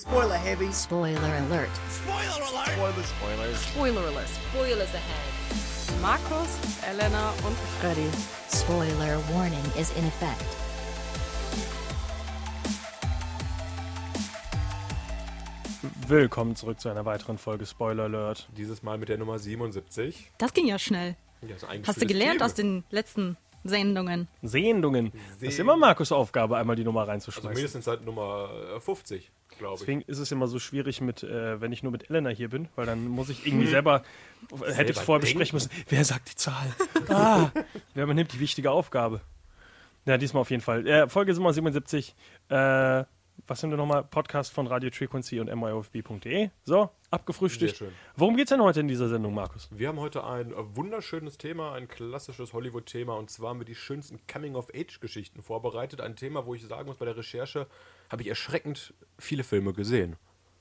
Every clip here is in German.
Spoiler heavy. Spoiler alert. Spoiler alert. Spoiler, spoilers. Spoiler alert. Spoilers ahead. Markus, Elena und Freddy. Spoiler warning is in effect. Willkommen zurück zu einer weiteren Folge Spoiler Alert. Dieses Mal mit der Nummer 77. Das ging ja schnell. Ja, ist ein Hast du gelernt Thema. aus den letzten Sendungen? Sendungen. Das ist immer Markus' Aufgabe, einmal die Nummer Also reinzuschmeißen. mindestens seit Nummer äh, 50, glaube ich. Deswegen ist es immer so schwierig, mit, äh, wenn ich nur mit Elena hier bin, weil dann muss ich irgendwie selber, hätte ich vorher denken. besprechen müssen, wer sagt die Zahl? Ah, wer übernimmt die wichtige Aufgabe? Ja, diesmal auf jeden Fall. Äh, Folge Nummer 77. Äh, was sind wir nochmal? Podcast von Radio Frequency und myofb.de. So, abgefrühstückt. Sehr schön. Worum geht's denn heute in dieser Sendung, Markus? Wir haben heute ein äh, wunderschönes Thema, ein klassisches Hollywood-Thema. Und zwar haben wir die schönsten Coming-of-Age-Geschichten vorbereitet. Ein Thema, wo ich sagen muss, bei der Recherche habe ich erschreckend viele Filme gesehen.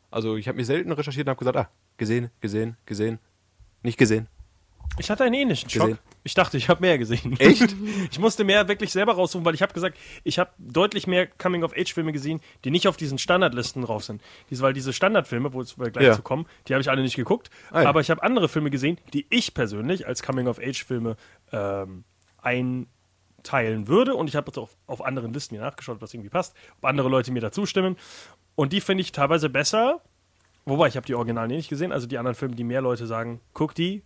Also ich habe mir selten recherchiert und habe gesagt, ah, gesehen, gesehen, gesehen, nicht gesehen. Ich hatte einen ähnlichen Schock. Ich dachte, ich habe mehr gesehen. Echt? Ich musste mehr wirklich selber raussuchen, weil ich habe gesagt, ich habe deutlich mehr Coming-of-Age-Filme gesehen, die nicht auf diesen Standardlisten drauf sind. Diese, weil diese Standardfilme, wo wir gleich Ja. zu kommen, die habe ich alle nicht geguckt. Ah, ja. Aber ich habe andere Filme gesehen, die ich persönlich als Coming-of-Age-Filme ähm, einteilen würde. Und ich habe jetzt auf, auf anderen Listen hier nachgeschaut, ob das irgendwie passt, ob andere Leute mir dazu stimmen. Und die finde ich teilweise besser. Wobei, ich habe die Originalen eh nicht gesehen. Also die anderen Filme, die mehr Leute sagen, guck die,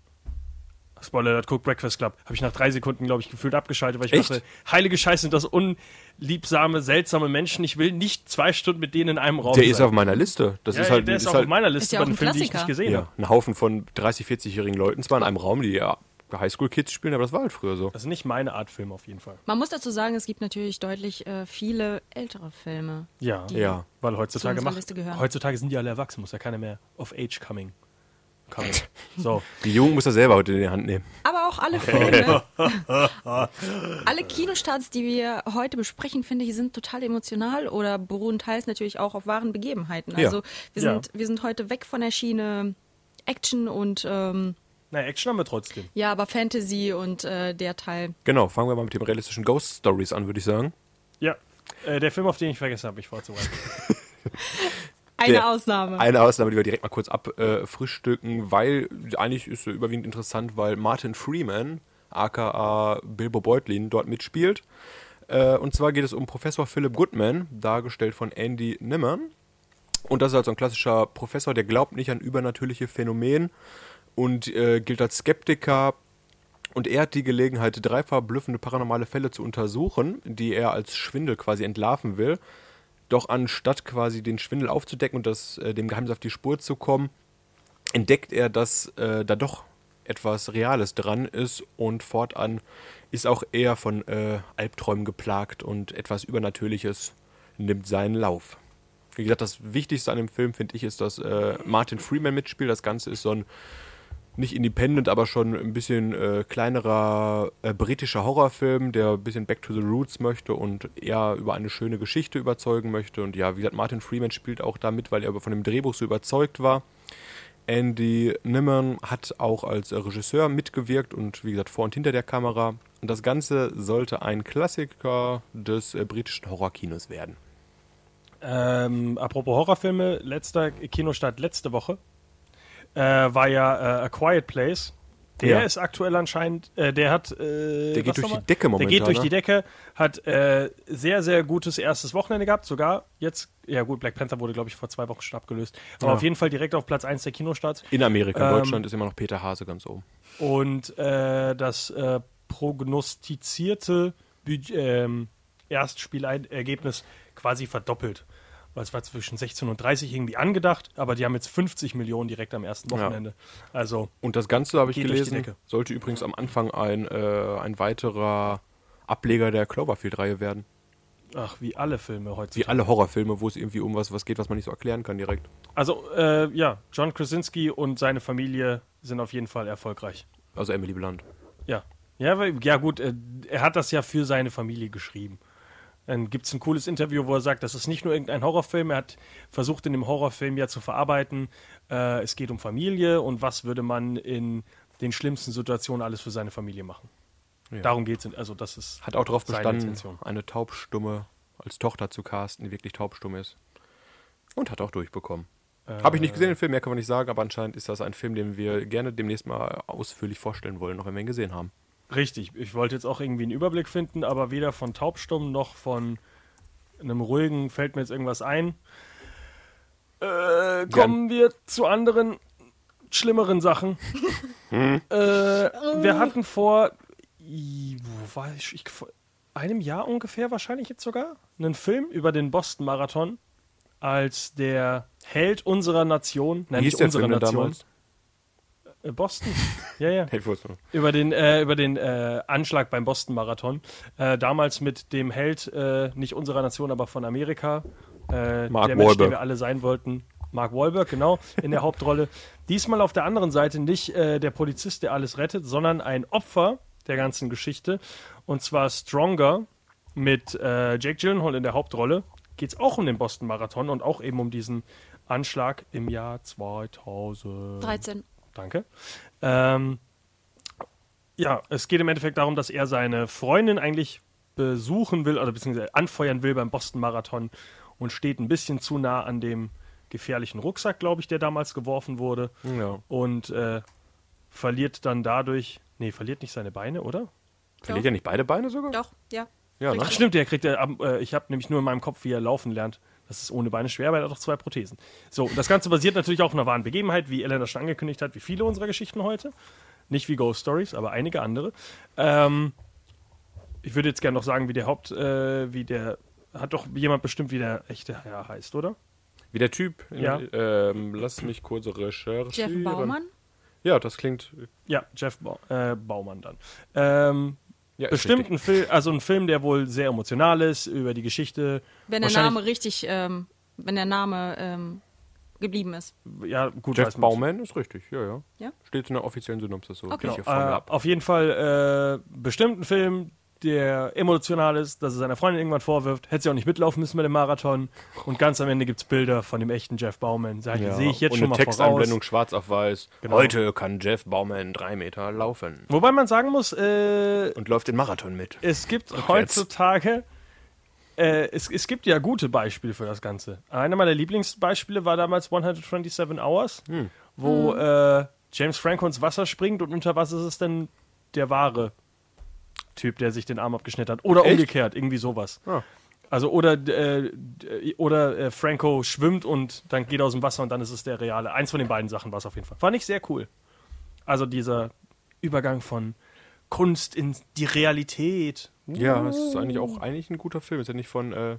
Spoiler Alert, guck Breakfast Club. Habe ich nach drei Sekunden, glaube ich, gefühlt abgeschaltet, weil ich Echt? dachte, heilige Scheiße, sind das unliebsame, seltsame Menschen. Ich will nicht zwei Stunden mit denen in einem Raum Der sein. ist auf meiner Liste. Das ja, ist halt, der ist, auch halt auf meiner Ist Liste ja auch den ein Filmen, die ich nicht gesehen ja, habe. ein Haufen von 30, 40-jährigen Leuten, zwar in einem Raum, die ja Highschool-Kids spielen, aber das war halt früher so. Das ist nicht meine Art Film auf jeden Fall. Man muss dazu sagen, es gibt natürlich deutlich äh, viele ältere Filme. Ja, Ja. weil heutzutage macht, heutzutage sind die alle erwachsen, muss ja keiner mehr of age coming. Coming. so, Die Jungen muss er selber heute in die Hand nehmen. Aber auch alle Filme, alle Kinostarts, die wir heute besprechen, finde ich, sind total emotional oder beruhen teils natürlich auch auf wahren Begebenheiten. Ja. Also wir Ja. sind, wir sind heute weg von der Schiene Action und ähm, na, Action haben wir trotzdem. ja, aber Fantasy und äh, der Teil. Genau, fangen wir mal mit den realistischen Ghost Stories an, würde ich sagen. Ja, äh, der Film, auf den ich vergessen habe, mich vorzubereiten. Eine Der- Ausnahme. Eine Ausnahme, die wir direkt mal kurz abfrühstücken, äh, weil eigentlich ist er überwiegend interessant, weil Martin Freeman, aka Bilbo Beutlin, dort mitspielt. Äh, und zwar geht es um Professor Philip Goodman, dargestellt von Andy Nimmern. Und das ist also ein klassischer Professor, der glaubt nicht an übernatürliche Phänomene und äh, gilt als Skeptiker. Und er hat die Gelegenheit, drei verblüffende paranormale Fälle zu untersuchen, die er als Schwindel quasi entlarven will. Doch anstatt quasi den Schwindel aufzudecken und das, äh, dem Geheimnis auf die Spur zu kommen, entdeckt er, dass äh, da doch etwas Reales dran ist und fortan ist auch er von äh, Albträumen geplagt und etwas Übernatürliches nimmt seinen Lauf. Wie gesagt, das Wichtigste an dem Film, finde ich, ist, dass äh, Martin Freeman mitspielt. Das Ganze ist so ein nicht independent, aber schon ein bisschen äh, kleinerer äh, britischer Horrorfilm, der ein bisschen back to the roots möchte und eher über eine schöne Geschichte überzeugen möchte. Und ja, wie gesagt, Martin Freeman spielt auch da mit, weil er von dem Drehbuch so überzeugt war. Andy Nimmern hat auch als Regisseur mitgewirkt und wie gesagt vor und hinter der Kamera. Und das Ganze sollte ein Klassiker des äh, britischen Horrorkinos werden. Ähm, apropos Horrorfilme, letzter Kinostart letzte Woche äh, war ja äh, A Quiet Place. Der Ja. ist aktuell anscheinend, äh, der hat. Äh, Der geht durch die? Decke Der momentan, geht durch ne? die Decke, hat äh, sehr, sehr gutes erstes Wochenende gehabt, sogar jetzt. Ja, gut, Black Panther wurde, glaube ich, vor zwei Wochen schon abgelöst. Aber Ja. auf jeden Fall direkt auf Platz 1 der Kinostarts. In Amerika, in Ähm, Deutschland ist immer noch Peter Hase ganz oben. Und äh, das äh, prognostizierte Budget, ähm, Erstspielergebnis quasi verdoppelt. Weil es war zwischen 16 und 30 irgendwie angedacht, aber die haben jetzt 50 Millionen direkt am ersten Wochenende. Also, Und das Ganze habe ich gelesen, sollte übrigens am Anfang ein, äh, ein weiterer Ableger der Cloverfield-Reihe werden. ach, wie alle Filme heute. Wie alle Horrorfilme, wo es irgendwie um was, was geht, was man nicht so erklären kann direkt. Also, äh, ja, John Krasinski und seine Familie sind auf jeden Fall erfolgreich. Also Emily Blunt. Ja. Ja, ja gut, äh, er hat das ja für seine Familie geschrieben. Dann gibt es ein cooles Interview, wo er sagt, das ist nicht nur irgendein Horrorfilm, er hat versucht in dem Horrorfilm ja zu verarbeiten, äh, es geht um Familie und was würde man in den schlimmsten Situationen alles für seine Familie machen. Ja. Darum geht es, also das ist Hat auch darauf bestanden, Intention. eine Taubstumme als Tochter zu casten, die wirklich taubstumm ist. Und hat auch durchbekommen. Habe ich nicht gesehen, den Film, mehr kann man nicht sagen, aber anscheinend ist das ein Film, den wir gerne demnächst mal ausführlich vorstellen wollen, noch wenn wir ihn gesehen haben. Richtig, ich wollte jetzt auch irgendwie einen Überblick finden, aber weder von Taubstumm noch von einem ruhigen fällt mir jetzt irgendwas ein. Äh, kommen wir zu anderen schlimmeren Sachen. äh, wir hatten vor, i- wo war ich, ich, vor einem Jahr ungefähr wahrscheinlich jetzt sogar, einen Film über den Boston Marathon als der Held unserer Nation, nein, Wie nicht unserer Nation, damals? Äh, Boston, ja, ja. Über den, äh, über den äh, Anschlag beim Boston-Marathon. Äh, damals mit dem Held, äh, nicht unserer Nation, aber von Amerika. Äh, Mark der Mensch, Wahlberg. der wir alle sein wollten. Mark Wahlberg, genau, in der Hauptrolle. Diesmal auf der anderen Seite nicht äh, der Polizist, der alles rettet, sondern ein Opfer der ganzen Geschichte. Und zwar Stronger mit äh, Jake Gyllenhaal in der Hauptrolle. Geht es auch um den Boston-Marathon und auch eben um diesen Anschlag im Jahr 2000. 13. Danke. Ähm, ja, es geht im Endeffekt darum, dass er seine Freundin eigentlich besuchen will oder beziehungsweise anfeuern will beim Boston-Marathon und steht ein bisschen zu nah an dem gefährlichen Rucksack, glaube ich, der damals geworfen wurde. Ja. Und äh, verliert dann dadurch, nee, verliert nicht seine Beine, oder? Verliert er nicht beide Beine sogar? Doch, ja. Ja, ne? Ach stimmt, der kriegt er, am- äh, ich habe nämlich nur in meinem Kopf, wie er laufen lernt. Das ist ohne Beine schwer, weil er hat auch zwei Prothesen. So, das Ganze basiert natürlich auch auf einer wahren Begebenheit, wie Elena schon angekündigt hat, wie viele unserer Geschichten heute. Nicht wie Ghost Stories, aber einige andere. Ähm, ich würde jetzt gerne noch sagen, wie der Haupt, äh, wie der, hat doch jemand bestimmt, wie der echte Herr heißt, oder? Wie der Typ. Ja. Ähm, lass mich kurz recherchieren. Jeff Baumann. Ja, das klingt. Ja, Jeff Bau äh, Baumann dann. Ähm, Ja, bestimmt ein Film, also ein Film, der wohl sehr emotional ist, über die Geschichte. Wenn der Name richtig, ähm, wenn der Name ähm, geblieben ist. Ja, gut, Jeff weiß man- Baumann ist richtig, ja, ja. Ja? Steht in der offiziellen Synopsis so. Okay. die ich hier Genau, äh, auf jeden Fall äh, bestimmt ein Film, der emotional ist, dass er seiner Freundin irgendwann vorwirft, hätte sie auch nicht mitlaufen müssen mit dem Marathon. Und ganz am Ende gibt es Bilder von dem echten Jeff Bauman. Sag ich, Ja, sehe ich jetzt und schon eine mal Texteinblendung voraus. schwarz auf weiß. Genau. Heute kann Jeff Baumann drei Meter laufen Wobei man sagen muss, äh, und läuft den Marathon mit. es gibt heutzutage, äh, es, es gibt ja gute Beispiele für das Ganze. Einer meiner Lieblingsbeispiele war damals 127 Hours, Hm. wo äh, James Franco ins Wasser springt und unter was ist es denn der wahre Typ, der sich den Arm abgeschnitten hat. Oder Echt? umgekehrt, irgendwie sowas. Ah. Also oder äh, oder äh, Franco schwimmt und dann geht er aus dem Wasser und dann ist es der reale. Eins von den beiden Sachen war es auf jeden Fall. Fand ich sehr cool. Also dieser Übergang von Kunst in die Realität. Ja, es ist eigentlich auch eigentlich ein guter Film. Ist er nicht von äh,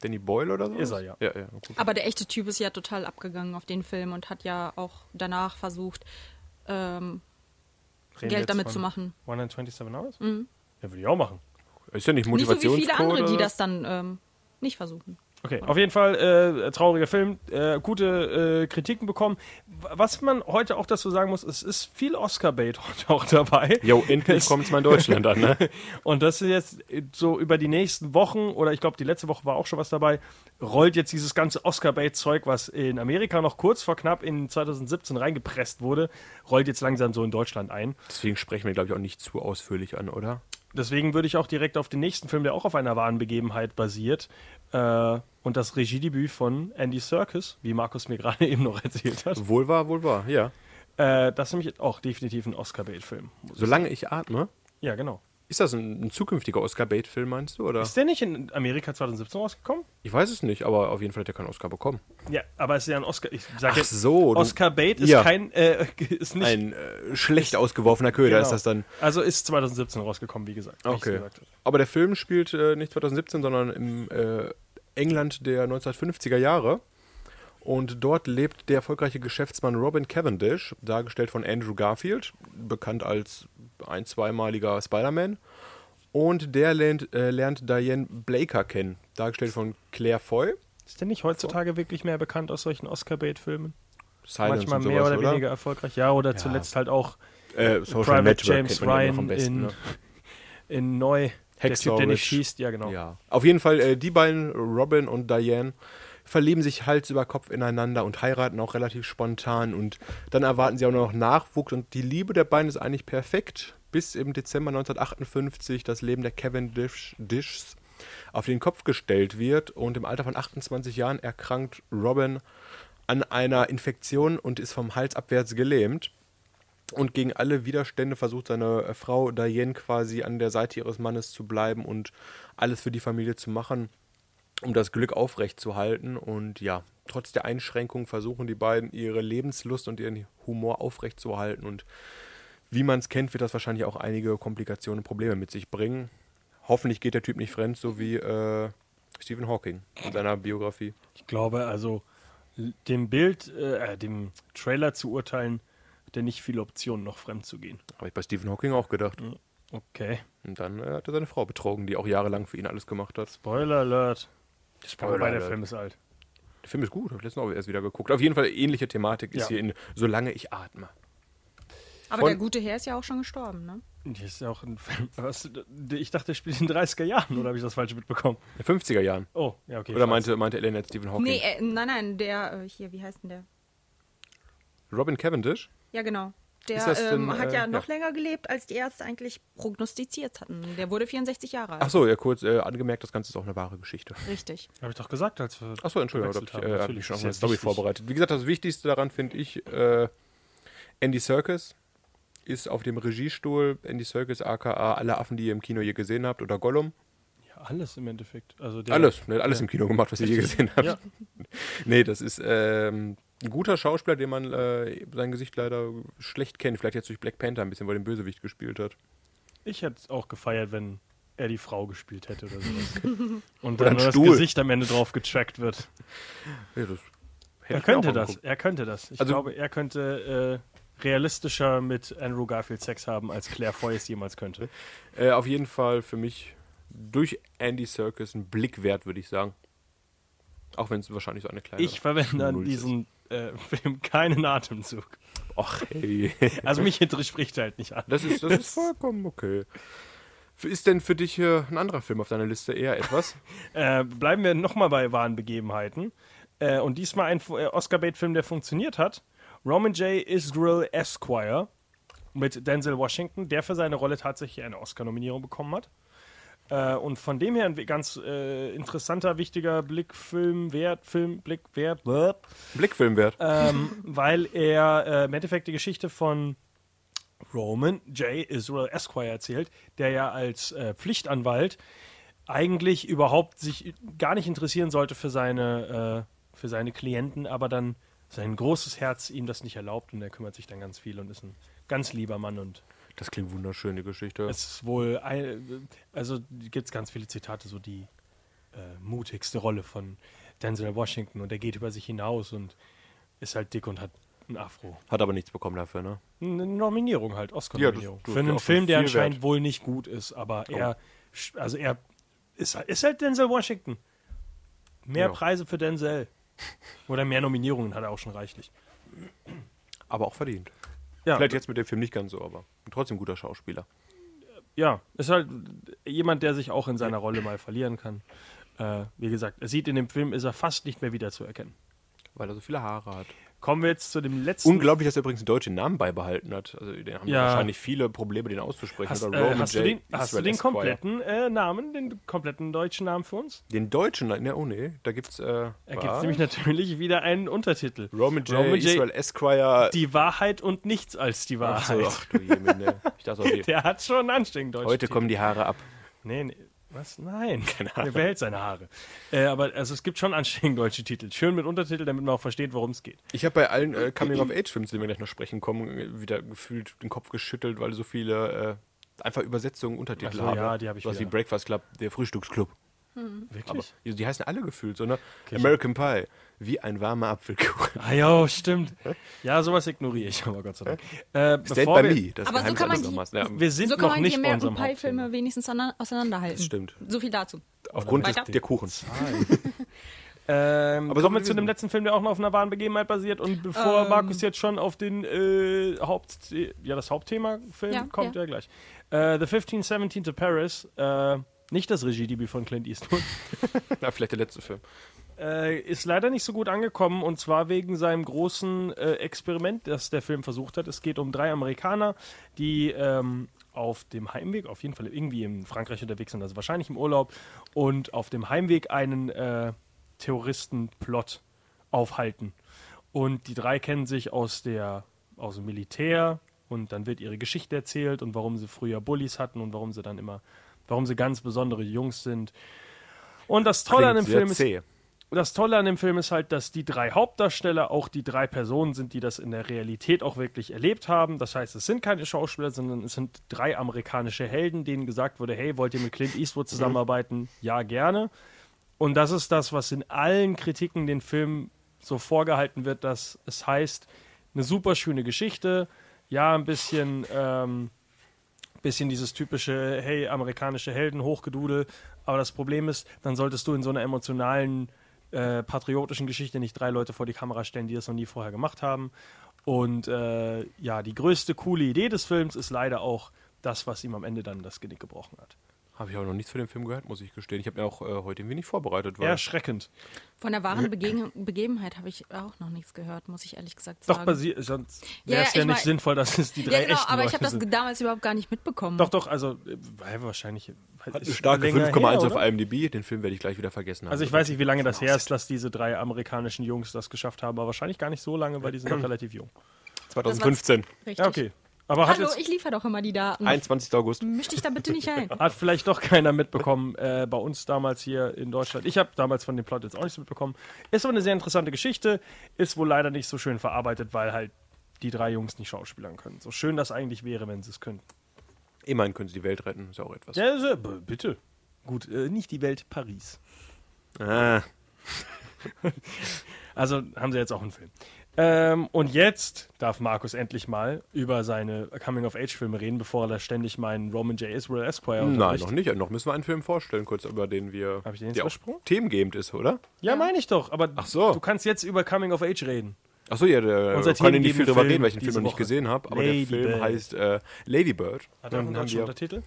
Danny Boyle oder so? Ist er, ja. Ja, ja. Aber der echte Typ ist ja total abgegangen auf den Film und hat ja auch danach versucht, ähm, Geld damit zu machen. 127 Hours? Ja, würde ich auch machen. Ist ja nicht Nicht so wie Motivationscode? viele andere, die das dann ähm, nicht versuchen. Okay, auf jeden Fall äh, trauriger Film, äh, gute äh, Kritiken bekommen. Was man heute auch dazu sagen muss, es ist viel Oscar-Bait heute auch dabei. Jo, endlich kommt es mal in Deutschland an, ne? Und das ist jetzt äh, so über die nächsten Wochen, oder ich glaube, die letzte Woche war auch schon was dabei, rollt jetzt dieses ganze Oscar-Bait-Zeug, was in Amerika noch kurz vor knapp in 2017 reingepresst wurde, rollt jetzt langsam so in Deutschland ein. Deswegen sprechen wir, glaube ich, auch nicht zu ausführlich an, oder? Deswegen würde ich auch direkt auf den nächsten Film, der auch auf einer wahren Begebenheit basiert, äh, und das Regiedebüt von Andy Serkis, wie Markus mir gerade eben noch erzählt hat. Wohl wahr, wohl wahr, ja. Äh, das ist nämlich auch definitiv ein Oscar-Bait-Film. Solange ich atme. Ja, genau. Ist das ein, ein zukünftiger Oscar-Bait-Film, meinst du? Oder? Ist der nicht in Amerika 2017 rausgekommen? Ich weiß es nicht, aber auf jeden Fall hat er keinen Oscar bekommen. Ja, aber es ist ja ein Oscar. Ich sag Ach jetzt, so, du- Oscar Bait ist Ja. kein, äh, ist nicht. Ein äh, schlecht ausgeworfener Köder genau. ist das dann. Also ist 2017 rausgekommen, wie gesagt. wie Okay. gesagt habe. Aber der Film spielt äh, nicht 2017, sondern im äh, England der 1950er Jahre. Und dort lebt der erfolgreiche Geschäftsmann Robin Cavendish, dargestellt von Andrew Garfield, bekannt als ein-, zweimaliger Spider-Man. Und der lernt, äh, lernt Diane Blaker kennen, dargestellt von Claire Foy. Ist der nicht heutzutage wirklich mehr bekannt aus solchen Oscar-Bait-Filmen? Silence Manchmal und mehr sowas, oder, weniger erfolgreich. Ja, oder zuletzt halt auch Äh, Social Private Network James ja Ryan besten, in, ne? in Neu. Der Hacksaw Typ, der nicht schießt, ja genau. Ja. Auf jeden Fall, äh, die beiden, Robin und Diane, verlieben sich Hals über Kopf ineinander und heiraten auch relativ spontan. Und dann erwarten sie auch noch Nachwuchs. Und die Liebe der beiden ist eigentlich perfekt. Bis im Dezember 1958 das Leben der Cavendishs auf den Kopf gestellt wird und im Alter von 28 Jahren erkrankt Robin an einer Infektion und ist vom Hals abwärts gelähmt. Und gegen alle Widerstände versucht seine äh, Frau Diane quasi an der Seite ihres Mannes zu bleiben und alles für die Familie zu machen, um das Glück aufrechtzuerhalten. Und ja, trotz der Einschränkungen versuchen die beiden ihre Lebenslust und ihren Humor aufrechtzuerhalten. Und wie man es kennt, wird das wahrscheinlich auch einige Komplikationen und Probleme mit sich bringen. Hoffentlich geht der Typ nicht fremd, so wie äh, Stephen Hawking in seiner Biografie. Ich glaube, also dem Bild, äh, dem Trailer zu urteilen, hat er nicht viele Optionen, noch fremd zu gehen. Habe ich bei Stephen Hawking auch gedacht. Okay. Und dann äh, hat er seine Frau betrogen, die auch jahrelang für ihn alles gemacht hat. Spoiler Alert. Spoiler Wobei der. Film ist alt. Der Film ist gut, habe ich letztens auch erst wieder geguckt. Auf jeden Fall ähnliche Thematik ist Ja. hier in Solange ich atme. Aber Von- der gute Herr ist ja auch schon gestorben, ne? Hier ist ja auch ein Film. Was, ich dachte, der spielt in den 30er Jahren, oder habe ich das falsch mitbekommen? In den 50er Jahren. Oh, ja, okay. Oder meinte, meinte Elena Stephen Hawking? Nee, äh, nein, nein, der, äh, hier, wie heißt denn der? Robin Cavendish? Ja, genau. Der ähm, denn, hat äh, ja noch ja. länger gelebt, als die Ärzte eigentlich prognostiziert hatten. Der wurde 64 Jahre alt. Achso, ja, kurz äh, angemerkt, das Ganze ist auch eine wahre Geschichte. Richtig. Habe ich doch gesagt, als wir. Achso, Entschuldigung, habe ich, äh, hab Natürlich, ich schon auf eine Story wichtig. vorbereitet. Wie gesagt, das Wichtigste daran finde ich, äh, Andy Serkis ist auf dem Regiestuhl. Andy Serkis, aka alle Affen, die ihr im Kino je gesehen habt, oder Gollum. Ja, alles im Endeffekt. Also der, Alles, ne, alles ja. im Kino gemacht, was ihr je gesehen habt. Ja. Nee, das ist ähm, ein guter Schauspieler, den man äh, sein Gesicht leider schlecht kennt. Vielleicht jetzt durch Black Panther ein bisschen, weil er den Bösewicht gespielt hat. Ich hätte es auch gefeiert, wenn er die Frau gespielt hätte oder sowas. Und dann nur das. Gesicht am Ende drauf getrackt wird. Ja, das hätte Er könnte das. Er könnte das. Ich Also- glaube, er könnte äh, realistischer mit Andrew Garfield Sex haben, als Claire Foy es jemals könnte. Äh, auf jeden Fall für mich durch Andy Serkis ein Blick wert, würde ich sagen. Auch wenn es wahrscheinlich so eine kleine. Ich verwende ist. diesem äh, Film keinen Atemzug. Ach, hey. Also mich spricht er halt nicht an. Das ist, das ist vollkommen okay. Ist denn für dich äh, ein anderer Film auf deiner Liste eher etwas? Äh, bleiben wir nochmal bei wahren Begebenheiten. Äh, und diesmal ein äh, Oscar-Bait-Film, der funktioniert hat. Roman J. Israel Esquire mit Denzel Washington, der für seine Rolle tatsächlich eine Oscar-Nominierung bekommen hat. Äh, und von dem her ein ganz äh, interessanter, wichtiger Blickfilm, Wert, Film, Blick, Wert, bläh, Blickfilm wert. ähm, weil er äh, im Endeffekt die Geschichte von Roman J. Israel Esquire erzählt, der ja als äh, Pflichtanwalt eigentlich überhaupt sich gar nicht interessieren sollte für seine, äh, für seine Klienten, aber dann sein großes Herz ihm das nicht erlaubt und er kümmert sich dann ganz viel und ist ein ganz lieber Mann und Das klingt wunderschön, die Geschichte. es ist wohl, ein, also gibt es ganz viele Zitate, so die äh, mutigste Rolle von Denzel Washington und er geht über sich hinaus und ist halt dick und hat ein Afro. Hat aber nichts bekommen dafür, ne? Eine Nominierung halt, Oscar-Nominierung. Ja, Für einen Film, der anscheinend wert. wohl nicht gut ist, aber Oh. er, also er ist, ist halt Denzel Washington. Mehr Ja. Preise für Denzel. Oder mehr Nominierungen hat er auch schon reichlich. Aber auch verdient. Ja, Vielleicht jetzt mit dem Film nicht ganz so, aber trotzdem guter Schauspieler. ja, ist halt jemand, der sich auch in seiner Rolle mal verlieren kann. Äh, wie gesagt, er sieht in dem Film, ist er fast nicht mehr wiederzuerkennen. Weil er so viele Haare hat. Kommen wir jetzt zu dem letzten. Unglaublich, dass er übrigens einen deutschen Namen beibehalten hat. Also, den haben Ja. wahrscheinlich viele Probleme, den auszusprechen. Hast, äh, hast, du den, hast du den kompletten äh, Namen, den kompletten deutschen Namen für uns? Den deutschen, ne, oh nee, da gibt's. Äh, Da gibt es was? nämlich natürlich wieder einen Untertitel. Roman J. Roman J. Israel Esquire. Die Wahrheit und nichts als die Ach, Wahrheit. so, ach du Jemine. Ich dachte die, Der hat schon einen anständigen deutschen heute Titel. kommen die Haare ab. Nee, nee. Was? Nein. Er behält seine Haare. Äh, aber also es gibt schon anständige deutsche Titel. Schön mit Untertitel, damit man auch versteht, worum es geht. Ich habe bei allen äh, Coming-of-Age-Filmen, zu denen wir gleich noch sprechen kommen, äh, wieder gefühlt den Kopf geschüttelt, weil so viele äh, einfach Übersetzungen, Untertitel so, haben. ja, die hab ich Was wie. Breakfast Club, der Frühstücksclub. Wirklich? Aber die, die heißen alle gefühlt so, ne? American Pie, wie ein warmer Apfelkuchen. ah ja, stimmt. Ja, sowas ignoriere ich, aber Gott sei Dank. Äh, Stand bevor by wir, me. Das Aber so Geheimnis kann man die-. Ja, wir sind So kann noch man nicht die American Pie-Filme Hauptthema. wenigstens auseinanderhalten. das stimmt. So viel dazu. Aufgrund des, der Kuchens. Ähm, Aber so kommen wir zu dem letzten Film, der auch noch auf einer wahren Begebenheit basiert. Und bevor Ähm. Markus jetzt schon auf den äh, Haupt, ja, das Hauptthema-Film Ja, kommt, ja. ja, gleich. Äh, The 1517 to Paris, äh, nicht das Regiedebüt von Clint Eastwood, Na, vielleicht der letzte Film. äh, ist leider nicht so gut angekommen. Und zwar wegen seinem großen äh, Experiment, das der Film versucht hat. Es geht um drei Amerikaner, die ähm, auf dem Heimweg, auf jeden Fall irgendwie in Frankreich unterwegs sind, also wahrscheinlich im Urlaub, und auf dem Heimweg einen äh, Terroristenplot aufhalten. Und die drei kennen sich aus, der, aus dem Militär und dann wird ihre Geschichte erzählt und warum sie früher Bullies hatten und warum sie dann immer, warum sie ganz besondere Jungs sind. Und das Tolle an dem Klingt Film ist, zäh. das Tolle an dem Film ist halt, dass die drei Hauptdarsteller auch die drei Personen sind, die das in der Realität auch wirklich erlebt haben. Das heißt, es sind keine Schauspieler, sondern es sind drei amerikanische Helden, denen gesagt wurde, hey, wollt ihr mit Clint Eastwood zusammenarbeiten? Ja, gerne. Und das ist das, was in allen Kritiken den Film so vorgehalten wird, dass es heißt, eine super schöne Geschichte, ja, ein bisschen, ähm, bisschen dieses typische, hey, amerikanische Helden, Hochgedudel. Aber das Problem ist, dann solltest du in so einer emotionalen, äh, patriotischen Geschichte nicht drei Leute vor die Kamera stellen, die das noch nie vorher gemacht haben. Und äh, ja, die größte coole Idee des Films ist leider auch das, was ihm am Ende dann das Genick gebrochen hat. Habe ich auch noch nichts für den Film gehört, muss ich gestehen. Ich habe mir auch äh, heute ein wenig vorbereitet. Weil Erschreckend. Von der wahren Begegen Begebenheit habe ich auch noch nichts gehört, muss ich ehrlich gesagt Doch, sagen. basiert, sonst Ja, wäre ja, es ja, ich nicht mein- sinnvoll, dass es die drei ja, genau, echten aber ich habe das damals überhaupt gar nicht mitbekommen. Doch, doch, also äh, war wahrscheinlich. Hat eine ist starke länger 5,1 her, auf? IMDb. Den Film werde ich gleich wieder vergessen haben. Also ich weiß nicht, wie lange das her ist, dass diese drei amerikanischen Jungs das geschafft haben, aber wahrscheinlich gar nicht so lange, weil die sind noch relativ jung. 2015. Richtig. Ja, okay. Aber hat, Hallo, jetzt, ich liefere doch immer die Daten. 21. August. Misch dich da bitte nicht ein. hat vielleicht doch keiner mitbekommen äh, bei uns damals hier in Deutschland. Ich habe damals von dem Plot jetzt auch nichts mitbekommen. Ist aber eine sehr interessante Geschichte, ist wohl leider nicht so schön verarbeitet, weil halt die drei Jungs nicht schauspielern können. So schön das eigentlich wäre, wenn sie es könnten. Immerhin können sie die Welt retten. Ist ja auch etwas. Ja, also, b- bitte. Gut, äh, nicht die Welt Paris. Ah, Also haben sie jetzt auch einen Film. Ähm, und jetzt darf Markus endlich mal über seine Coming-of-Age-Filme reden, bevor er da ständig meinen Roman J. Israel Esquire nein, unterbricht. noch nicht. Noch müssen wir einen Film vorstellen, kurz über den wir. Hab ich den jetzt übersprungen? themengebend ist, oder? Ja, meine ich doch. Aber so. du kannst jetzt über Coming-of-Age reden. Achso, ja, der Unser kann ich nicht viel drüber reden, weil ich den Film noch nicht Woche. gesehen habe. Aber Lady der Film Bird. heißt äh, Lady Bird. Hat er einen deutschen Untertitel?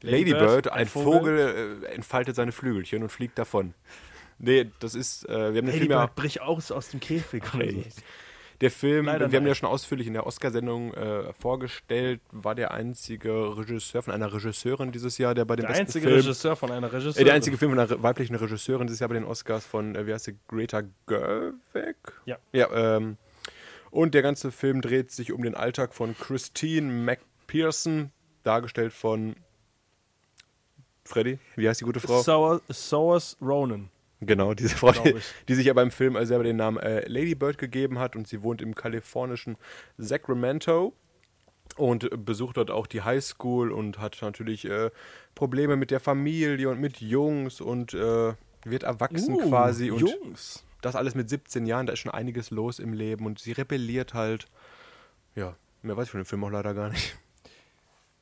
Lady Bird, Bird, ein ein Vogel, äh, entfaltet seine Flügelchen und fliegt davon. Nee, das ist, äh, wir haben den Lady Film ja, Bird, brich aus aus dem Käfig. Oder so. Der Film, Leider wir haben nein. ja schon ausführlich in der Oscarsendung äh, vorgestellt, war der einzige Regisseur von einer Regisseurin dieses Jahr, der bei dem Der besten einzige Film, Regisseur von einer äh, Regisseurin. der einzige Film von einer weiblichen Regisseurin dieses Jahr bei den Oscars von, äh, wie heißt sie, Greta Gerwig? Ja. Ja, ähm, und der ganze Film dreht sich um den Alltag von Christine McPherson, dargestellt von Freddy, wie heißt die gute Frau? Sours Ronan. Genau, diese Frau, die, die sich aber im Film äh, selber den Namen äh, Lady Bird gegeben hat und sie wohnt im kalifornischen Sacramento und besucht dort auch die Highschool und hat natürlich äh, Probleme mit der Familie und mit Jungs und äh, wird erwachsen Uh, quasi und Jungs. das alles mit 17 Jahren, da ist schon einiges los im Leben und sie rebelliert halt. Ja, mehr weiß ich von dem Film auch leider gar nicht.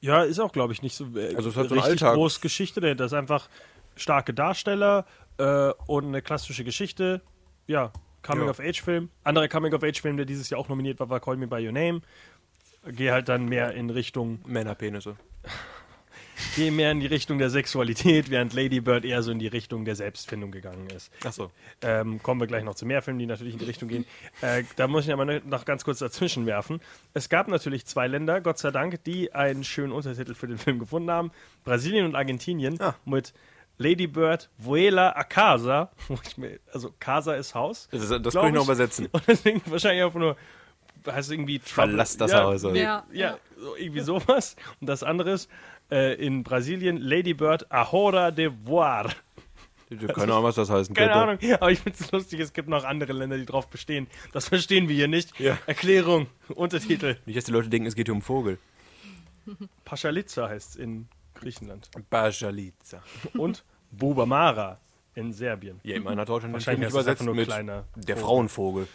Ja, ist auch, glaube ich, nicht so äh, Also es hat so Alltag. groß Geschichte. dahinter. Das ist einfach starke Darsteller äh, und eine klassische Geschichte. Ja, Coming-of-Age-Film. Anderer Coming-of-Age-Film, der dieses Jahr auch nominiert war, war Call Me By Your Name. Geh halt dann mehr in Richtung, Männerpenisse. geh mehr in die Richtung der Sexualität, während Lady Bird eher so in die Richtung der Selbstfindung gegangen ist. Achso. Ähm, kommen wir gleich noch zu mehr Filmen, die natürlich in die Richtung gehen. Äh, da muss ich aber noch ganz kurz dazwischen werfen. Es gab natürlich zwei Länder, Gott sei Dank, die einen schönen Untertitel für den Film gefunden haben. Brasilien und Argentinien Ah. mit Lady Bird Vuela a Casa. Mir- Also Casa ist Haus. Das, das kann ich noch übersetzen. Und deswegen wahrscheinlich einfach nur heißt irgendwie Trouble- Verlass das ja, Haus, oder? Ja, ja, ja. So, irgendwie sowas. Und das andere ist äh, in Brasilien Lady Bird a Hora de Voir. Keine Ahnung, was das heißt. Keine Pepe. Ahnung, aber ich finde es lustig, es gibt noch andere Länder, die drauf bestehen. Das verstehen wir hier nicht. Ja. Erklärung, Untertitel. Nicht, dass die Leute denken, es geht hier um Vogel. Paschalitza heißt es in Griechenland. Bajalica. Und Bubamara in Serbien. Ja, immerhin hat Deutschland Wahrscheinlich das übersetzt einfach nur mit kleiner der Vogel. Frauenvogel.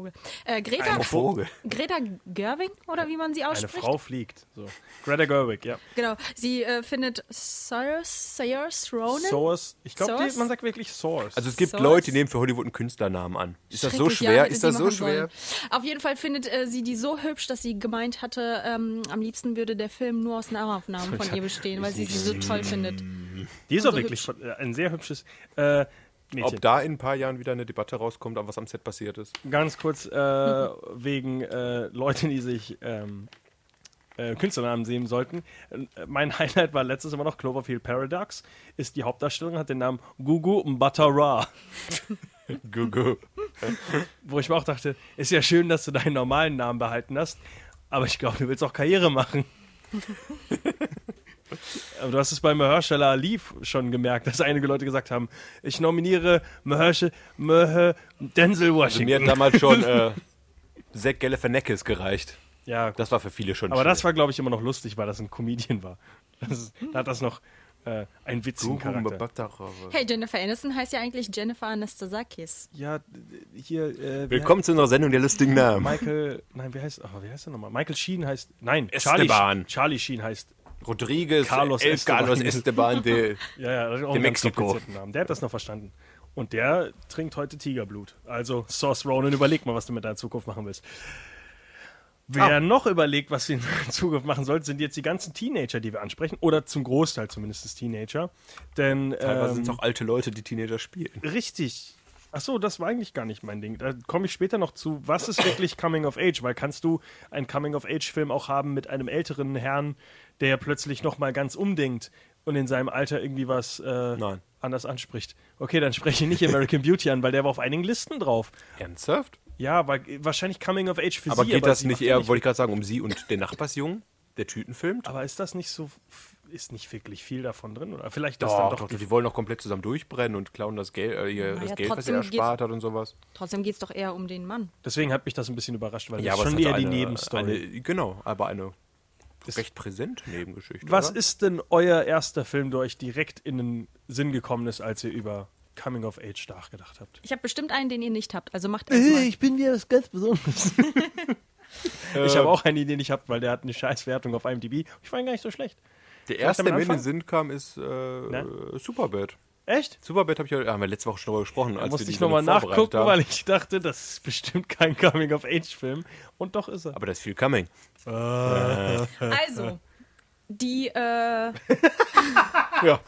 Frauenvogel. Äh, Greta, Ein Vogel. Greta Gerwig, oder wie man sie Eine ausspricht? Frau fliegt. So. Greta Gerwig, ja. Genau. Sie äh, findet Sayers, Ronan. Source. Ich glaube, man sagt wirklich Source. Also es gibt Source? Leute, die nehmen für Hollywood einen Künstlernamen an. Ist das so ja, schwer? hätte ist das so schwer? sollen. Auf jeden Fall findet äh, sie die so hübsch, dass sie gemeint hatte, ähm, am liebsten würde der Film nur aus Nahaufnahmen von ihr bestehen, weil sie sie so toll findet. die ist auch so wirklich von- äh, ein sehr hübsches äh, Mädchen. Ob da in ein paar Jahren wieder eine Debatte rauskommt, was am Set passiert ist. Ganz kurz äh, wegen äh, Leute, die sich ähm, äh, Künstlernamen sehen sollten. Äh, mein Highlight war letztes immer noch Cloverfield Paradox. Ist die Hauptdarstellerin, hat den Namen Gugu Mbatha-Raw. Gugu. Wo ich mir auch dachte, ist ja schön, dass du deinen normalen Namen behalten hast, aber ich glaube, du willst auch Karriere machen. Aber du hast es bei Mahershala Ali schon gemerkt, dass einige Leute gesagt haben, ich nominiere Mahershala Maher Denzel Also mir Washington. hat damals schon äh, Zack Galifianakis gereicht. ja, Das war für viele schon aber das schwierig. war, glaube ich, immer noch lustig, weil das ein Comedian war. Das ist, da hat das noch äh, einen witzigen Charakter. Hey, Jennifer Aniston heißt ja eigentlich Jennifer Anastasakis. Ja, hier. Äh, Willkommen zu unserer Sendung der lustigen Namen. Michael, nein, wie heißt, oh, wie heißt er nochmal? Michael Sheen heißt, nein, Esteban. Charlie, Charlie Sheen heißt, Rodriguez, Carlos El Esteban. Carlos Esteban de ja, ja, De Namen. Der hat das noch verstanden. Und der trinkt heute Tigerblut. Also, Sauce Ronan, überleg mal, was du mit deiner Zukunft machen willst. Wer Ah. noch überlegt, was sie in Zukunft machen sollte, sind jetzt die ganzen Teenager, die wir ansprechen. Oder zum Großteil zumindest Teenager. Denn, Teilweise ähm, sind es auch alte Leute, die Teenager spielen. Richtig. Ach so, das war eigentlich gar nicht mein Ding. Da komme ich später noch zu. Was ist wirklich Coming of Age? Weil kannst du einen Coming of Age Film auch haben mit einem älteren Herrn, der plötzlich noch mal ganz umdenkt und in seinem Alter irgendwie was äh, anders anspricht? Okay, dann spreche ich nicht American Beauty an, weil der war auf einigen Listen drauf. Ernsthaft? Ja, weil wahrscheinlich Coming of Age für Aber sie. geht das sie nicht macht ihn eher, wollte ich gerade sagen, um sie und den Nachbarsjungen, der Tüten filmt? Aber ist das nicht so? Ist nicht wirklich viel davon drin? Oder vielleicht das Doch, dann doch, doch. die wollen doch komplett zusammen durchbrennen und klauen das Geld, äh, das Geld was er erspart hat und sowas. Trotzdem geht es doch eher um den Mann. Deswegen hat mich das ein bisschen überrascht, weil Ja, das ist schon eher eine, die Nebenstory. Eine, genau, aber eine recht präsente Nebengeschichte. Was oder? ist denn euer erster Film, der euch direkt in den Sinn gekommen ist, als ihr über Coming of Age nachgedacht habt? Ich habe bestimmt einen, den ihr nicht habt. Also macht erstmal. bin wieder was ganz Besonderes. ich habe auch eine Idee nicht habt, weil der hat eine scheiß Wertung auf IMDb. Ich fand ihn gar nicht so schlecht. Der erste, der mir in den? Sinn kam, ist äh, Ne? Superbad. Echt? Superbad habe ich ja, haben wir letzte Woche schon darüber gesprochen, Da als musste wir ich nochmal nachgucken, haben. weil ich dachte, das ist bestimmt kein Coming of Age Film. Und doch ist er. Aber da ist viel coming. Also, die, äh, Ja.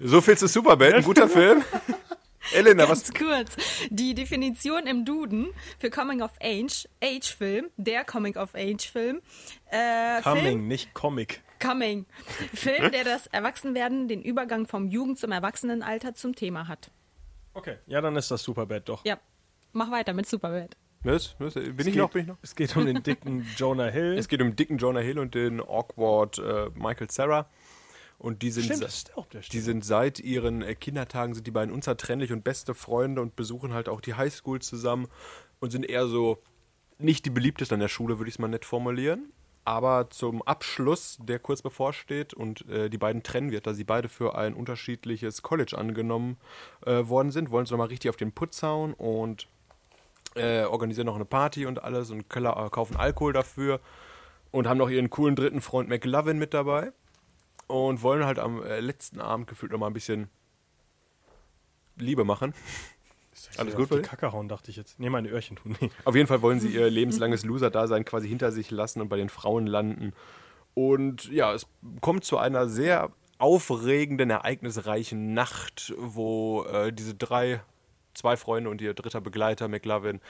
So viel zu Superbad, ein guter Film. Elena, was? ganz kurz, die Definition im Duden für Coming of Age, Age Film, der Coming of Age Film, äh, Coming, Film, nicht Comic. Coming, Film, der das Erwachsenwerden, den Übergang vom Jugend zum Erwachsenenalter zum Thema hat. Okay. Ja, dann ist das Superbad doch. Ja, mach weiter mit Superbad. Was? Was? Bin ich Es noch? geht- Bin ich noch? Es geht um den dicken Jonah Hill. Es geht um dicken Jonah Hill und den awkward äh, Michael Sarah. Und die sind, Stimmt, Hauptdarsteller. die sind seit ihren äh, Kindertagen sind die beiden unzertrennlich und beste Freunde und besuchen halt auch die Highschool zusammen und sind eher so nicht die beliebtesten an der Schule, würde ich es mal nett formulieren. Aber zum Abschluss, der kurz bevorsteht und äh, die beiden trennen wird, da sie beide für ein unterschiedliches College angenommen äh, worden sind, wollen sie nochmal richtig auf den Putz hauen und äh, organisieren noch eine Party und alles und äh, kaufen Alkohol dafür und haben noch ihren coolen dritten Freund McLovin mit dabei und wollen halt am äh, letzten Abend gefühlt noch mal ein bisschen Liebe machen. Alles gut die? Kacke hauen, dachte ich jetzt. Nee, meine Öhrchen tun. Nee. Auf jeden Fall wollen sie ihr lebenslanges Loser-Dasein quasi hinter sich lassen und bei den Frauen landen. Und ja, es kommt zu einer sehr aufregenden, ereignisreichen Nacht, wo äh, diese drei, zwei Freunde und ihr dritter Begleiter, McLovin,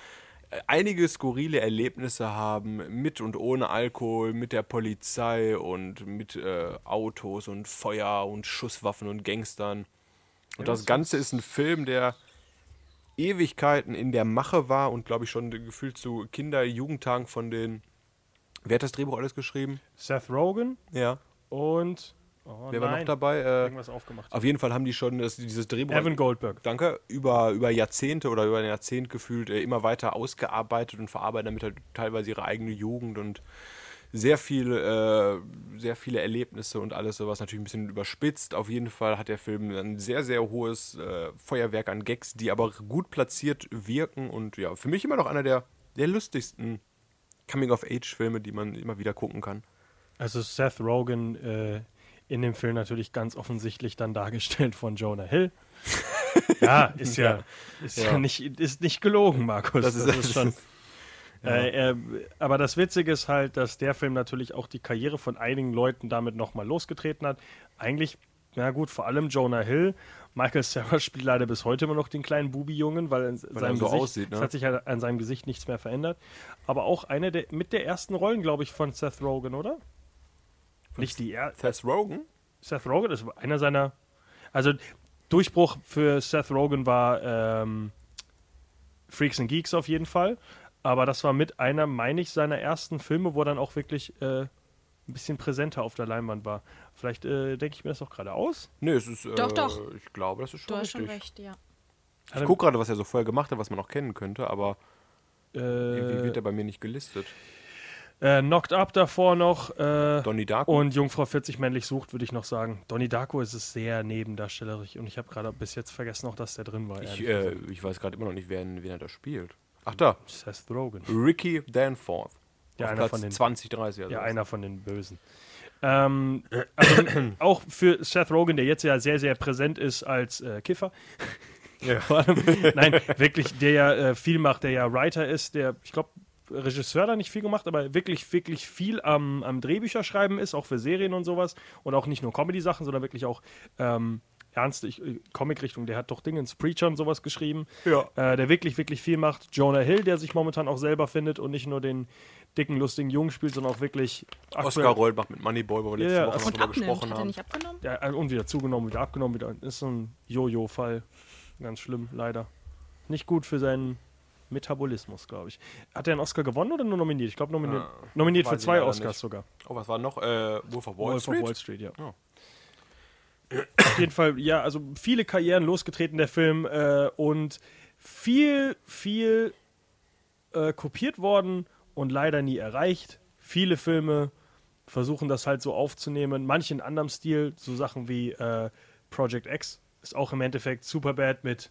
äh, einige skurrile Erlebnisse haben, mit und ohne Alkohol, mit der Polizei und mit äh, Autos und Feuer und Schusswaffen und Gangstern. Und das Ganze ist ein Film, der Ewigkeiten in der Mache war und glaube ich schon gefühlt zu Kinder-Jugendtagen von den. Wer hat das Drehbuch alles geschrieben? Seth Rogen Ja. und. Oh, Wer war nein. noch dabei? Äh, Irgendwas aufgemacht. auf jeden Fall haben die schon das, dieses Drehbuch. Evan Goldberg. Danke, über, über Jahrzehnte oder über ein Jahrzehnt gefühlt äh, immer weiter ausgearbeitet und verarbeiten damit halt teilweise ihre eigene Jugend und sehr viel, äh, sehr viele Erlebnisse und alles sowas natürlich ein bisschen überspitzt. Auf jeden Fall hat der Film ein sehr, sehr hohes äh, Feuerwerk an Gags, die aber gut platziert wirken und ja, für mich immer noch einer der, der lustigsten Coming-of-Age-Filme, die man immer wieder gucken kann. Also Seth Rogen äh, in dem Film natürlich ganz offensichtlich dann dargestellt von Jonah Hill. ja, ist ja, ist ja. Ja. nicht, ist nicht gelogen, Markus. Das ist- schon. Äh, äh, aber das Witzige ist halt, dass der Film natürlich auch die Karriere von einigen Leuten damit nochmal losgetreten hat. Eigentlich, na gut, vor allem Jonah Hill. Michael Cera spielt leider bis heute immer noch den kleinen Bubi-Jungen, weil, in seinem so Gesicht, aussieht, ne? es hat sich halt an seinem Gesicht nichts mehr verändert. Aber auch eine der, mit der ersten Rollen, glaube ich, von Seth Rogen, oder? nicht die er Seth Rogen? Seth Rogen ist einer seiner. Also Durchbruch für Seth Rogen war ähm, Freaks and Geeks auf jeden Fall. Aber das war mit einer, meine ich, seiner ersten Filme, wo er dann auch wirklich äh, ein bisschen präsenter auf der Leinwand war. Vielleicht äh, denke ich mir das auch gerade aus. Nee, es ist. Äh, Doch, doch. Ich glaube, das ist schon Du hast richtig. schon recht, ja. Ich gucke gerade, was er so vorher gemacht hat, was man noch kennen könnte, aber irgendwie Äh, wird er bei mir nicht gelistet. äh, Knocked Up davor noch. Äh, Donnie Darko. und Jungfrau 40 männlich sucht, würde ich noch sagen. Donnie Darko ist es sehr nebendarstellerisch und ich habe gerade bis jetzt vergessen auch, dass der drin war. ich, äh, ich weiß gerade immer noch nicht, wer, wen er da spielt. Ach da, Seth Rogen. Ricky Danforth. Ja, einer Platz von den- 20, 30. Also Ja, einer von den Bösen. Ähm, also, auch für Seth Rogen, der jetzt ja sehr, sehr präsent ist als äh, Kiffer. Allem, nein, wirklich, der ja äh, viel macht, der ja Writer ist, der, ich glaube, Regisseur da nicht viel gemacht, aber wirklich, wirklich viel am, am Drehbücherschreiben ist, auch für Serien und sowas. Und auch nicht nur Comedy-Sachen, sondern wirklich auch ähm, ernste ich- äh, Comic-Richtung. Der hat doch Dingens Preacher und sowas geschrieben. Ja. Äh, der wirklich, wirklich viel macht. Jonah Hill, der sich momentan auch selber findet und nicht nur den dicken, lustigen Jungen spielt, sondern auch wirklich Oscar Roll macht mit Moneyboy, wo wir letzte Ja, Woche noch Und abnimmt. gesprochen Hat er haben. nicht abgenommen? Ja, äh, und wieder zugenommen, wieder abgenommen, wieder. Ist so ein Jojo-Fall. Ganz schlimm, leider. Nicht gut für seinen Metabolismus, glaube ich. Hat er einen Oscar gewonnen oder nur nominiert? Ich glaube, nominiert, Ah, nominiert für zwei Oscars nicht. sogar. Oh, was war noch? Äh, Wolf of Wall Wolf Street? of Wall Street, ja. Ja. Auf jeden Fall, ja, also viele Karrieren losgetreten, der Film. Äh, und viel, viel äh, kopiert worden und leider nie erreicht. Viele Filme versuchen das halt so aufzunehmen. Manche in anderem Stil, so Sachen wie äh, Project X ist auch im Endeffekt Superbad mit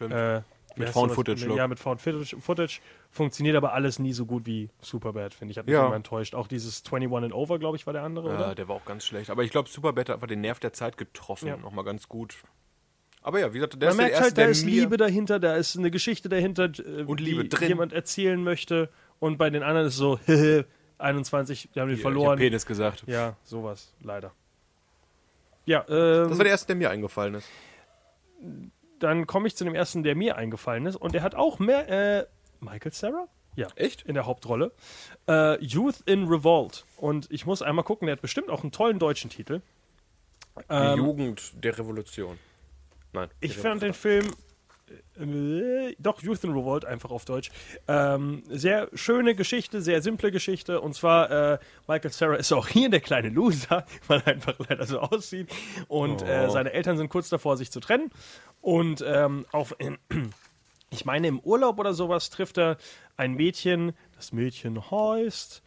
äh, wie Mit Found? Footage, Look. ja, mit Found Footage. Funktioniert aber alles nie so gut wie Superbad, finde ich. Hat mich Ja. immer enttäuscht. Auch dieses 21 and Over, glaube ich, war der andere, ja, oder? der war auch ganz schlecht. Aber ich glaube, Superbad hat einfach den Nerv der Zeit getroffen. Ja. Nochmal ganz gut. Aber ja, wie gesagt, der Man ist der merkt erste, halt, da der ist Liebe dahinter, da ist eine Geschichte dahinter, äh, Und die Liebe drin. jemand erzählen möchte. Und bei den anderen ist es so, 21, die haben den Ich verloren. hab Penis gesagt. Ja, sowas, leider. Ja, ähm, Das war der erste, der mir eingefallen ist. Dann komme ich zu dem ersten, der mir eingefallen ist. Und der hat auch mehr, äh, Michael Sarah? Ja. Echt? In der Hauptrolle. Äh, Youth in Revolt. Und ich muss einmal gucken, der hat bestimmt auch einen tollen deutschen Titel. Die Ähm, Jugend der Revolution. Nein. Ich die fand den Film. Äh, doch, Youth in Revolt, einfach auf Deutsch. Ähm, sehr schöne Geschichte, sehr simple Geschichte. Und zwar, äh, Michael Sarah ist auch hier der kleine Loser, weil er einfach leider so aussieht. Und äh, Oh. seine Eltern sind kurz davor, sich zu trennen. Und ähm, auf, in, ich meine, im Urlaub oder sowas trifft er ein Mädchen. Das Mädchen heißt.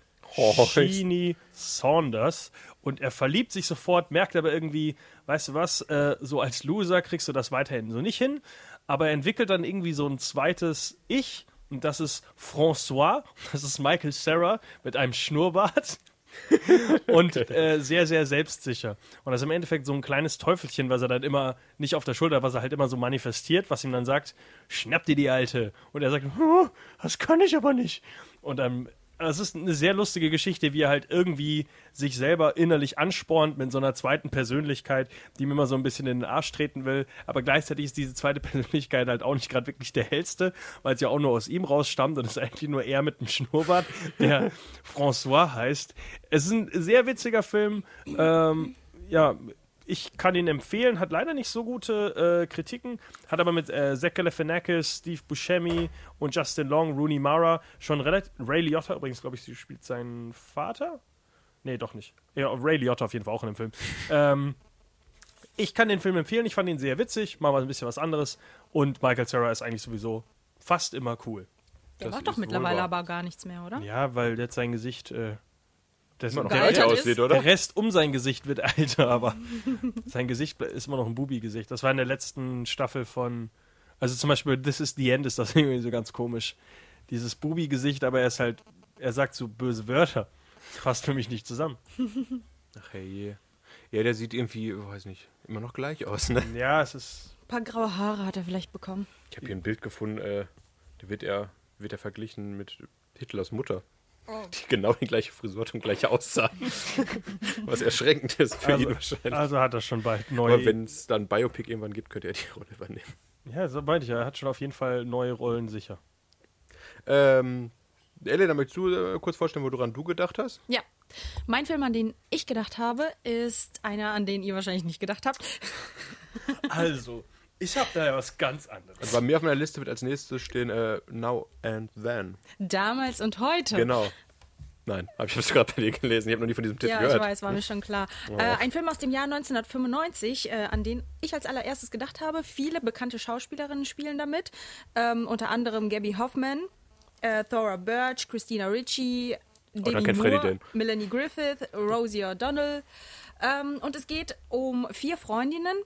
Sheenie Saunders. Und er verliebt sich sofort, merkt aber irgendwie, weißt du was, äh, so als Loser kriegst du das weiterhin so nicht hin. Aber er entwickelt dann irgendwie so ein zweites Ich. Und das ist François. Das ist Michael Sarah mit einem Schnurrbart. und äh, sehr, sehr selbstsicher. Und das ist im Endeffekt so ein kleines Teufelchen, was er dann immer nicht auf der Schulter, was er halt immer so manifestiert, was ihm dann sagt, schnapp dir die Alte. Und er sagt, "Huh, das kann ich aber nicht. Und dann, es ist eine sehr lustige Geschichte, wie er halt irgendwie sich selber innerlich anspornt mit so einer zweiten Persönlichkeit, die ihm immer so ein bisschen in den Arsch treten will. Aber gleichzeitig ist diese zweite Persönlichkeit halt auch nicht gerade wirklich der hellste, weil es ja auch nur aus ihm rausstammt und es ist eigentlich nur er mit dem Schnurrbart, der François heißt. Es ist ein sehr witziger Film. Ähm, ja, ich kann ihn empfehlen, hat leider nicht so gute äh, Kritiken, hat aber mit äh, Zach Galifianakis, Steve Buscemi und Justin Long, Rooney Mara schon relativ. Ray Liotta übrigens, glaube ich, sie spielt seinen Vater. Nee, doch nicht. Ja, Ray Liotta auf jeden Fall auch in dem Film. ähm, ich kann den Film empfehlen, ich fand ihn sehr witzig, mal ein bisschen was anderes und Michael Cera ist eigentlich sowieso fast immer cool. Der Das macht doch mittlerweile aber gar nichts mehr, oder? Ja, weil jetzt sein Gesicht. Äh, das Immer noch ist. aussieht, Der oder? Rest um sein Gesicht wird älter, aber sein Gesicht ist immer noch ein Bubi-Gesicht. Das war in der letzten Staffel von. Also zum Beispiel This is the End ist das irgendwie so ganz komisch. Dieses Bubi-Gesicht, aber er ist halt. Er sagt so böse Wörter. Das passt für mich nicht zusammen. Ach hey, je. Ja, der sieht irgendwie, weiß nicht, immer noch gleich aus, ne? Ja, es ist. Ein paar graue Haare hat er vielleicht bekommen. Ich habe hier ein Bild gefunden, äh, da wird er, wird er verglichen mit Hitlers Mutter. Die genau die gleiche Frisur hat und gleiche aussah. Was erschreckend ist für ihn Also, wahrscheinlich. also hat er schon bald Aber neue. wenn es dann Biopic irgendwann gibt, könnte er die Rolle übernehmen. ja, so meinte ich. Er hat schon auf jeden Fall neue Rollen sicher. Ähm, Elena, möchtest du äh, kurz vorstellen, woran du gedacht hast? Ja, Mein Film, an den ich gedacht habe, ist einer, an den ihr wahrscheinlich nicht gedacht habt. Also, ich habe da ja was ganz anderes. Also bei mir auf meiner Liste wird als nächstes stehen äh, Now and Then. Damals und heute. Genau. Nein, habe ich das gerade bei dir gelesen. Ich habe noch nie von diesem Titel Ja, gehört. ich weiß, war mir schon klar. Äh, ein Film aus dem Jahr 1995, äh, an den ich als allererstes gedacht habe. Viele bekannte Schauspielerinnen spielen damit. Ähm, unter anderem Gabby Hoffman, äh, Thora Birch, Christina Ricci, Demi dann kennt Freddy Moore, den. Melanie Griffith, Rosie O'Donnell. Ähm, und es geht um vier Freundinnen,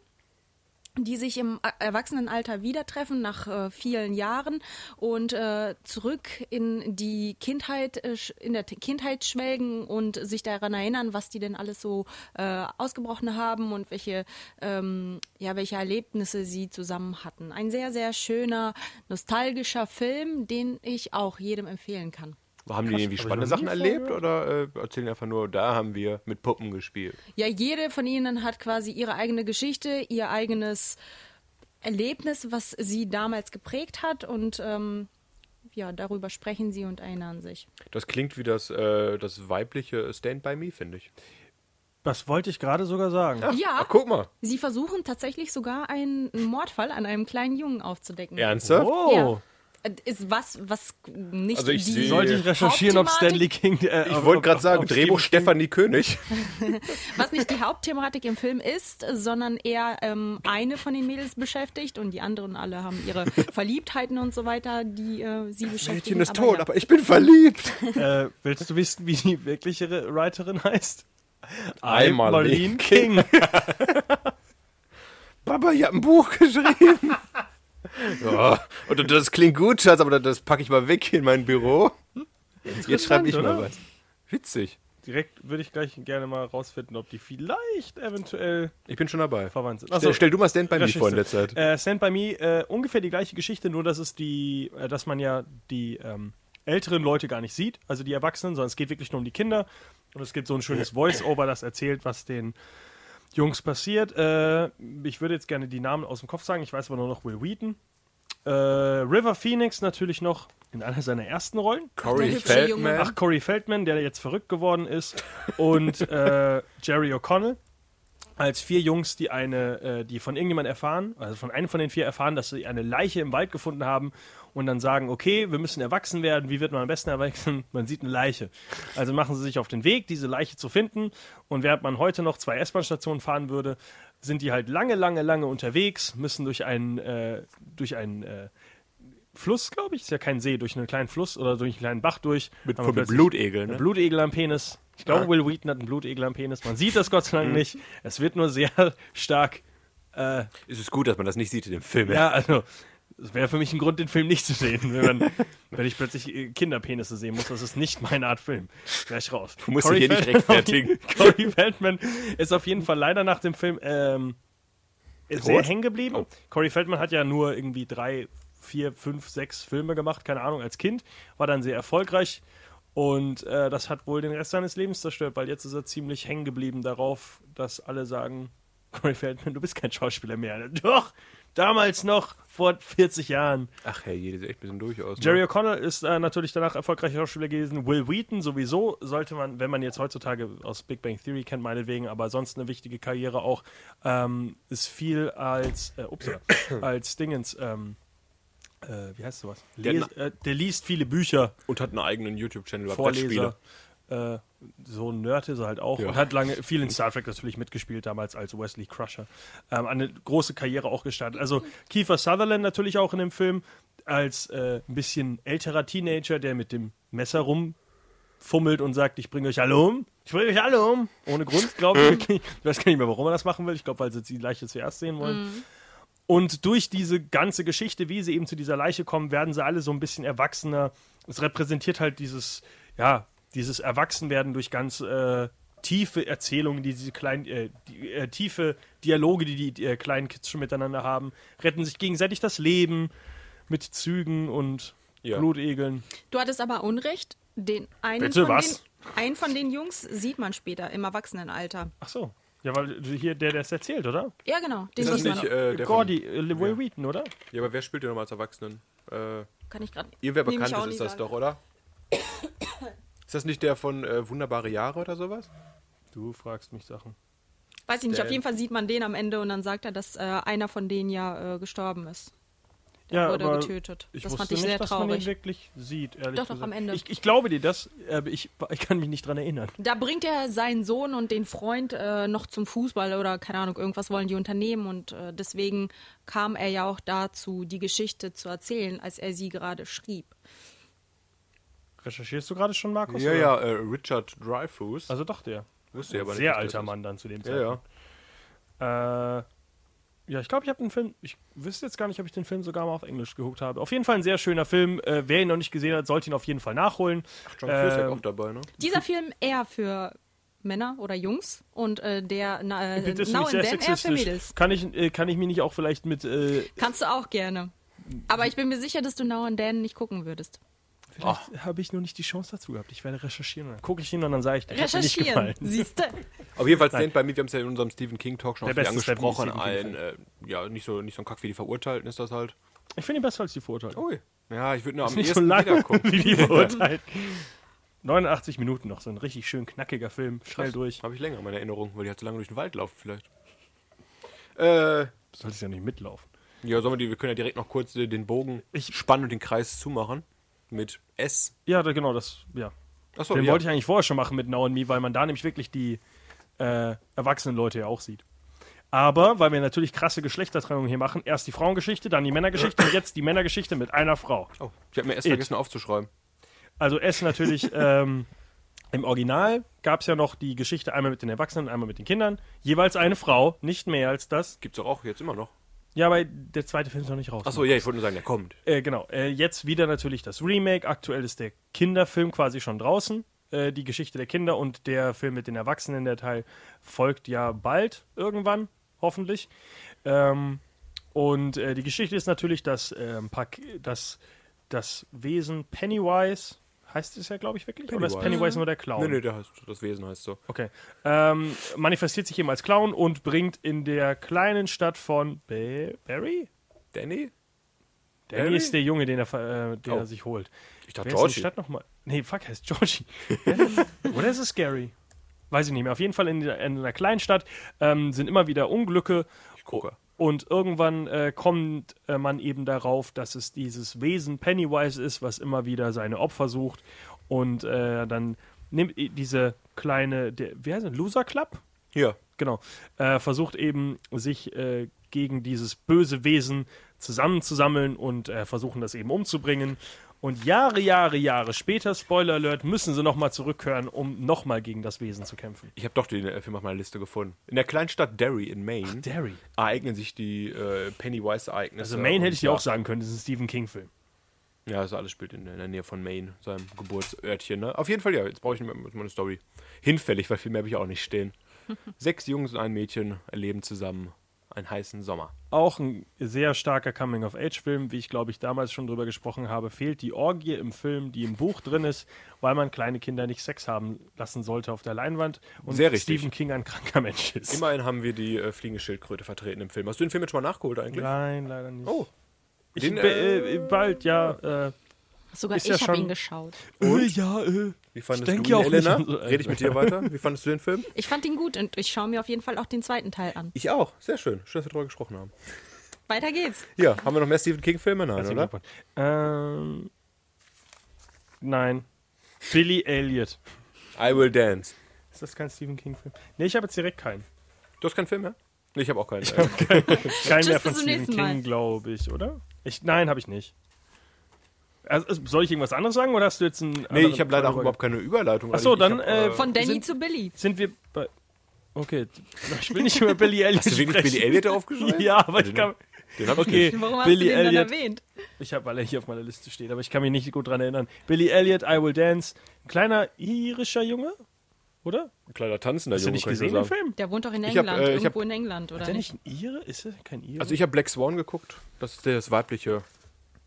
die sich im Erwachsenenalter wieder treffen nach äh, vielen Jahren und äh, zurück in die Kindheit äh, in der Kindheit schwelgen und sich daran erinnern, was die denn alles so äh, ausgebrochen haben und welche ähm, ja welche Erlebnisse sie zusammen hatten. Ein sehr sehr schöner nostalgischer Film, den ich auch jedem empfehlen kann. Haben die irgendwie spannende Sachen erlebt oder äh, erzählen einfach nur, da haben wir mit Puppen gespielt? Ja, jede von ihnen hat quasi ihre eigene Geschichte, ihr eigenes Erlebnis, was sie damals geprägt hat und ähm, ja, darüber sprechen sie und erinnern sich. Das klingt wie das, äh, das weibliche Stand By Me, finde ich. Das wollte ich gerade sogar sagen. Ja, Ach, guck mal. sie versuchen tatsächlich sogar einen Mordfall an einem kleinen Jungen aufzudecken. Ernsthaft? Oh, Ja. Ist was, was nicht Also ich die sollte ich recherchieren, ob Stanley King. Äh, Ich wollte gerade sagen, Drehbuch Stefan. Stefanie König. Was nicht die Hauptthematik im Film ist, sondern eher ähm, eine von den Mädels beschäftigt und die anderen alle haben ihre Verliebtheiten und so weiter, die äh, sie beschäftigen. Mädchen ist Aber tot, ja. aber ich bin verliebt. Äh, willst du wissen, wie die wirkliche Writerin heißt? I'm Marlene King. Papa, ich habe ein Buch geschrieben. Ja, und das klingt gut, Schatz, aber das packe ich mal weg in mein Büro. Jetzt schreibe ich mal oder? was. Witzig. Direkt würde ich gleich gerne mal rausfinden, ob die vielleicht eventuell Ich bin schon dabei. verwandt sind. Stell, stell du mal Stand By Me vor in Recherche. Zeit. Äh, Stand By Me, äh, ungefähr die gleiche Geschichte, nur dass es die, äh, dass man ja die ähm, älteren Leute gar nicht sieht, also die Erwachsenen, sondern es geht wirklich nur um die Kinder. Und es gibt so ein schönes Voice-Over, das erzählt, was den Jungs passiert. Äh, ich würde jetzt gerne die Namen aus dem Kopf sagen, ich weiß aber nur noch Will Wheaton. Äh, River Phoenix natürlich noch in einer seiner ersten Rollen. Corey Feldman. Ach, Corey Feldman, der jetzt verrückt geworden ist. Und äh, Jerry O'Connell als vier Jungs, die eine, äh, die von irgendjemand erfahren, also von einem von den vier erfahren, dass sie eine Leiche im Wald gefunden haben und dann sagen, okay, wir müssen erwachsen werden. Wie wird man am besten erwachsen? Man sieht eine Leiche. Also machen sie sich auf den Weg, diese Leiche zu finden. Und während man heute noch zwei S-Bahn-Stationen fahren würde, sind die halt lange, lange, lange unterwegs, müssen durch einen, äh, durch einen äh, Fluss, glaube ich, ist ja kein See, durch einen kleinen Fluss oder durch einen kleinen Bach durch. Mit, Blutegel, ne? Blutegel am Penis. Ich glaube, Ah. Will Wheaton hat einen Blutegel am Penis. Man sieht das Gott sei Dank Mhm. nicht. Es wird nur sehr stark. Äh, Es ist gut, dass man das nicht sieht in dem Film. ja, also, es wäre für mich ein Grund, den Film nicht zu sehen, wenn, man, wenn ich plötzlich äh, Kinderpenisse sehen muss. Das ist nicht meine Art Film. Gleich raus. Du musst dich hier nicht rechtfertigen. Corey Feldman ist auf jeden Fall leider nach dem Film ähm, sehr hängen geblieben. Oh. Corey Feldman hat ja nur irgendwie drei, vier, fünf, sechs Filme gemacht, keine Ahnung, als Kind. War dann sehr erfolgreich. Und äh, das hat wohl den Rest seines Lebens zerstört, weil jetzt ist er ziemlich hängen geblieben darauf, dass alle sagen, Corey Feldman, du bist kein Schauspieler mehr. Doch, damals noch, vor 40 Jahren. Ach hey, die sieht echt ein bisschen durch aus. ne? Jerry O'Connell ist äh, natürlich danach erfolgreicher Schauspieler gewesen. Will Wheaton sowieso sollte man, wenn man jetzt heutzutage aus Big Bang Theory kennt, meinetwegen, aber sonst eine wichtige Karriere auch, ähm, ist viel als, äh, upsala, als Dingens, ähm, äh, wie heißt sowas? Der Les, äh, der liest viele Bücher, Und hat einen eigenen YouTube-Channel über Vorleser. Brettspiele. Äh, so ein Nerd ist er halt auch Ja. und hat lange viel in Star Trek natürlich mitgespielt, damals als Wesley Crusher. Ähm, eine große Karriere auch gestartet. Also Kiefer Sutherland natürlich auch in dem Film als äh, ein bisschen älterer Teenager, der mit dem Messer rumfummelt und sagt, ich bringe euch alle um. Ich bringe euch alle um. Ohne Grund, glaube ich. wirklich. Ich weiß gar nicht mehr, warum er das machen will. Ich glaube, weil sie die Leiche zuerst sehen wollen. Und durch diese ganze Geschichte, wie sie eben zu dieser Leiche kommen, werden sie alle so ein bisschen erwachsener. Es repräsentiert halt dieses, ja, dieses Erwachsenwerden durch ganz äh, tiefe Erzählungen, die diese kleinen, äh, die, äh, tiefe Dialoge, die die äh, kleinen Kids schon miteinander haben, retten sich gegenseitig das Leben mit Zügen und Ja. Blutegeln. Du hattest aber Unrecht. Den einen, Bitte, von was? Den, einen von den Jungs sieht man später im Erwachsenenalter. Ach so. Ja, weil du hier der, der es erzählt, oder? Ja, genau. Den Ist das nicht äh, der von, Gordy, äh, Will Wheaton, oder? Ja, aber wer spielt denn nochmal als Erwachsenen? Äh, Kann ich gerade. ihr, wer bekannt ist, ist das doch, oder? Ist das nicht der von äh, Wunderbare Jahre oder sowas? Du fragst mich Sachen. Weiß ich nicht, Der- auf jeden Fall sieht man den am Ende und dann sagt er, dass äh, einer von denen ja äh, gestorben ist. Ja, wurde aber getötet. Ich das fand ich nicht, sehr dass man traurig. wirklich sieht, ehrlich Doch, doch, gesagt. am Ende. Ich, ich glaube dir das, aber ich, ich kann mich nicht dran erinnern. Da bringt er seinen Sohn und den Freund äh, noch zum Fußball oder keine Ahnung, irgendwas wollen die unternehmen und äh, deswegen kam er ja auch dazu, die Geschichte zu erzählen, als er sie gerade schrieb. Recherchierst du gerade schon, Markus? Ja, oder? ja, äh, Richard Dreyfuss. Also doch der. Wusste ich aber nicht, Sehr alter. Mann dann zu dem Ja, ja. Zeitpunkt. Äh, ja, ich glaube, ich habe den Film, ich wüsste jetzt gar nicht, ob ich den Film sogar mal auf Englisch geguckt habe. Auf jeden Fall ein sehr schöner Film. Äh, wer ihn noch nicht gesehen hat, sollte ihn auf jeden Fall nachholen. John Cusack Ähm, auch dabei, ne? Dieser Film eher für Männer oder Jungs und äh, der na, äh, Bitte ist Now nicht sehr and Then eher für sexistisch. Mädels. Kann ich, äh, kann ich mich nicht auch vielleicht mit. Äh, Kannst du auch gerne. Aber ich bin mir sicher, dass du Now and Then nicht gucken würdest. Vielleicht habe ich nur nicht die Chance dazu gehabt. Ich werde recherchieren. Dann gucke ich ihn und dann sage ich, nicht Recherchieren, siehst du? Auf jeden Fall Stand bei mir, wir haben es ja in unserem Stephen King Talk schon oft angesprochen. Ein, äh, ja, nicht so, nicht so ein Kack wie die Verurteilten ist das halt. Ich finde ihn besser als die Vorurteile. Ui. Ja, ich würde nur am nicht so ehesten lang wieder gucken. wie die Verurteilten. 89 Minuten noch, so ein richtig schön knackiger Film. Schnell durch. Habe ich länger in meiner Erinnerung, weil die hat so lange durch den Wald laufen vielleicht. Äh, Du solltest ja nicht mitlaufen. ja, sollen wir die, wir können ja direkt noch kurz äh, den Bogen Ich- spannen und den Kreis zumachen. Mit S. Ja, da, genau, das, ja. Achso, Den ja. wollte ich eigentlich vorher schon machen mit Now and Me, weil man da nämlich wirklich die äh, erwachsenen Leute ja auch sieht. Aber, weil wir natürlich krasse Geschlechtertrennung hier machen, erst die Frauengeschichte, dann die Männergeschichte und jetzt die Männergeschichte mit einer Frau. Oh, ich habe mir S It. vergessen aufzuschreiben. Also S natürlich, ähm, im Original gab es ja noch die Geschichte einmal mit den Erwachsenen, einmal mit den Kindern. Jeweils eine Frau, nicht mehr als das. Gibt's doch auch jetzt immer noch. Ja, aber der zweite Film ist noch nicht raus. Achso, ja, ich wollte nur sagen, der kommt. Äh, genau. Äh, jetzt wieder natürlich das Remake. Aktuell ist der Kinderfilm quasi schon draußen. Äh, die Geschichte der Kinder und der Film mit den Erwachsenen, der Teil, folgt ja bald irgendwann, hoffentlich. Ähm, und äh, die Geschichte ist natürlich, dass, ähm, Pak- dass das Wesen Pennywise, heißt es ja, glaube ich, wirklich? Oder ist Pennywise. Pennywise nur der Clown? Nee, nee, der heißt, das Wesen heißt so. Okay. Ähm, manifestiert sich eben als Clown und bringt in der kleinen Stadt von Ba- Barry? Danny? Danny Barry? ist der Junge, den er, äh, den Oh. er sich holt. Ich dachte Wer ist die Georgie. Stadt nochmal? Nee, fuck, heißt Georgie. Oder ist es Gary? Weiß ich nicht mehr. Auf jeden Fall in, der, in einer kleinen Stadt ähm, sind immer wieder Unglücke. Ich gucke. Und irgendwann äh, kommt äh, man eben darauf, dass es dieses Wesen Pennywise ist, was immer wieder seine Opfer sucht. Und äh, dann nimmt i- diese kleine, der, wie heißt das, Loser Club? Hier. Genau. Äh, versucht eben, sich äh, gegen dieses böse Wesen zusammenzusammeln und äh, versuchen das eben umzubringen. Und Jahre, Jahre, Jahre später, Spoiler Alert, müssen sie nochmal zurückkehren, um nochmal gegen das Wesen zu kämpfen. Ich habe doch den äh, Film auf meiner Liste gefunden. In der Kleinstadt Derry in Maine Derry. ereignen sich die äh, Pennywise-Ereignisse. Also Maine hätte ich dir auch sagen können, das ist ein Stephen King-Film. Ja, also alles spielt in, in der Nähe von Maine, seinem Geburtsörtchen. Ne? Auf jeden Fall, ja, jetzt brauche ich nicht mehr meine Story. Hinfällig, weil viel mehr habe ich auch nicht stehen. Sechs Jungs und ein Mädchen erleben zusammen einen heißen Sommer. Auch ein sehr starker Coming-of-Age-Film, wie ich glaube ich damals schon drüber gesprochen habe, fehlt die Orgie im Film, die im Buch drin ist, weil man kleine Kinder nicht Sex haben lassen sollte auf der Leinwand und Sehr richtig. Stephen King ein kranker Mensch ist. Immerhin haben wir die äh, fliegende Schildkröte vertreten im Film. Hast du den Film jetzt schon mal nachgeholt eigentlich? Nein, leider nicht. Oh. Ich, Den, be- äh, bald, ja. Äh, Sogar Ist ich ja habe schon- ihn geschaut. äh, ja, äh. Wie fandest denk du ihn, Elena? so- Rede ich mit dir weiter? Wie fandest du den Film? Ich fand ihn gut und ich schaue mir auf jeden Fall auch den zweiten Teil an. Ich auch. Sehr schön. Schön, dass wir darüber gesprochen haben. Weiter geht's. Ja, haben wir noch mehr Stephen King-Filme? Nein, oder? Ähm, nein. Billy Elliot. I Will Dance. Ist das kein Stephen King-Film? Nee, ich habe jetzt direkt keinen. Du hast keinen Film mehr? Nee, ich habe auch keinen. Äh, Keinen Tschüss, mehr von Stephen. King, glaube ich, oder? Ich, nein, habe ich nicht. Also, soll ich irgendwas anderes sagen oder hast du jetzt einen nee, ich habe leider auch überhaupt keine Überleitung. Ach so, Ich dann, hab, äh, Von Danny Sind- zu Billy. Sind wir bei. Okay, ich will nicht über Billy Elliot Hast du wirklich. Billy Elliot aufgeschrieben? Ja, aber ich kann. Den hab ich Okay, nicht. Warum hast Billy du den Elliot. dann erwähnt? Ich habe, weil er hier auf meiner Liste steht, aber ich kann mich nicht gut dran erinnern. Billy Elliot, I Will Dance. Ein kleiner irischer Junge, oder? Ein kleiner tanzender Hast du Junge, nicht kann ich nur gesehen den. Film? Der wohnt doch in Ich hab, England, äh, ich irgendwo hab- in England, oder Ist er nicht? nicht ein Ire? Ist er kein Ire? Also ich habe Black Swan geguckt. Das ist das weibliche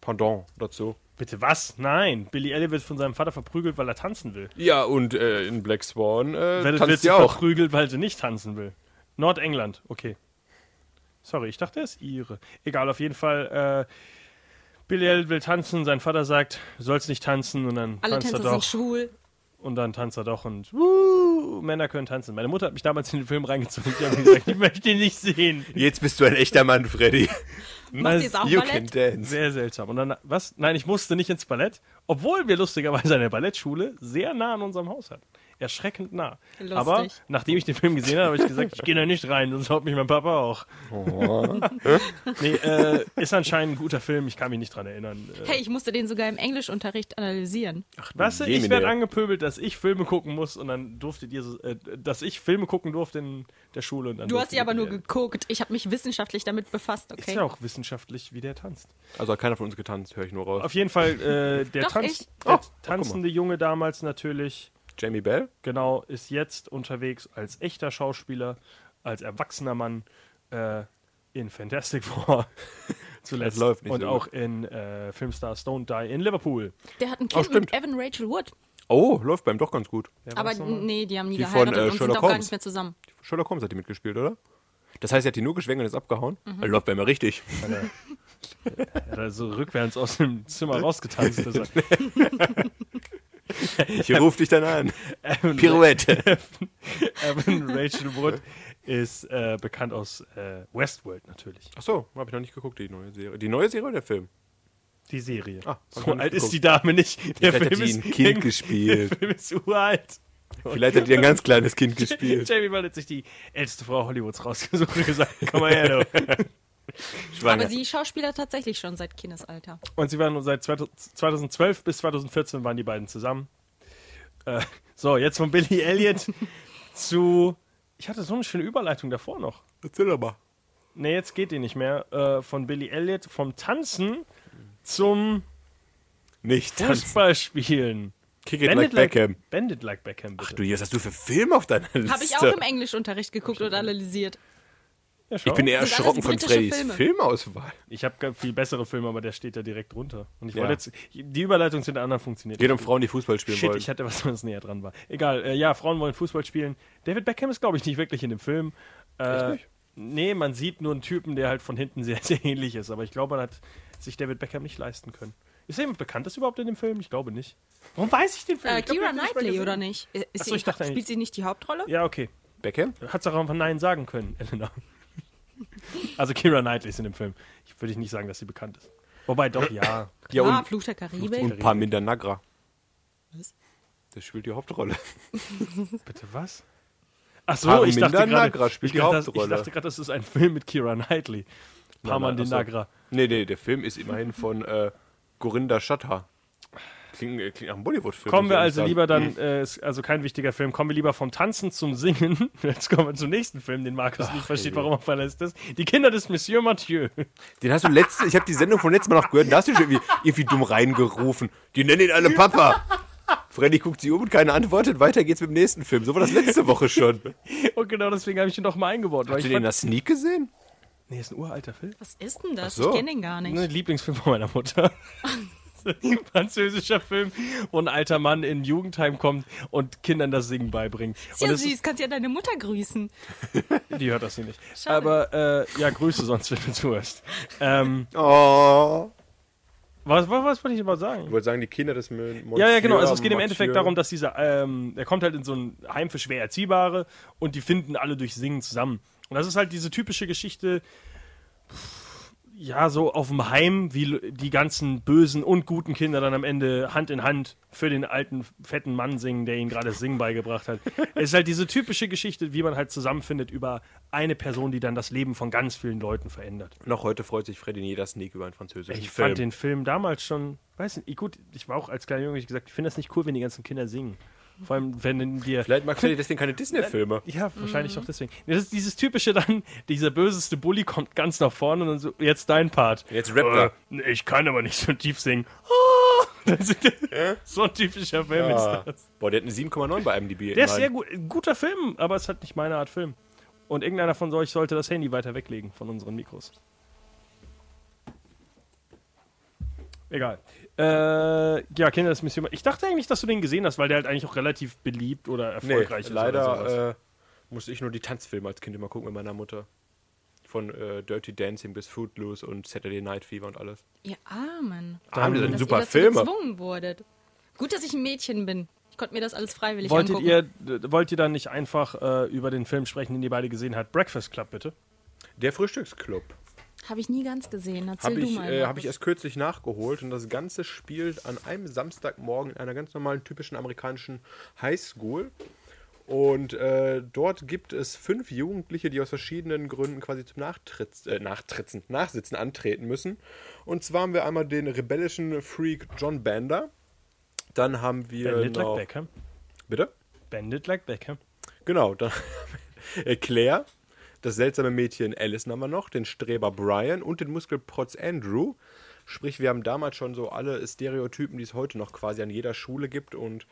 Pendant dazu. Bitte was? Nein. Billy Elliot wird von seinem Vater verprügelt, weil er tanzen will. Ja, und äh, in Black Swan äh, Wird, wird tanzt sie sie auch. verprügelt, weil sie nicht tanzen will. Nordengland, okay. Sorry, ich dachte, er ist Ire. Egal, auf jeden Fall. Äh, Billy Elliot will tanzen, sein Vater sagt, du sollst nicht tanzen und dann Alle tanzt er Tänzer sind doch. schwul. Und dann tanzt er doch und wuh, Männer können tanzen. Meine Mutter hat mich damals in den Film reingezogen. Ich habe gesagt, ich möchte ihn nicht sehen. Jetzt bist du ein echter Mann, Freddy. Machst du jetzt auch You can Ballett? dance. Sehr seltsam. Und dann, was? Nein, ich musste nicht ins Ballett, obwohl wir lustigerweise eine Ballettschule sehr nah an unserem Haus hatten. Erschreckend nah. Lustig. Aber nachdem ich den Film gesehen habe, habe ich gesagt, ich gehe da nicht rein, sonst haut mich mein Papa auch. nee, äh, ist anscheinend ein guter Film, ich kann mich nicht dran erinnern. Äh, Hey, ich musste den sogar im Englischunterricht analysieren. Weißt du, ich werde angepöbelt, dass ich Filme gucken muss und dann durftet ihr, so, äh, dass ich Filme gucken durfte in der Schule. Und dann Du hast sie aber nur geguckt. Ich habe mich wissenschaftlich damit befasst, Ist okay? ja auch wissenschaftlich, wie der tanzt. Also hat keiner von uns getanzt, höre ich nur raus. Auf jeden Fall, äh, der, Doch, Tanz, ich. der Oh, oh, tanzende Junge damals natürlich, Jamie Bell? genau, ist jetzt unterwegs als echter Schauspieler, als erwachsener Mann äh, in Fantastic Four zuletzt Das läuft nicht und so auch gut. in äh, Filmstars Don't Die in Liverpool. Der hat ein Oh, Kind mit stimmt. Evan Rachel Wood. Oh, läuft beim doch ganz gut. Aber nochmal? nee, die haben nie Die geheiratet von, äh, und sind Sherlock auch gar nicht mehr zusammen. Sherlock Holmes hat die mitgespielt, oder? Das heißt, er hat die nur geschwängert und ist abgehauen? Mhm. Er läuft bei mir richtig. Er hat also rückwärts aus dem Zimmer rausgetanzt. Ich ruf dich dann an. Evan, Pirouette. Evan Rachel Wood ist äh, bekannt aus äh, Westworld natürlich. Achso, habe ich noch nicht geguckt, die neue Serie. Die neue Serie oder der Film? Die Serie. Ah, so alt ist die Dame nicht. Der Vielleicht hat Film die ist ein Kind Der gespielt. Film ist uralt. Vielleicht hat die ein ganz kleines Kind gespielt. Jamie Bell hat sich die älteste Frau Hollywoods rausgesucht und gesagt, komm mal her, du. Schwanger. Aber sie Schauspieler tatsächlich schon seit Kindesalter. Und sie waren seit 2012 bis 2014 waren die beiden zusammen. Äh, so, jetzt von Billy Elliot zu. Ich hatte so eine schöne Überleitung davor noch. Erzähl doch mal. Nee, jetzt geht die nicht mehr. Äh, von Billy Elliot vom Tanzen zum Nicht. Fußballspielen. Kick it like Beckham. Bandit like Beckham, bitte. Du, was hast du für Filme auf deiner Liste? Habe ich auch im Englischunterricht geguckt und analysiert. Ja. Ich bin eher Das erschrocken von Freddys Filme. Filmauswahl. Ich habe viel bessere Filme, aber der steht da direkt drunter. Und ich Ja. wollte jetzt. Die Überleitung zu den anderen funktioniert. Geht um Frauen, die Fußball spielen Shit, wollen. ich hatte was, was näher dran war. Egal, äh, ja, Frauen wollen Fußball spielen. David Beckham ist, glaube ich, nicht wirklich in dem Film. Äh, nicht? Nee, man sieht nur einen Typen, der halt von hinten sehr, sehr ähnlich ist. Aber ich glaube, man hat sich David Beckham nicht leisten können. Ist jemand Bekanntes überhaupt in dem Film? Ich glaube nicht. Warum weiß ich den Film? Äh, Ich glaub, Kira Knightley, oder nicht? Äh, Ist Ach so, sie, ich dachte spielt eigentlich- sie nicht die Hauptrolle? Ja, okay. Beckham? Hat's auch einfach Nein sagen können, Elena. Also Kira Knightley ist in dem Film. Ich würde ich nicht sagen, dass sie bekannt ist. Wobei doch, ja. Ja, ah, und, Fluch der Karibik. und Parminder Nagra. Was? Der spielt die Hauptrolle. Bitte was? Ach so, ich dachte gerade, spielt ich das- dachte gerade, das ist ein Film mit Kira Knightley. Parman Nein, nein, ach so. Nagra. Nee, nee, der Film ist immerhin von äh, Gorinda Shatta. Klingt, äh, klingt nach einem Bollywood-Film. Kommen wir also lieber dann, äh, ist also kein wichtiger Film, kommen wir lieber vom Tanzen zum Singen. Jetzt kommen wir zum nächsten Film, den Markus nicht versteht, ey. warum er verlässt ist. Die Kinder des Monsieur Mathieu. Den hast du letzte, ich habe die Sendung von letztem Mal noch gehört, da hast du schon irgendwie, irgendwie dumm reingerufen. Die nennen ihn alle Papa. Freddy guckt sie um und keine antwortet. Weiter geht's mit dem nächsten Film. So war das letzte Woche schon. Und genau deswegen habe ich ihn noch mal eingebaut. Weil Hast du ich den in der Sneak gesehen? Nee, ist ein uralter Film. Was ist denn das? Ach so. Ich kenne den gar nicht. Ein Lieblingsfilm von meiner Mutter. Ein französischer Film, wo ein alter Mann in ein Jugendheim kommt und Kindern das Singen beibringt. Ist ja und süß, kannst ja deine Mutter grüßen. Die hört das hier nicht. Schade. Aber äh, ja, Grüße sonst, wenn du zuhörst. Ähm, Oh. was, was, was wollte ich aber sagen? Ich wollte sagen, die Kinder des Monsieur Ja, ja, genau. Also es geht im. Endeffekt darum, dass dieser, ähm, er kommt halt in so ein Heim für schwer Erziehbare und die finden alle durch Singen zusammen. Und das ist halt diese typische Geschichte, ja, so auf dem Heim, wie die ganzen bösen und guten Kinder dann am Ende Hand in Hand für den alten, fetten Mann singen, der ihnen gerade das Singen beigebracht hat. es ist halt diese typische Geschichte, wie man halt zusammenfindet über eine Person, die dann das Leben von ganz vielen Leuten verändert. Noch heute freut sich Freddy in jeder Sneak über einen französischen Ich Film. fand den Film damals schon, weiß nicht, gut, ich war auch als kleiner Junge ich gesagt, ich finde das nicht cool, wenn die ganzen Kinder singen. Vor allem, wenn dir. Vielleicht mag Freddy deswegen keine Disney-Filme. Ja, wahrscheinlich doch deswegen. Das ist dieses typische dann, dieser böseste Bully kommt ganz nach vorne und dann so, jetzt dein Part. Jetzt rappt. Äh, ich kann aber nicht so tief singen. Das ist, so ein typischer Film Ah. ist das. Boah, der hat eine 7,9 bei IMDb. Der ist sehr gut, ein guter Film, aber es ist halt nicht meine Art Film. Und irgendeiner von euch sollte das Handy weiter weglegen von unseren Mikros. Egal. Äh, ja, Kinder des Mission. Ich dachte eigentlich, dass du den gesehen hast, weil der halt eigentlich auch relativ beliebt oder Nee, erfolgreich ist. oder sowas. leider äh, musste ich nur die Tanzfilme als Kind immer gucken mit meiner Mutter. Von äh, Dirty Dancing bis Footloose und Saturday Night Fever und alles. Ihr Armen. Ah, das sind Dass super ihr Filme. gezwungen wurdet. Gut, dass ich ein Mädchen bin. Ich konnte mir das alles freiwillig Wolltet angucken. ihr, wollt ihr dann nicht einfach äh, über den Film sprechen, den ihr beide gesehen habt? Breakfast Club, bitte. Der Frühstücksclub. Habe ich nie ganz gesehen. Erzähl Habe du ich, mal. äh, hab Markus. ich erst kürzlich nachgeholt und das Ganze spielt an einem Samstagmorgen in einer ganz normalen, typischen amerikanischen Highschool. Und äh, dort gibt es fünf Jugendliche, die aus verschiedenen Gründen quasi zum Nachtritz, äh, Nachtritzen, Nachsitzen antreten müssen. Und zwar haben wir einmal den rebellischen Freak John Bander. Dann haben wir Bandit noch... like Beckham. Bitte? Bandit like Beckham. Genau, dann Claire, das seltsame Mädchen Allison haben wir noch, den Streber Brian und den Muskelprotz Andrew. Sprich, wir haben damals schon so alle Stereotypen, die es heute noch quasi an jeder Schule gibt und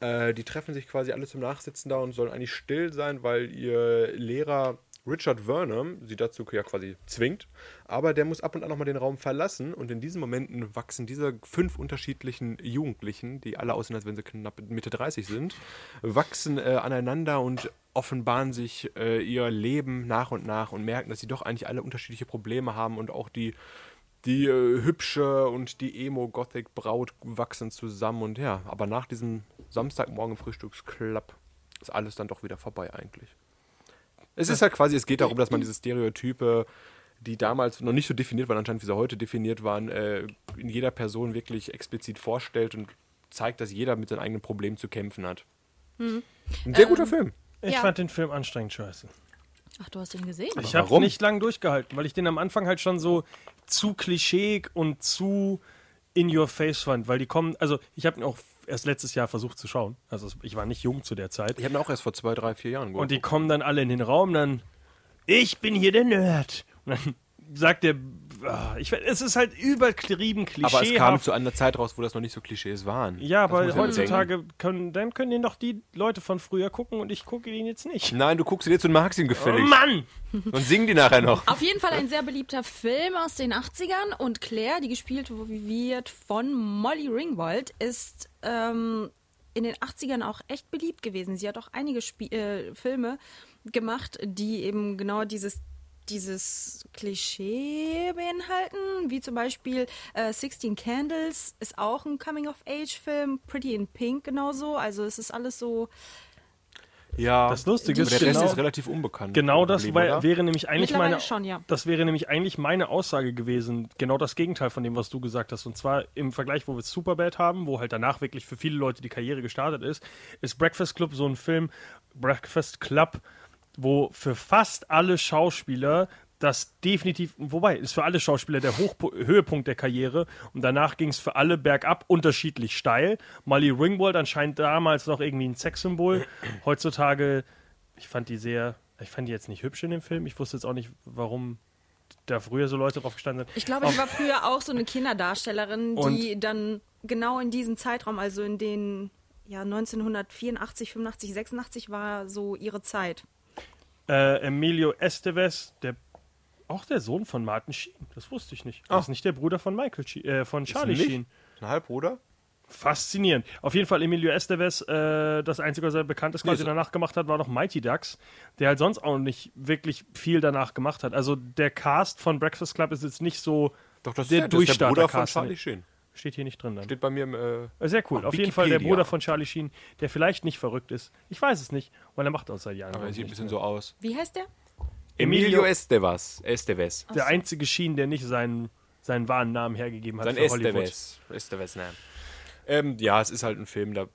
äh, die treffen sich quasi alle zum Nachsitzen da und sollen eigentlich still sein, weil ihr Lehrer Richard Vernon sie dazu ja quasi zwingt. Aber der muss ab und an nochmal den Raum verlassen und in diesen Momenten wachsen diese fünf unterschiedlichen Jugendlichen, die alle aussehen, als wenn sie knapp Mitte 30 sind, wachsen äh, aneinander und offenbaren sich äh, ihr Leben nach und nach und merken, dass sie doch eigentlich alle unterschiedliche Probleme haben und auch die die äh, hübsche und die Emo-Gothic-Braut wachsen zusammen und ja, aber nach diesem Samstagmorgen Frühstücksclub ist alles dann doch wieder vorbei eigentlich. Es ist halt quasi, es geht darum, dass man diese Stereotype, die damals noch nicht so definiert waren, anscheinend wie sie heute definiert waren, äh, in jeder Person wirklich explizit vorstellt und zeigt, dass jeder mit seinen eigenen Problemen zu kämpfen hat. Ein sehr guter Film. Ich Ja. fand den Film anstrengend scheiße. Ach, du hast den gesehen? Ich habe nicht lang durchgehalten, weil ich den am Anfang halt schon so zu klischeeig und zu in your face fand, weil die kommen, also ich habe ihn auch erst letztes Jahr versucht zu schauen, also ich war nicht jung zu der Zeit. Ich habe auch erst vor zwei, drei, vier Jahren und die kommen dann alle in den Raum, dann ich bin hier der Nerd. Und dann sagt der, ich, es ist halt übertrieben klischeehaft. aber es kam zu einer Zeit raus, wo das noch nicht so Klischees waren. ja, Das aber heutzutage können, dann können den doch die Leute von früher gucken und ich gucke ihn jetzt nicht. Nein, du guckst dir zu und magst ihn Oh gefällig. Mann! Und sing die nachher noch. Auf jeden Fall ein sehr beliebter Film aus den 80ern und Claire, die gespielt wird von Molly Ringwald, ist ähm, in den 80ern auch echt beliebt gewesen. Sie hat auch einige Spie äh, Filme gemacht, die eben genau dieses dieses Klischee beinhalten, wie zum Beispiel äh, 16 Candles ist auch ein Coming-of-Age-Film, Pretty in Pink genauso, also es ist alles so, Ja, Das Lustige aber ist, der Rest genau- ist relativ unbekannt. Genau das wär, oder? wäre nämlich eigentlich meine schon, ja. Das wäre nämlich eigentlich meine Aussage gewesen, genau das Gegenteil von dem, was du gesagt hast. Und zwar im Vergleich, wo wir Superbad haben, wo halt danach wirklich für viele Leute die Karriere gestartet ist, ist Breakfast Club so ein Film, Breakfast Club, wo für fast alle Schauspieler das definitiv, wobei, ist für alle Schauspieler der Hochpo Höhepunkt der Karriere und danach ging es für alle bergab unterschiedlich steil. Molly Ringwald anscheinend damals noch irgendwie ein Sexsymbol. Heutzutage, ich fand die sehr, ich fand die jetzt nicht hübsch in dem Film. Ich wusste jetzt auch nicht, warum da früher so Leute drauf gestanden sind. Ich glaube, die war früher auch so eine Kinderdarstellerin, die Und- dann genau in diesem Zeitraum, also in den ja, 1984, 85, 86 war so ihre Zeit. Äh, Emilio Estevez, der auch der Sohn von Martin Sheen. Das wusste ich nicht. Das ist nicht der Bruder von Michael Sheen, äh, von Charlie? Sheen. Ein Halbbruder? Faszinierend. Auf jeden Fall Emilio Estevez, äh, das Einzige, was er bekannt ist, quasi so- danach gemacht hat, war noch Mighty Ducks, der halt sonst auch nicht wirklich viel danach gemacht hat. Also der Cast von Breakfast Club ist jetzt nicht so Doch, das, der ist, der, das ist der Bruder von Durchstarter-Cast. Charlie Sheen. Steht hier nicht drin dann. Steht bei mir im. Äh, Sehr cool. Auf Auf jeden Fall der Wikipedia. Bruder von Charlie Sheen, der vielleicht nicht verrückt ist. Ich weiß es nicht, weil er macht aus seit Jahren. aber er sieht ein bisschen mehr. so aus. Wie heißt der? Emilio Estevez. Estevez. Der einzige Sheen, der nicht seinen, seinen wahren Namen hergegeben hat Sein für Hollywood. Estevez. Estevez, nein. Ähm, ja, es ist halt ein Film, da.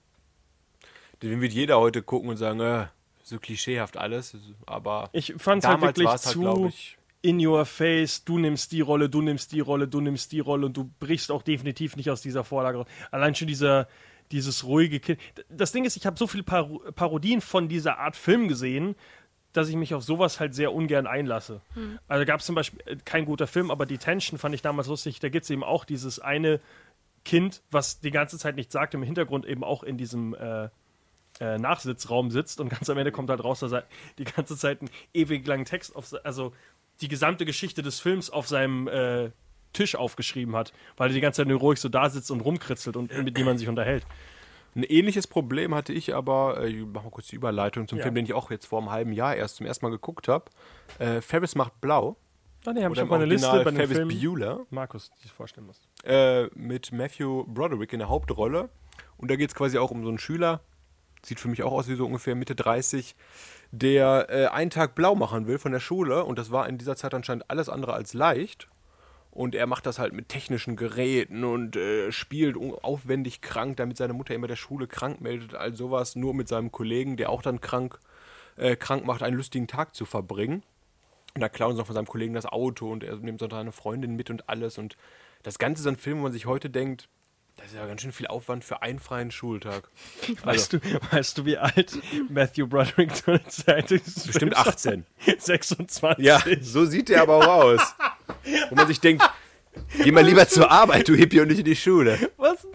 Den wird jeder heute gucken und sagen, äh, so klischeehaft alles. Aber Ich fand es halt damals wirklich war es halt, zu glaube ich. In your face, du nimmst die Rolle, du nimmst die Rolle, du nimmst die Rolle und du brichst auch definitiv nicht aus dieser Vorlage. raus. Allein schon dieser, dieses ruhige Kind. Das Ding ist, ich habe so viele Par Parodien von dieser Art Film gesehen, dass ich mich auf sowas halt sehr ungern einlasse. Also gab es zum Beispiel äh, kein guter Film, aber Detention fand ich damals lustig. Da gibt es eben auch dieses eine Kind, was die ganze Zeit nichts sagt, im Hintergrund eben auch in diesem äh, äh, Nachsitzraum sitzt und ganz am Ende kommt halt raus, dass er die ganze Zeit einen ewig langen Text auf, also die gesamte Geschichte des Films auf seinem äh, Tisch aufgeschrieben hat, weil er die ganze Zeit nur ruhig so da sitzt und rumkritzelt und mit dem man sich unterhält. Ein ähnliches Problem hatte ich aber, äh, ich mach mal kurz die Überleitung zum Ja. Film, den ich auch jetzt vor einem halben Jahr erst zum ersten Mal geguckt habe. Äh, Ferris macht blau. Ah, nee, habe ich auf meine im Liste bei den Ferris Filmen. Bueller. Markus, die ich vorstellen muss. Äh, mit Matthew Broderick in der Hauptrolle. Und da geht es quasi auch um so einen Schüler, sieht für mich auch aus wie so ungefähr Mitte 30, der äh, einen Tag blau machen will von der Schule. Und das war in dieser Zeit anscheinend alles andere als leicht. Und er macht das halt mit technischen Geräten und äh, spielt aufwendig krank, damit seine Mutter immer der Schule krank meldet, all sowas, nur mit seinem Kollegen, der auch dann krank, äh, krank macht, einen lustigen Tag zu verbringen. Und da klauen sie noch von seinem Kollegen das Auto und er nimmt so seine Freundin mit und alles. Und das Ganze ist ein Film, wo man sich heute denkt, das ist ja ganz schön viel Aufwand für einen freien Schultag. Weißt, du, weißt du, wie alt Matthew Broderick zur Zeit ist? Bestimmt 18. 26. Ja, so sieht er aber auch aus. Wo man sich denkt, geh mal lieber zur Arbeit, du Hippie, und nicht in die Schule. Was?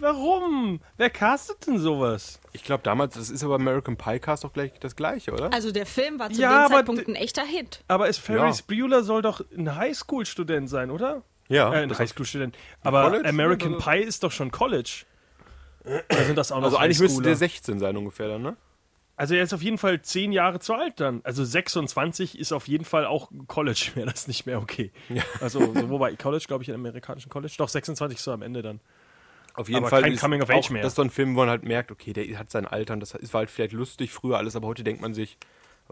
Warum? Wer castet denn sowas? Ich glaube damals, das ist aber American Pie Cast doch gleich das gleiche, oder? Also der Film war zu Ja, dem Zeitpunkt ein echter Hit. Aber ist Ferris Ja. Bueller soll doch ein Highschool-Student sein, oder? Ja, Äh, ein Highschool-Student. Aber College American oder? Pie ist doch schon College. Oder sind das auch noch Also eigentlich müsste der Highschooler? 16 sein ungefähr dann, ne? Also er ist auf jeden Fall zehn Jahre zu alt dann. Also 26 ist auf jeden Fall auch College, wäre das nicht mehr okay. Also so, wobei College, glaube ich, im amerikanischen College. Doch 26 so am Ende dann. Auf jeden Aber Fall kein ist Coming of Age auch, mehr. Das ist so ein Film, wo man halt merkt, okay, der hat sein Alter und das ist- war halt vielleicht lustig früher alles, aber heute denkt man sich,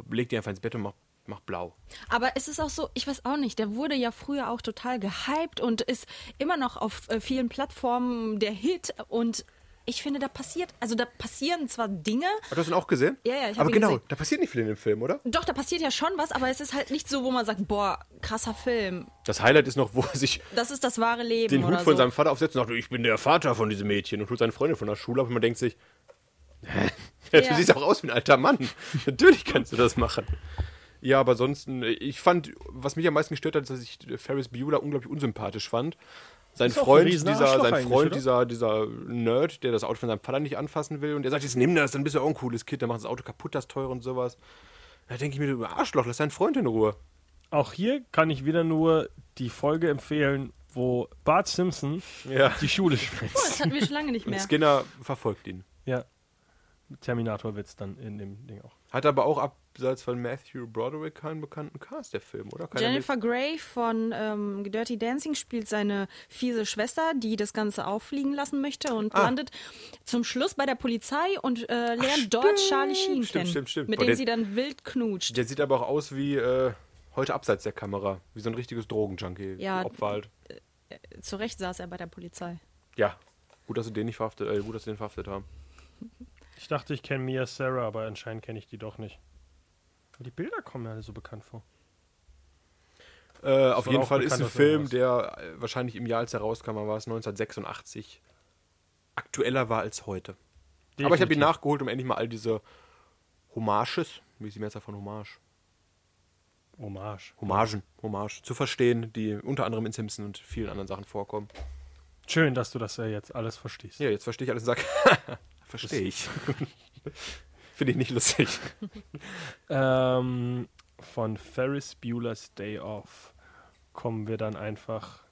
leg dir einfach ins Bett und mach, mach blau. Aber es ist auch so, ich weiß auch nicht, der wurde ja früher auch total gehypt und ist immer noch auf äh, vielen Plattformen der Hit und ich finde, da passiert, also da passieren zwar Dinge, Hast du das denn auch gesehen? Ja, ja, ich Aber ihn genau, gesehen. da passiert nicht viel in dem Film, oder? doch, da passiert ja schon was, aber es ist halt nicht so, wo man sagt, boah, krasser Film. Das Highlight ist noch, wo er sich Das ist das wahre Leben den Hut von so. seinem Vater aufsetzt und sagt, ich bin der Vater von diesem Mädchen und holt seine Freundin von der Schule ab und man denkt sich, hä? Ja, du siehst auch aus wie ein alter Mann. Natürlich kannst du das machen. Ja, aber ansonsten, äh, ich fand, was mich am meisten gestört hat, ist, dass ich Ferris Bueller unglaublich unsympathisch fand. Sein Ist Freund, dieser, sein Freund, dieser, dieser Nerd, der das Auto von seinem Vater nicht anfassen will und der sagt, jetzt nimm das, dann bist du auch ein cooles Kind, dann macht das Auto kaputt, das teure und sowas. Da denke ich mir, du Arschloch, lass deinen Freund in Ruhe. Auch hier kann ich wieder nur die Folge empfehlen, wo Bart Simpson Ja. die Schule Oh, schmeißt. das hatten wir schon lange nicht Und mehr. Skinner verfolgt ihn. Ja. Terminator-Witz dann in dem Ding auch. Hat aber auch abseits von Matthew Broderick keinen bekannten Cast, der Film, oder? Keiner Jennifer Grey von ähm, Dirty Dancing spielt seine fiese Schwester, die das Ganze auffliegen lassen möchte und Ah. landet zum Schluss bei der Polizei und äh, lernt dort Charlie Sheen Stimmt, kennen, stimmt, stimmt. mit dem sie dann wild knutscht. Der sieht aber auch aus wie äh, heute abseits der Kamera. Wie so ein richtiges Drogenjunkie. Ja. Opfer halt. Zu Recht saß er bei der Polizei. Ja. Gut, dass sie den nicht verhaftet, äh, gut, dass sie den verhaftet haben. Ich dachte, ich kenne Mia Sarah, aber anscheinend kenne ich die doch nicht. Die Bilder kommen mir alle so bekannt vor. Äh, auf jeden Fall ist ein Film, der äh, wahrscheinlich im Jahr, als er rauskam, war es 1986, aktueller war als heute. Aber ich habe ihn Definitiv. nachgeholt, um endlich mal all diese Hommages, wie ist die Mehrzahl von Hommage? Hommage. Hommagen, Hommage, zu verstehen, die unter anderem in Simpson und vielen anderen Sachen vorkommen. Schön, dass du das ja jetzt alles verstehst. Ja, jetzt verstehe ich alles und sag, verstehe ich. Finde ich nicht lustig. Ähm, von Ferris Bueller's Day Off kommen wir dann einfach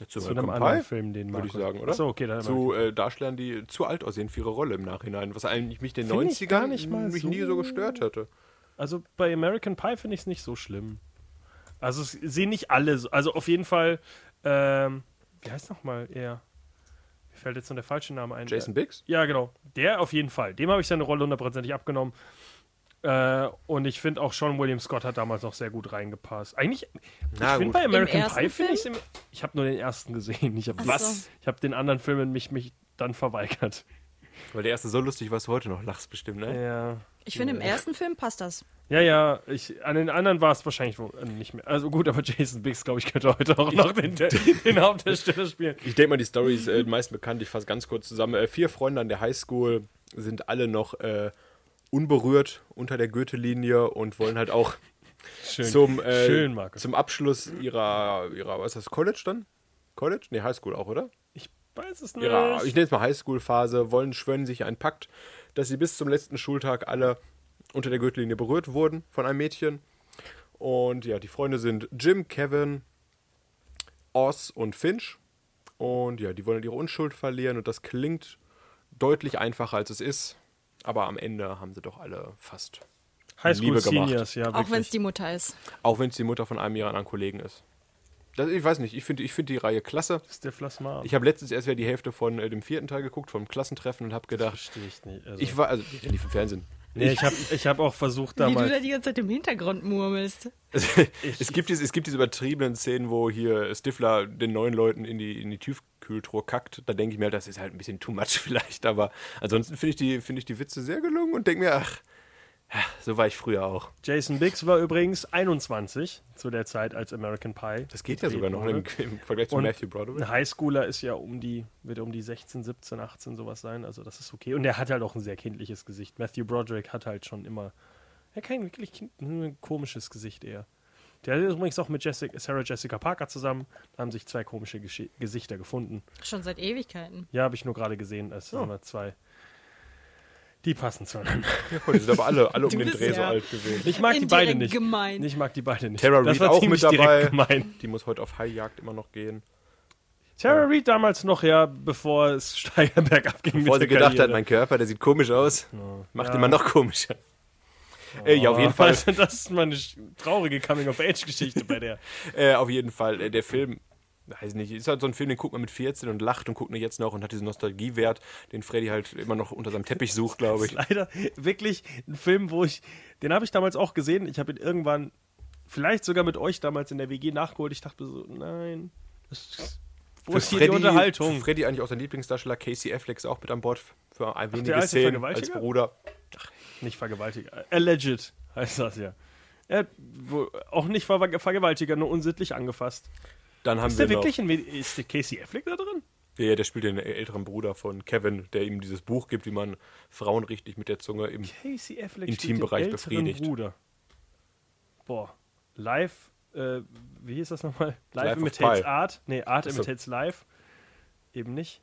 Jetzt zu American einem anderen Pie, Film, den würde ich sagen, oder? Achso, okay, dann Zu äh, Darstellern, die zu alt aussehen für ihre Rolle im Nachhinein, was eigentlich mich den Finde ich 90ern gar nicht mal mich so- nie so gestört hätte. Also bei American Pie finde ich es nicht so schlimm. Also sehen nicht alle so. Also auf jeden Fall, ähm, wie heißt nochmal er? Mir fällt jetzt nur der falsche Name ein. Jason Biggs? Ja, genau. Der auf jeden Fall. Dem habe ich seine Rolle hundertprozentig abgenommen. Äh, und ich finde auch Sean William Scott hat damals noch sehr gut reingepasst. Eigentlich, Na ich finde bei American Pie finde ich? Ich habe nur den ersten gesehen. Ich habe Ach so. Ich habe den anderen Filmen mich, mich dann verweigert. Weil der erste so lustig war, dass du heute noch lachst bestimmt, ne? Ja. Ich finde, im ersten Film passt das. Ja, ja, ich, an den anderen war es wahrscheinlich äh, nicht mehr. Also gut, aber Jason Biggs, glaube ich, könnte heute auch noch den, den Hauptdarsteller spielen. Ich denke mal, die Story ist äh, meist bekannt. Ich fasse ganz kurz zusammen. Äh, vier Freunde an der Highschool sind alle noch äh, unberührt unter der Goethe-Linie und wollen halt auch Schön, zum, äh, schön zum Abschluss ihrer, ihrer, was ist das, College dann? College? Nee, Highschool auch, oder? Ich weiß es nicht. ihrer, ich nenne es mal Highschool-Phase, wollen, schwören sich einen Pakt, dass sie bis zum letzten Schultag alle unter der Gürtellinie berührt wurden von einem Mädchen. Und ja, die Freunde sind Jim, Kevin, Oz und Finch. Und ja, die wollen ihre Unschuld verlieren und das klingt deutlich einfacher als es ist. Aber am Ende haben sie doch alle fast. High School Liebe gemacht. Seniors, ja, Auch wenn es wirklich. die Mutter ist. Auch wenn es die Mutter von einem ihrer anderen Kollegen ist. Das, ich weiß nicht, ich finde ich find die Reihe klasse. Das ist der Plasma. Ich habe letztens erst wieder die Hälfte von äh, dem vierten Teil geguckt, vom Klassentreffen und habe gedacht, verstehe ich nicht. Also, ich war, also, der lief im Fernsehen. nee, ich habe ich hab auch versucht Wie du damals. da die ganze Zeit im Hintergrund murmelst. es, gibt diese, es gibt diese übertriebenen Szenen, wo hier Stifler den neuen Leuten in die, in die Tiefkühltruhe kackt. Da denke ich mir, das ist halt ein bisschen too much vielleicht. Aber ansonsten finde ich, die- finde ich die Witze sehr gelungen und denke mir, ach, ja, so war ich früher auch. Jason Biggs war übrigens 21 zu der Zeit, als American Pie. Das geht ja sogar noch im, im Vergleich zu Und Matthew Broderick. Ein Highschooler ist ja um die, wird um die 16, 17, 18 sowas sein. Also das ist okay. Und der hat halt auch ein sehr kindliches Gesicht. Matthew Broderick hat halt schon immer, ja kein wirklich kind, nur ein komisches Gesicht eher. Der ist übrigens auch mit Jessica, Sarah Jessica Parker zusammen. Da haben sich zwei komische Gesch- Gesichter gefunden. Schon seit Ewigkeiten. Ja, habe ich nur gerade gesehen. Es sind wir zwei. Die passen zueinander. Ja, die sind aber alle, alle um den Dreh so ja alt gewesen. Ich mag die Indirekt beide nicht. gemein. Ich mag die beide nicht. Tara das Reid war auch mit dabei. direkt gemein. Die muss heute auf Haijagd immer noch gehen. Tara Reid damals noch, ja, bevor es steil bergab ging Bevor mit sie der gedacht hat, Karriere. mein Körper, der sieht komisch aus. Macht Ja. ihn mal noch komischer. Äh, ja, auf jeden Oh, Fall. Das ist mal eine traurige Coming-of-Age-Geschichte bei der. Äh, auf jeden Fall. Äh, der Film, weiß nicht, ist halt so ein Film, den guckt man mit 14 und lacht und guckt ihn jetzt noch und hat diesen Nostalgiewert, den Freddy halt immer noch unter seinem Teppich sucht, glaube ich. Leider wirklich ein Film, wo ich, den habe ich damals auch gesehen. Ich habe ihn irgendwann, vielleicht sogar mit euch damals in der WG nachgeholt. Ich dachte so, nein, das, wo ist hier die Unterhaltung? Für Freddy eigentlich auch sein Lieblingsdarsteller, Casey Affleck ist auch mit an Bord für ein wenige Szenen als Bruder. Nicht Vergewaltiger. Alleged heißt das ja. Er hat wohl auch nicht Ver Vergewaltiger, nur unsittlich angefasst. Dann haben Ist wir der noch, wirklich ein, ist der Casey Affleck da drin? ja, der spielt den älteren Bruder von Kevin, der ihm dieses Buch gibt, wie man Frauen richtig mit der Zunge im Casey Affleck Intimbereich den befriedigt. Bruder. Boah. Live, äh, wie hieß das nochmal? Live, Life of imitates. Art. Nee, Art imitates Live. Eben nicht.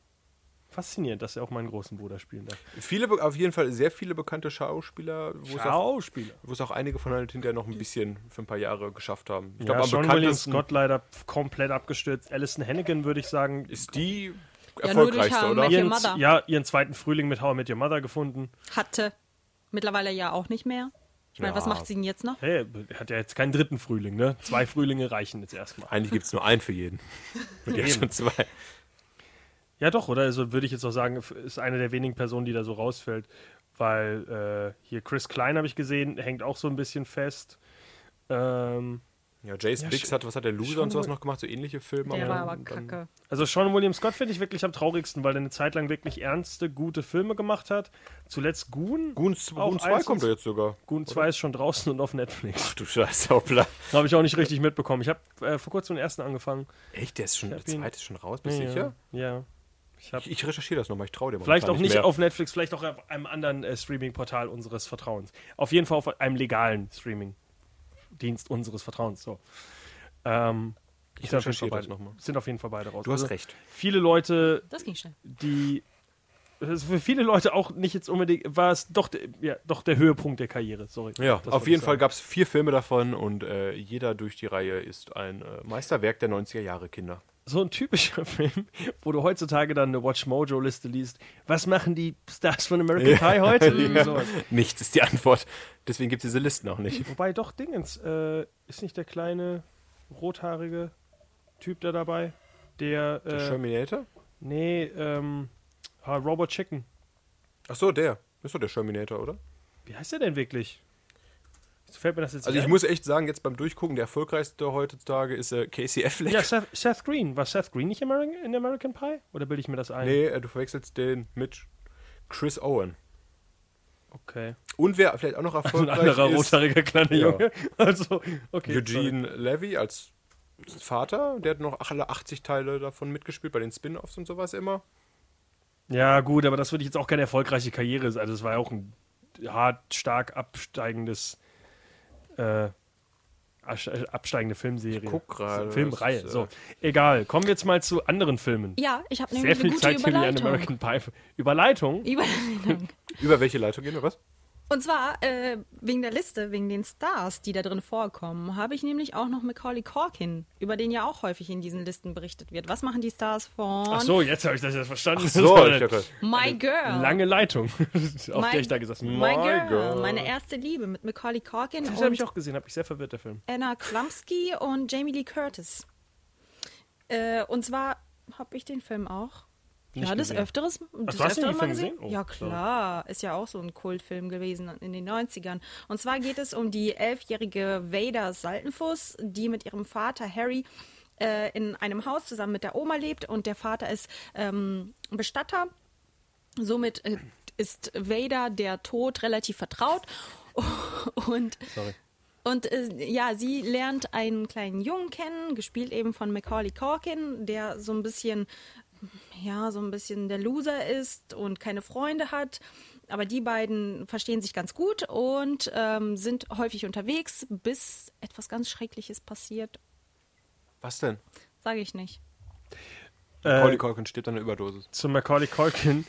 Faszinierend, dass er auch meinen großen Bruder spielen darf. Viele, auf jeden Fall sehr viele bekannte Schauspieler, wo es auch, Schauspieler. wo es auch einige von halt hinterher noch ein bisschen für ein paar Jahre geschafft haben. Ich Ja, glaube, Sean William Scott leider komplett abgestürzt. Alison Hannigan würde ich sagen, ist die Ja, nur durch erfolgreichste, How I oder? Met Your ihren, Mother. ja, ihren zweiten Frühling mit How I Met Your Mother gefunden. Hatte. Mittlerweile ja auch nicht mehr. Ich meine, Ja. was macht sie denn jetzt noch? Hey, hat ja jetzt keinen dritten Frühling, ne? Zwei Frühlinge reichen jetzt erstmal. Eigentlich gibt es nur einen für jeden. Und jetzt schon zwei. Ja, doch, oder? Also würde ich jetzt auch sagen, ist eine der wenigen Personen, die da so rausfällt. Weil äh, hier Chris Klein habe ich gesehen, hängt auch so ein bisschen fest. Ähm, Ja, Jace Ja, Biggs hat, was hat der Loser schon und sowas noch gemacht? So ähnliche Filme. Der aber war aber dann- kacke. also Sean William Scott finde ich wirklich am traurigsten, weil er eine Zeit lang wirklich ernste, gute Filme gemacht hat. Zuletzt Goon. Goon, Auch Goon 2 eins kommt da jetzt sogar. Goon 2 ist schon draußen und auf Netflix. Ach du Scheiße, hoppla. Habe ich auch nicht richtig mitbekommen. Ich habe äh, vor kurzem den ersten angefangen. Echt, der ist schon, Ich der zweite ist schon raus, bist du ja, sicher? Ja. Ich Ich, ich recherchiere das nochmal, ich traue dir mal. Vielleicht auch nicht auf Netflix, vielleicht auch auf einem anderen äh, Streaming-Portal unseres Vertrauens. Auf jeden Fall auf einem legalen Streaming-Dienst unseres Vertrauens. So. Ähm, Ich jeden recherchiere das beide- nochmal. Sind auf jeden Fall beide raus. Du hast Also, recht. Viele Leute, Das ging schnell. die. Für viele Leute auch nicht jetzt unbedingt, war es doch, der- ja, doch der Höhepunkt der Karriere. Sorry. Ja, auf jeden ich Fall gab es vier Filme davon und äh, jeder durch die Reihe ist ein äh, Meisterwerk der 90er Jahre Kinder. So ein typischer Film, wo du heutzutage dann eine Watch Mojo-Liste liest. Was machen die Stars von American Pie heute? Sowas. Nichts ist die Antwort. Deswegen gibt es diese Listen auch nicht. Wobei doch Dingens, äh, ist nicht der kleine rothaarige Typ da dabei? Der, Der äh, Terminator? nee, ähm, ah, Robot Chicken. Ach so, der. Ist doch der Terminator, oder? Wie heißt der denn wirklich? Fällt mir das jetzt Also ich ein. muss echt sagen, jetzt beim Durchgucken, der erfolgreichste heutzutage ist äh, Casey Affleck. Ja, Seth, Seth Green. War Seth Green nicht American, in American Pie? Oder bilde ich mir das ein? Nee, äh, du verwechselst den mit Chris Owen. Okay. Und wer vielleicht auch noch So ein erfolgreich anderer ist, rothaariger kleiner Ja. Junge. Also, okay. Eugene Levy als Vater. Der hat noch alle 80 Teile davon mitgespielt, bei den Spin-Offs und sowas immer. sorry. Ja, gut, aber das würde ich jetzt auch keine erfolgreiche Karriere sein. Also, es war ja auch ein hart, stark absteigendes, äh, äh, absteigende Filmserie. Ich guck gerade, Filmreihe. das, äh, So, egal. Kommen wir jetzt mal zu anderen Filmen. Ja, ich habe Sehr nämlich viel eine gute Zeit hier wie ein Überleitung. American Pie. Überleitung? Überleitung. Über welche Leitung gehen wir, was? Und zwar äh, wegen der Liste, wegen den Stars, die da drin vorkommen, habe ich nämlich auch noch Macaulay Culkin, über den ja auch häufig in diesen Listen berichtet wird. Was machen die Stars von Ach so, jetzt habe ich das jetzt verstanden. Ach Das so, eine My Girl? lange Leitung, auf My- der ich da gesessen bin. My My Girl, Girl. meine erste Liebe mit Macaulay Culkin Das habe ich auch gesehen, habe ich sehr verwirrt, der Film. Anna Klumsky und Jamie Lee Curtis. Äh, und zwar habe ich den Film auch. Nicht ja, des gesehen. Öfteres. Du hast Film mal gesehen? Oh, ja, klar. Ist ja auch so ein Kultfilm gewesen in den 90ern. Und zwar geht es um die elfjährige Vader Saltenfuss, die mit ihrem Vater Harry äh, in einem Haus zusammen mit der Oma lebt. Und der Vater ist ähm, Bestatter. Somit äh, ist Vader der Tod relativ vertraut. Und Sorry. und äh, ja, sie lernt einen kleinen Jungen kennen, gespielt eben von Macaulay Culkin, der so ein bisschen, ja, so ein bisschen der Loser ist und keine Freunde hat. Aber die beiden verstehen sich ganz gut und ähm, sind häufig unterwegs, bis etwas ganz Schreckliches passiert. Was denn? Sage ich nicht. Macaulay Äh, Culkin stirbt an einer Überdosis. zu Macaulay Culkin,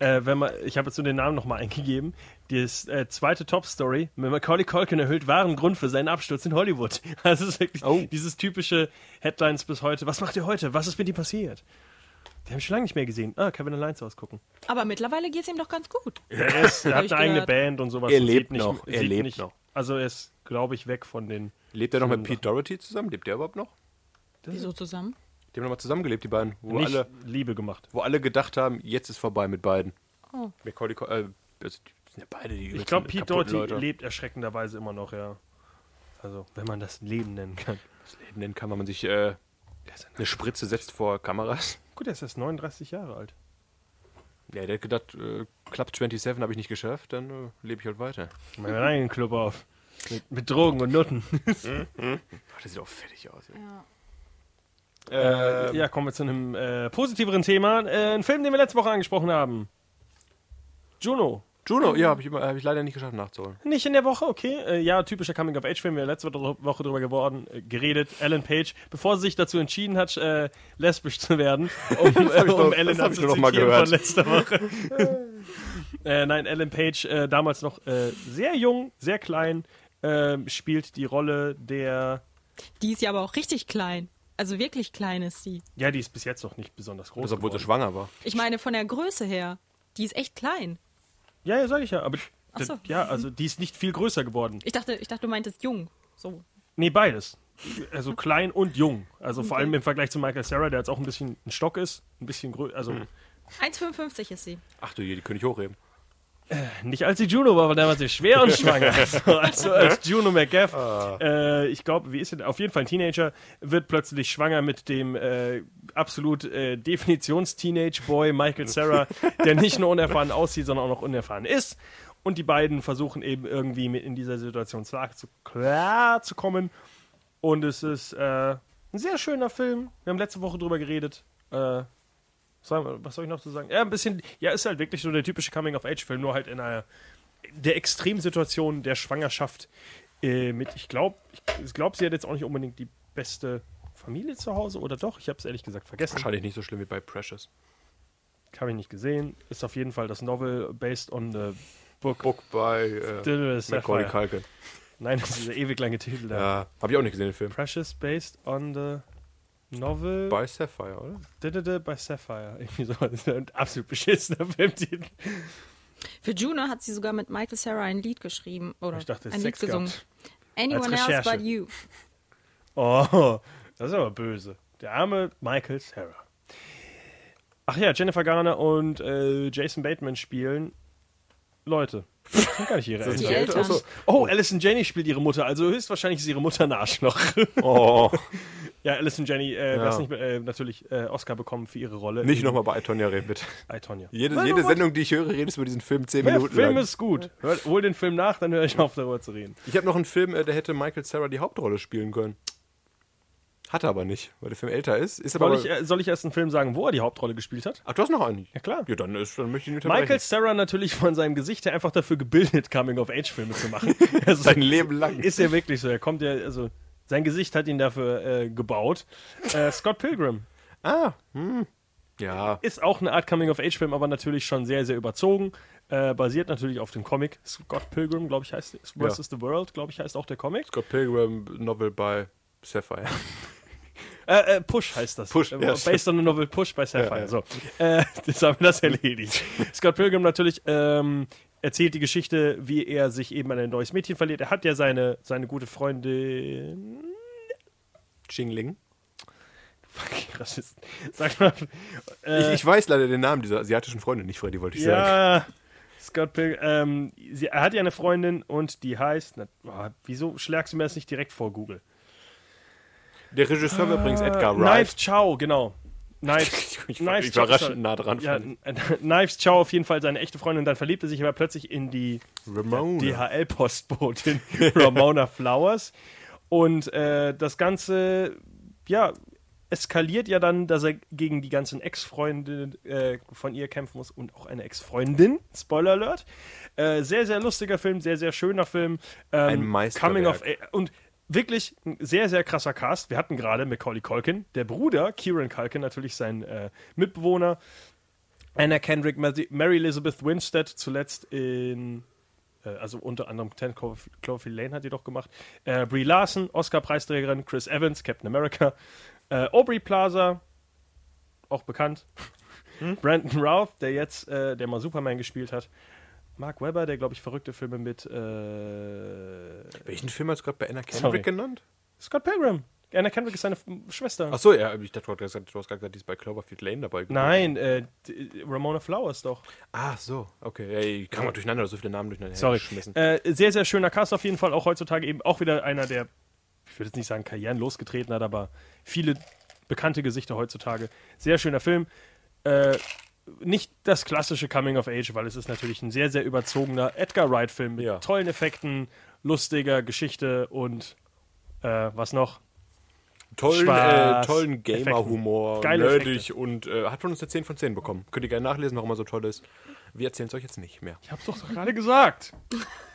äh, wenn man, ich habe jetzt nur den Namen nochmal eingegeben, die ist, äh, zweite Top-Story, Macaulay Culkin erhöht wahren Grund für seinen Absturz in Hollywood. Also es ist wirklich Oh. dieses typische Headlines bis heute. Was macht ihr heute? Was ist mit ihm passiert? Die haben ich schon lange nicht mehr gesehen. Ah, Kevin Alliance ausgucken. Aber mittlerweile geht es ihm doch ganz gut. Er, ist, er hat eine eigene. Band und sowas. Er lebt nicht, noch. Er lebt nicht, noch. Also er ist, glaube ich, weg von den. Lebt er noch mit Pete Doherty zusammen? Lebt der überhaupt noch? Wieso zusammen? Die haben nochmal zusammengelebt, die beiden. Wo nicht alle, Liebe gemacht. wo alle gedacht haben, jetzt ist vorbei mit beiden. Oh. Macaulay äh, also die sind ja beide die Ich glaube, Pete Doherty Leute. lebt erschreckenderweise immer noch, ja. Also, wenn man das Leben nennen kann. Das Leben nennen kann, wenn man sich äh, eine Spritze setzt vor Kameras. Gut, er ist erst 39 Jahre alt. Ja, der hat gedacht, äh, Club 27 habe ich nicht geschafft, dann äh, lebe ich halt weiter. Mach meinen eigenen Club auf. Mit, mit Drogen und Nutten. Ach, das sieht auch fertig aus. Ja. Äh, Ja, kommen wir zu einem äh, positiveren Thema. Äh, ein Film, den wir letzte Woche angesprochen haben. Juno. Juno, ja, habe ich, immer- hab ich leider nicht geschafft nachzuholen. Nicht in der Woche, okay. Äh, ja, typischer Coming-of-Age-Film. Wir haben letzte Woche drüber geworden, äh, geredet. Ellen Page, bevor sie sich dazu entschieden hat, äh, lesbisch zu werden, um, äh, ich um Ellen das zu doch noch mal zitieren gehört. von letzter Woche. äh, nein, Ellen Page, damals noch sehr jung, sehr klein, äh, spielt die Rolle der... Die ist ja aber auch richtig klein. Also wirklich klein ist sie. Ja, die ist bis jetzt noch nicht besonders groß Das, obwohl sie schwanger war. Ich meine, von der Größe her, die ist echt klein. Ja, ja, sag ich ja. Aber Ach so. ja, also die ist nicht viel größer geworden. Ich dachte, ich dachte, du meintest jung. So. Nee, beides. Also klein und jung. Also vor allem im Vergleich zu Michael Sarah, der jetzt auch ein bisschen ein Stock ist, ein bisschen größer. Also 1,55 ist sie. Ach du je, die können ich hochheben. Nicht als die Juno war, weil der war sehr schwer und schwanger. Also, also als Juno McGaff, äh, ich glaube, wie ist sie? Auf jeden Fall ein Teenager, wird plötzlich schwanger mit dem äh, absolut äh, Definitions-Teenage-Boy Michael Sarah, der nicht nur unerfahren aussieht, sondern auch noch unerfahren ist. Und die beiden versuchen eben irgendwie mit in dieser Situation klar zu, klar zu kommen. Und es ist äh, ein sehr schöner Film. Wir haben letzte Woche drüber geredet. Äh, Was soll ich noch zu sagen? Ja, ein bisschen, ja, ist halt wirklich so der typische Coming-of-Age-Film, nur halt in einer der Extremsituation der Schwangerschaft äh, mit, ich glaube, ich, glaube, sie hat jetzt auch nicht unbedingt die beste Familie zu Hause, oder doch? Ich habe es ehrlich gesagt vergessen. Wahrscheinlich nicht so schlimm wie bei Precious. Habe ich nicht gesehen. Ist auf jeden Fall das Novel based on the book. Book bei äh, Macaulay. Culkin. Nein, das ist dieser ewig lange Titel da. Ja, habe ich auch nicht gesehen, den Film. Precious based on the novel Bei Sapphire, oder? Diddle by Sapphire. Irgendwie so. Das ist ein absolut beschissener Filmtitel. Für Juno hat sie sogar mit Michael Sarah ein Lied geschrieben. Oder Ich dachte, ein Lied Sex gesungen. gehabt. Anyone else but you. Oh, das ist aber böse. Der arme Michael Sarah. Ach ja, Jennifer Garner und äh, Jason Bateman spielen Leute. Das sind gar nicht ihre Die Eltern. Eltern. Achso. Oh, Alison Jenny spielt ihre Mutter, also höchstwahrscheinlich ist ihre Mutter ein Arschloch. Oh, ja, Alison Jenny, äh, Ja. nicht, äh, natürlich äh, Oscar bekommen für ihre Rolle. nicht nochmal bei Itonia reden, bitte. I, Tonya. Jede, Weil jede du- Sendung, die ich höre, redest du über diesen Film 10 Der Minuten Film lang. ist gut. Hör, hol den Film nach, dann höre ich auf, darüber zu reden. Ich habe noch einen Film, äh, der hätte Michael Sarah die Hauptrolle spielen können. Hat er aber nicht, weil der Film älter ist. ist aber Soll ich, äh, soll ich erst einen Film sagen, wo er die Hauptrolle gespielt hat? Ach, du hast noch einen? Ja, klar. Ja, dann, ist, dann möchte ich nicht Michael. Sarah natürlich von seinem Gesicht her einfach dafür gebildet, Coming-of-Age-Filme zu machen. Also, Sein Leben lang. ist ja wirklich so. Er kommt ja, also sein Gesicht hat ihn dafür äh, gebaut. Äh, Scott Pilgrim Ah, hm. Ja, ist auch eine Art Coming-of-Age-Film, aber natürlich schon sehr, sehr überzogen. Äh, basiert natürlich auf dem Comic. Scott Pilgrim, glaube ich, heißt Versus the World, glaube ich, heißt auch der Comic. Scott Pilgrim Novel bei Sapphire. Äh, äh, Push heißt das. Push, äh, ja, Based on the Novel Push bei Sapphire. Ja, ja. So. Äh, jetzt haben wir das erledigt. Scott Pilgrim natürlich ähm, erzählt die Geschichte, wie er sich eben an ein neues Mädchen verliert. Er hat ja seine, seine gute Freundin. Chingling. Rassisten. Sag mal. Äh, ich, ich weiß leider den Namen dieser asiatischen Freundin nicht, Freddy, wollte ich sagen. ja, Scott Pilgrim. Ähm, sie, er hat ja eine Freundin und die heißt. Na, oh, wieso schlägst du mir das nicht direkt vor Google? Der Regisseur war übrigens Edgar Knives Wright. Chow, genau. Knives, Ich war überraschend nah dran. Ja, Knives Chow auf jeden Fall seine echte Freundin. Dann verliebt er sich aber plötzlich in die. DHL-Postbotin Ramona Flowers. Und äh, das Ganze, ja, eskaliert ja dann, dass er gegen die ganzen Ex-Freunde äh, von ihr kämpfen muss und auch eine Ex-Freundin. Spoiler Alert. Äh, sehr, sehr lustiger Film, sehr, sehr schöner Film. Ähm, Ein Meisterwerk. Coming of. Und wirklich ein sehr, sehr krasser Cast. Wir hatten gerade Macaulay Culkin, der Bruder, Kieran Culkin, natürlich sein äh, Mitbewohner. Anna Kendrick, Mary Elizabeth Winstead, zuletzt in, äh, also unter anderem 10 Clover- Cloverfield Lane hat die doch gemacht. Äh, Brie Larson, Oscar-Preisträgerin, Chris Evans, Captain America. Äh, Aubrey Plaza, auch bekannt. Brandon Routh, der jetzt, äh, der mal Superman gespielt hat. Mark Webber, der, glaube ich, verrückte Filme mit äh, Welchen Film hast du gerade bei Anna Kendrick Sorry. genannt? Scott Pilgrim. Anna Kendrick ist seine Schwester. Achso, ja, ich dachte, du hast gerade gesagt, die ist bei Cloverfield Lane dabei. gewesen. Nein, äh, Ramona Flowers doch. Ah, so, okay. Ey, ich kam mal durcheinander, so viele Namen durcheinander Sorry. geschmissen. Äh, sehr, sehr schöner Cast auf jeden Fall. Auch heutzutage eben auch wieder einer, der, ich würde jetzt nicht sagen, Karrieren losgetreten hat, aber viele bekannte Gesichter heutzutage. Sehr schöner Film. Äh, nicht das klassische Coming of Age, weil es ist natürlich ein sehr, sehr überzogener Edgar Wright-Film mit Ja. tollen Effekten, lustiger Geschichte und äh, was noch? Tollen, äh, Spaß, tollen Gamer-Humor, nerdig und äh, hat von uns eine 10 von 10 bekommen. Könnt ihr gerne nachlesen, warum er so toll ist. Wir erzählen es euch jetzt nicht mehr. Ich hab's doch gerade gesagt.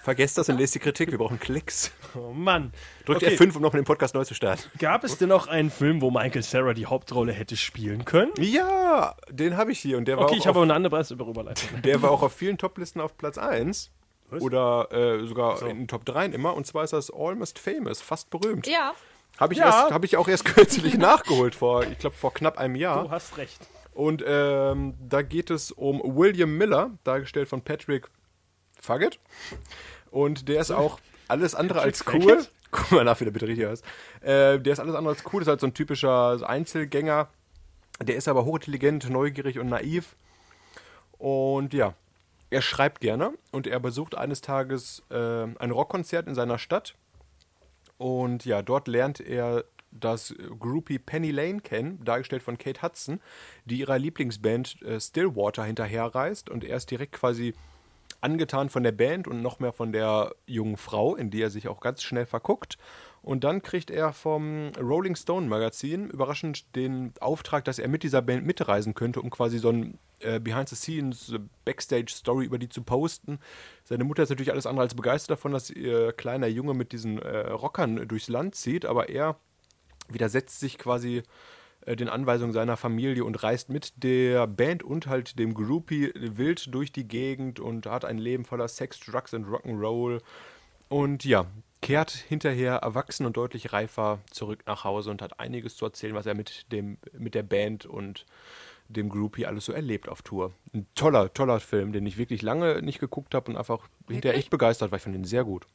Vergesst das und lest die Kritik, wir brauchen Klicks. Oh Mann. Drückt Okay. F5, um noch den Podcast neu zu starten. Gab es denn noch einen Film, wo Michael Sarah die Hauptrolle hätte spielen können? Ja, den habe ich hier und der war Okay, auch ich habe auf, aber eine andere Überleitung. der war auch auf vielen Toplisten auf Platz 1. Oder äh, sogar in den Top 3 immer. Und zwar ist das Almost Famous, fast berühmt. Ja, Habe ich, Ja. erst- hab ich auch erst kürzlich nachgeholt, vor, ich glaube, vor knapp einem Jahr. Du hast recht. Und ähm, da geht es um William Miller, dargestellt von Patrick Fugget. Und der ist auch alles andere als cool. Guck mal nach, wie der bitte richtig heißt. Äh, der ist alles andere als cool, ist halt so ein typischer Einzelgänger. Der ist aber hochintelligent, neugierig und naiv. Und ja, er schreibt gerne und er besucht eines Tages äh, ein Rockkonzert in seiner Stadt. Und ja, dort lernt er das Groupie Penny Lane kennen, dargestellt von Kate Hudson, die ihrer Lieblingsband äh, Stillwater hinterherreist. Und er ist direkt quasi angetan von der Band und noch mehr von der jungen Frau, in die er sich auch ganz schnell verguckt. Und dann kriegt er vom Rolling Stone Magazin überraschend den Auftrag, dass er mit dieser Band mitreisen könnte, um quasi so ein äh, Behind-the-Scenes Backstage-Story über die zu posten. Seine Mutter ist natürlich alles andere als begeistert davon, dass ihr kleiner Junge mit diesen äh, Rockern durchs Land zieht, aber er widersetzt sich quasi äh, den Anweisungen seiner Familie und reist mit der Band und halt dem Groupie wild durch die Gegend und hat ein Leben voller Sex, Drugs und Rock'n'Roll. Und ja, kehrt hinterher erwachsen und deutlich reifer zurück nach Hause und hat einiges zu erzählen, was er mit, dem, mit der Band und dem Groupie alles so erlebt auf Tour. Ein toller, toller Film, den ich wirklich lange nicht geguckt habe und einfach hinterher echt begeistert war. Ich fand den sehr gut.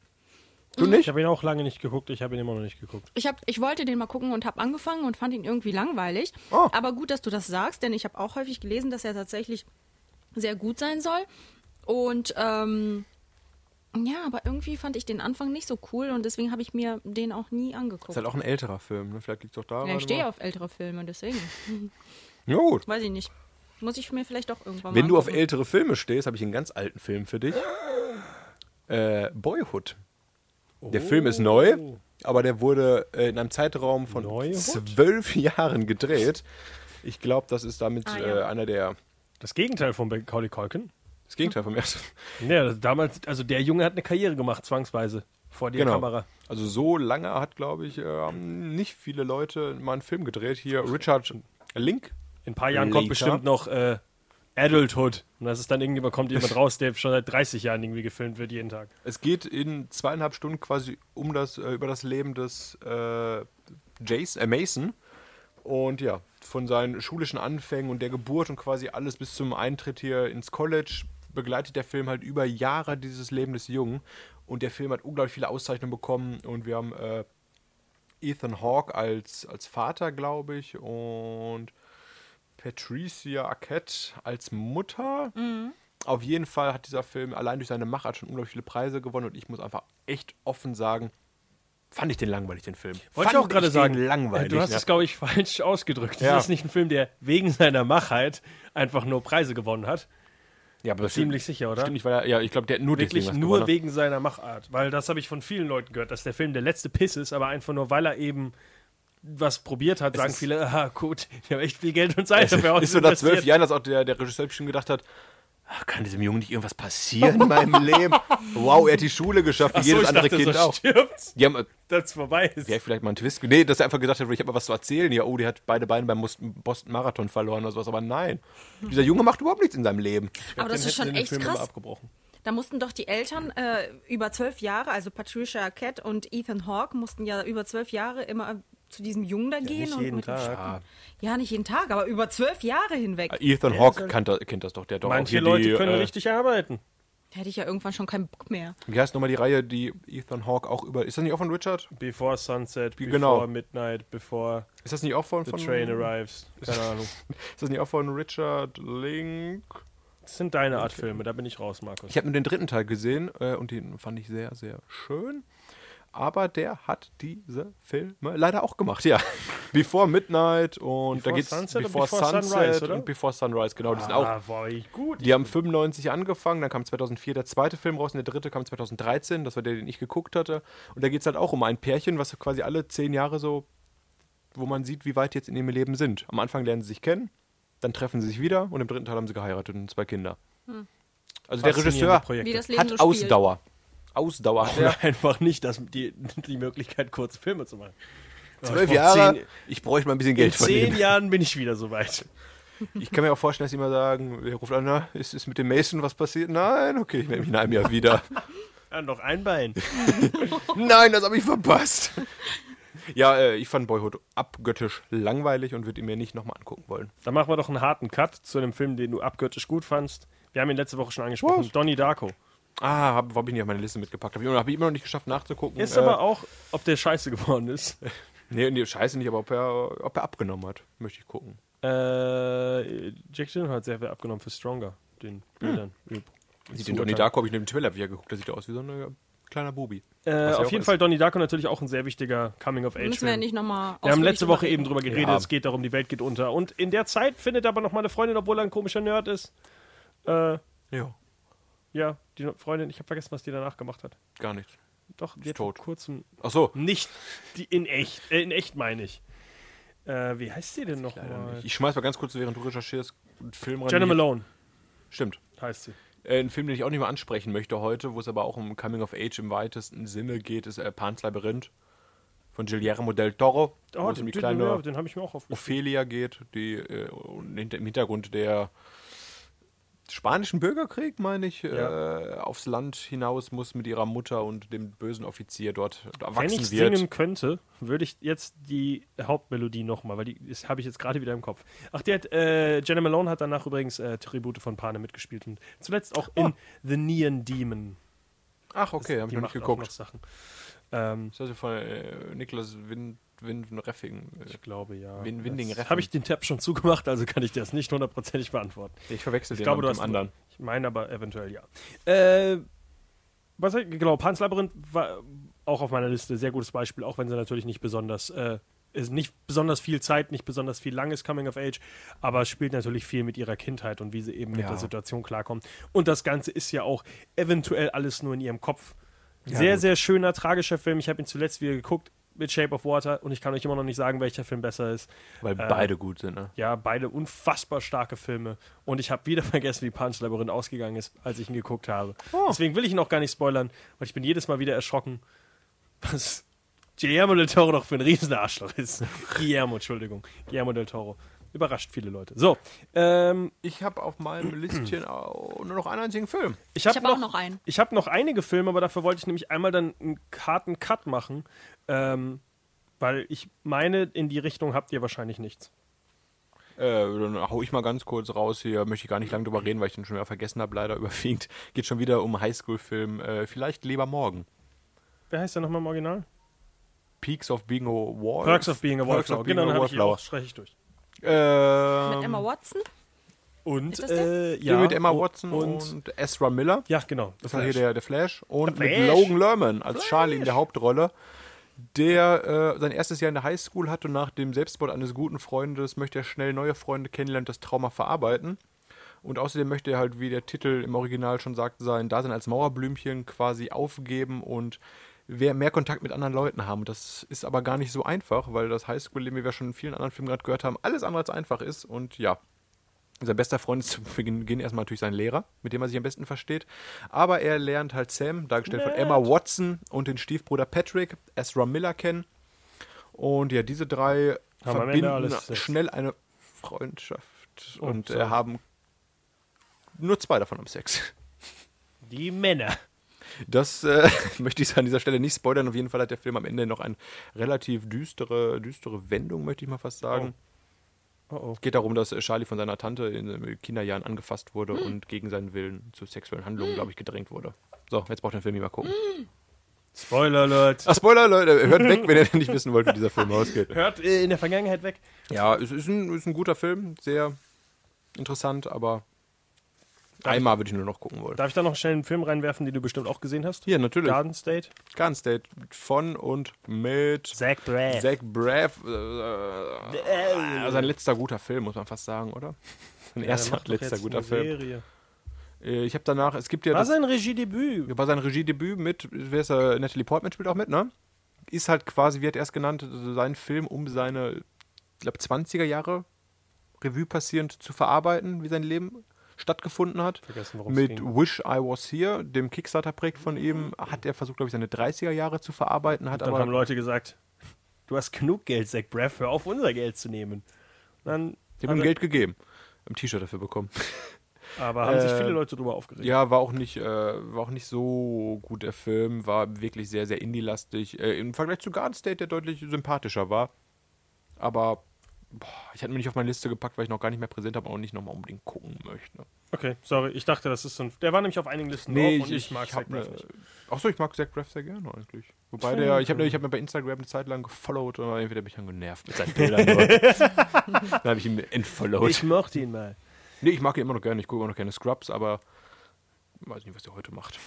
Du Ich nicht? habe ihn auch lange nicht geguckt, ich habe ihn immer noch nicht geguckt. Ich, hab, ich wollte den mal gucken und habe angefangen und fand ihn irgendwie langweilig. Oh. Aber gut, dass du das sagst, denn ich habe auch häufig gelesen, dass er tatsächlich sehr gut sein soll. Und ähm, ja, aber irgendwie fand ich den Anfang nicht so cool und deswegen habe ich mir den auch nie angeguckt. Ist halt auch ein älterer Film, ne? Vielleicht liegt es doch daran. ja, ich stehe auf ältere Filme, deswegen. Ja, gut. Weiß ich nicht. Muss ich mir vielleicht doch irgendwann Wenn mal du auf ältere Filme stehst, habe ich einen ganz alten Film für dich. Äh, Boyhood. Der Film ist neu, aber der wurde äh, in einem Zeitraum von Neuhood? zwölf Jahren gedreht. Ich glaube, das ist damit Ah, ja. äh, einer der. Das Gegenteil von Macaulay Culkin. Das Gegenteil vom ersten. Ja, das- damals, also der Junge hat eine Karriere gemacht, zwangsweise, vor der Genau. Kamera. Also so lange hat, glaube ich, äh, haben nicht viele Leute mal einen Film gedreht. Hier Richard Link. In ein paar Jahren kommt Later. bestimmt noch äh, Adulthood. Und das ist dann irgendwie, kommt jemand raus, der schon seit 30 Jahren irgendwie gefilmt wird, jeden Tag. Es geht in zweieinhalb Stunden quasi um das, äh, über das Leben des äh, Jace, äh, Mason. Und ja, von seinen schulischen Anfängen und der Geburt und quasi alles bis zum Eintritt hier ins College begleitet der Film halt über Jahre dieses Leben des Jungen. Und der Film hat unglaublich viele Auszeichnungen bekommen und wir haben äh, Ethan Hawke als, als Vater, glaube ich, und Patricia Arquette als Mutter. Auf jeden Fall hat dieser Film allein durch seine Machart schon unglaublich viele Preise gewonnen und ich muss einfach echt offen sagen, fand ich den langweilig, den Film. Wollte ich auch gerade sagen, langweilig. du hast ne? es, glaube ich, falsch ausgedrückt. Ja. Das ist nicht ein Film, der wegen seiner Machheit einfach nur Preise gewonnen hat. ja, aber das Ziemlich stimmt, sicher, oder? Stimmt nicht, weil er, ja, ich glaube, der hat nur Wirklich nur gewonnen. wegen seiner Machart. Weil das habe ich von vielen Leuten gehört, dass der Film der letzte Piss ist, aber einfach nur, weil er eben was probiert hat, sagen ist- viele, ah gut, ich habe echt viel Geld und Zeit dafür ist so nach zwölf. Jahren, dass auch der, der Regisseur bestimmt gedacht hat, "Ah, kann diesem Jungen nicht irgendwas passieren in meinem Leben? Wow, er hat die Schule geschafft, wie Ach so, jedes ich andere dachte, Kind so auch. stirbt, Die haben, äh, dass es vorbei ist. ja, vielleicht mal einen Twist. Nee, dass er einfach gesagt hat, ich habe mal was zu erzählen. Ja, oh, der hat beide Beine beim Boston Marathon verloren oder sowas. Aber nein, dieser Junge macht überhaupt nichts in seinem Leben. Aber das ist schon echt krass. abgebrochen. Da mussten doch die Eltern äh, über zwölf Jahre, also Patricia Arquette und Ethan Hawke, mussten ja über zwölf Jahre immer zu diesem Jungen da gehen. nicht und mit ihm Tag. spielen. Ja, nicht jeden Tag, aber über zwölf Jahre hinweg. Ethan Hawke kennt, das- kennt das doch. Der doch auch Manche hier Leute die, können äh, richtig arbeiten. Hätte ich ja irgendwann schon keinen Bock mehr. Wie heißt nochmal die Reihe, die Ethan Hawke auch über. Ist das nicht auch von Richard? Before Sunset, Before Genau. Midnight, Before Ist das nicht auch von. the von Train arrives. Keine Ahnung. Ist das nicht auch von Richard Link? Das sind deine Art Filme, da bin ich raus, Markus. Ich habe nur den dritten Teil gesehen äh, und den fand ich sehr, sehr schön. Aber der hat diese Filme leider auch gemacht, ja. Before Midnight und da Before geht's Sunset und Before, Before Sunset Sunrise, oder? und Before Sunrise, genau. Die sind auch ah, war ich gut. Die haben 95 angefangen, dann kam 2004 der zweite Film raus und der dritte kam 2013, das war der, den ich geguckt hatte. Und da geht es halt auch um ein Pärchen, was quasi alle zehn Jahre so, wo man sieht, wie weit die jetzt in ihrem Leben sind. Am Anfang lernen sie sich kennen, dann treffen sie sich wieder und im dritten Teil haben sie geheiratet und zwei Kinder. Also der Regisseur Projekte. Wie das Leben hat so spielt. Ausdauer. Ausdauer hat er. Einfach nicht das, die, die Möglichkeit, kurze Filme zu machen. Zwölf Jahre, zehn- ich bräuchte mal ein bisschen In Geld von zehn ihm. Jahren bin ich wieder soweit. Ich kann mir auch vorstellen, dass sie immer sagen, er ruft an, na, ist, ist mit dem Mason was passiert? Nein, okay, ich melde mich in einem Jahr wieder. Ja, noch ein Bein. Nein, das habe ich verpasst. Ja, äh, ich fand Boyhood abgöttisch langweilig und würde ihn mir nicht nochmal angucken wollen. Dann machen wir doch einen harten Cut zu einem Film, den du abgöttisch gut fandst. Wir haben ihn letzte Woche schon angesprochen. Was? Donnie Darko. Ah, habe hab ich nicht auf meine Liste mitgepackt. Habe ich, hab ich immer noch nicht geschafft nachzugucken. Ist äh, aber auch, ob der scheiße geworden ist. Nee, nee, scheiße nicht, aber ob er, ob er abgenommen hat, möchte ich gucken. Äh, Jack Gyllenhaal hat sehr viel abgenommen für Stronger, den Bildern. Sieht Zu den Donnie. Darko habe ich neben dem Trailer wieder geguckt. Der sieht aus wie so ein äh, kleiner Bubi. Äh, auf jeden ist. Fall Donnie Darko natürlich auch ein sehr wichtiger Coming-of-Age-Film. Müssen wir ja nicht nochmal Wir haben letzte Woche eben drüber geredet, Ja. es geht darum, die Welt geht unter. Und in der Zeit findet er aber noch mal eine Freundin, obwohl er ein komischer Nerd ist. Äh, Ja, ja, die Freundin, ich habe vergessen, was die danach gemacht hat. gar nichts. Doch, die hat tot. vor kurzem. Ach so. Nicht die in echt, äh, in echt meine ich. Äh, wie heißt sie denn noch mal? Ich schmeiß mal ganz kurz, während du recherchierst, einen Film rein. Jenna die- Malone Stimmt. heißt sie. Äh, ein Film, den ich auch nicht mehr ansprechen möchte heute, wo es aber auch um Coming of Age im weitesten Sinne geht, ist äh, Pans Labyrinth von Guillermo del Toro. wo Oh, es um den, die den, kleine ja, den habe ich mir auch aufgeschrieben. Ophelia geht, die äh, im Hintergrund der spanischen Bürgerkrieg, meine ich, Ja. äh, aufs Land hinaus muss mit ihrer Mutter und dem bösen Offizier dort Wenn erwachsen ich wird. singen könnte, würde ich jetzt die Hauptmelodie nochmal, weil die habe ich jetzt gerade wieder im Kopf. Ach, die hat, äh, Jenna Malone hat danach übrigens äh, Tribute von Panem mitgespielt und zuletzt auch in The Neon Demon. Ach, okay, habe ich noch nicht auch noch geguckt. Sachen. Ähm, Das ist von äh, Niklas Wind, Wind Reffing. Äh, ich glaube, ja. Win- Winding Reffen. Habe ich den Tab schon zugemacht, also kann ich das nicht hundertprozentig beantworten. ich verwechsel Ich den glaube, mit dem anderen. Ich meine aber eventuell ja. Äh, was genau, Pans Labyrinth war auch auf meiner Liste sehr gutes Beispiel, auch wenn sie natürlich nicht besonders äh, ist nicht besonders viel Zeit, nicht besonders viel langes Coming of Age, aber spielt natürlich viel mit ihrer Kindheit und wie sie eben mit Ja. der Situation klarkommt. Und das Ganze ist ja auch eventuell alles nur in ihrem Kopf. Sehr, gut. sehr schöner, tragischer Film. Ich habe ihn zuletzt wieder geguckt mit Shape of Water und ich kann euch immer noch nicht sagen, welcher Film besser ist. Weil Äh, beide gut sind, ne? Ja, beide unfassbar starke Filme. Und ich habe wieder vergessen, wie Punch Labyrinth ausgegangen ist, als ich ihn geguckt habe. Deswegen will ich ihn auch gar nicht spoilern, weil ich bin jedes Mal wieder erschrocken, was Guillermo del Toro doch für ein Riesenarschloch ist. Guillermo, Entschuldigung. Guillermo del Toro. Überrascht viele Leute. So, ähm, Ich habe auf meinem Listchen auch nur noch einen einzigen Film. ich habe habe auch noch einen. Ich habe noch einige Filme, aber dafür wollte ich nämlich einmal dann einen harten Cut machen, ähm, weil ich meine, in die Richtung habt ihr wahrscheinlich nichts. Äh, dann hau ich mal ganz kurz raus hier, möchte ich gar nicht lange drüber reden, weil ich den schon wieder vergessen habe, leider überwiegend. Geht schon wieder um Highschool-Film, äh, vielleicht lieber morgen. Wer heißt der nochmal im Original? Peaks of Being a Wall. Perks of Being a Perks Wallflower. of Being Genau, a dann habe ich Wallflower. auch, streiche ich durch. Ähm, Mit Emma Watson? Und, äh, ja, mit Emma Watson und, und, Ezra Miller. ja, genau. Das war hier der, der Flash. Und Der mit Flash. Logan Lerman als Charlie in der Hauptrolle, der äh, sein erstes Jahr in der Highschool hat und nach dem Selbstmord eines guten Freundes möchte er schnell neue Freunde kennenlernen und das Trauma verarbeiten. Und außerdem möchte er halt, wie der Titel im Original schon sagt, sein Dasein als Mauerblümchen quasi aufgeben und mehr Kontakt mit anderen Leuten haben. Das ist aber gar nicht so einfach, weil das Highschool-Leben, wie wir schon in vielen anderen Filmen gerade gehört haben, alles andere als einfach ist. Und ja, sein bester Freund ist zu Beginn erstmal natürlich sein Lehrer, mit dem er sich am besten versteht. Aber er lernt halt Sam, dargestellt von Emma Watson, und den Stiefbruder Patrick, Ezra Miller kennen. Und ja, diese drei Haben verbinden schnell eine Freundschaft und sorry. äh, haben nur zwei davon am Sex. Die Männer. Das äh, möchte ich an dieser Stelle nicht spoilern. Auf jeden Fall hat der Film am Ende noch eine relativ düstere, düstere Wendung, möchte ich mal fast sagen. Oh, oh. Es geht darum, dass äh, Charlie von seiner Tante in den Kinderjahren angefasst wurde und gegen seinen Willen zu sexuellen Handlungen, glaube ich, gedrängt wurde. So, jetzt braucht der Film nicht mal gucken. Spoiler Alert. Ach, Spoiler, Leute, hört weg, wenn ihr nicht wissen wollt, wie dieser Film ausgeht. Hört äh, in der Vergangenheit weg. Ja, es ist ein, ist ein guter Film, sehr interessant, aber einmal würde ich nur noch gucken wollen. Darf ich da noch schnell einen Film reinwerfen, den du bestimmt auch gesehen hast? Hier, natürlich. Garden State. Garden State von und mit Zach Braff. Zach Braff. Äh, sein letzter guter Film, muss man fast sagen, oder? Sein erster, macht doch letzter guter Film. Serie. Äh, Ich habe danach, es gibt ja War das, sein Regiedebüt. war sein Regiedebüt mit, wer ist er? Natalie Portman spielt auch mit, ne? Ist halt quasi, wie hat er es genannt, sein Film, um seine, ich glaube, 20er Jahre Revue passierend zu verarbeiten, wie sein Leben stattgefunden hat. Vergessen, Mit ging. Wish I Was Here, dem Kickstarter-Projekt von ihm, hat er versucht, glaube ich, seine 30er Jahre zu verarbeiten, hat Dann aber haben Leute gesagt, du hast genug Geld, Zach Braff, hör auf, unser Geld zu nehmen. Dann Die haben hat ihm Geld gegeben. Ein T-Shirt dafür bekommen. Aber haben sich Äh, viele Leute drüber aufgeregt. Ja, war auch nicht, äh, war auch nicht so gut der Film, war wirklich sehr, sehr indie-lastig. Äh, Im Vergleich zu Garden State, der deutlich sympathischer war. Aber boah, ich hatte mir nicht auf meine Liste gepackt, weil ich noch gar nicht mehr präsent habe und auch nicht nochmal unbedingt gucken möchte. Okay, sorry, ich dachte, das ist so ein. Der war nämlich auf einigen Listen drauf und ich, mag Zach Braff nicht. Achso, ich mag Zach Braff sehr gerne eigentlich. Wobei der, ich habe ich hab mir bei Instagram eine Zeit lang gefollowt und entweder bin ich dann genervt mit seinen Bildern. dann habe ich ihn entfollowt. Ich mochte ihn mal. nee, ich mag ihn immer noch gerne, ich gucke immer noch gerne Scrubs, aber weiß nicht, was er heute macht.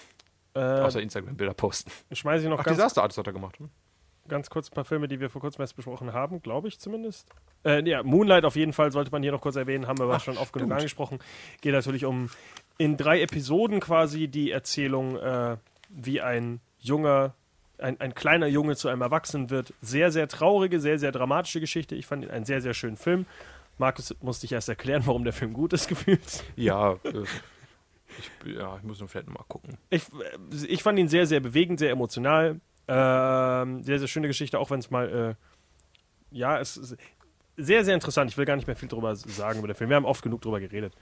Äh, Außer Instagram-Bilder posten. schmeiße ich noch Ach, ganz, Disaster Artist hat er gemacht. Hm? Ganz kurz ein paar Filme, die wir vor kurzem erst besprochen haben, glaube ich zumindest. Äh, ja, Moonlight auf jeden Fall sollte man hier noch kurz erwähnen, haben wir aber schon oft genug angesprochen. Geht natürlich um in drei Episoden quasi die Erzählung, äh, wie ein junger, ein, ein kleiner Junge zu einem Erwachsenen wird. Sehr, sehr traurige, sehr, sehr dramatische Geschichte. Ich fand ihn einen sehr, sehr schönen Film. Markus musste ich erst erklären, warum der Film gut ist, gefühlt. Ja, äh, ich, ja, ich muss nur vielleicht nochmal gucken. Ich, äh, ich fand ihn sehr, sehr bewegend, sehr emotional. Ähm, sehr, sehr schöne Geschichte, auch wenn es mal, äh, ja, es ist sehr, sehr interessant. Ich will gar nicht mehr viel drüber sagen über den Film. Wir haben oft genug drüber geredet.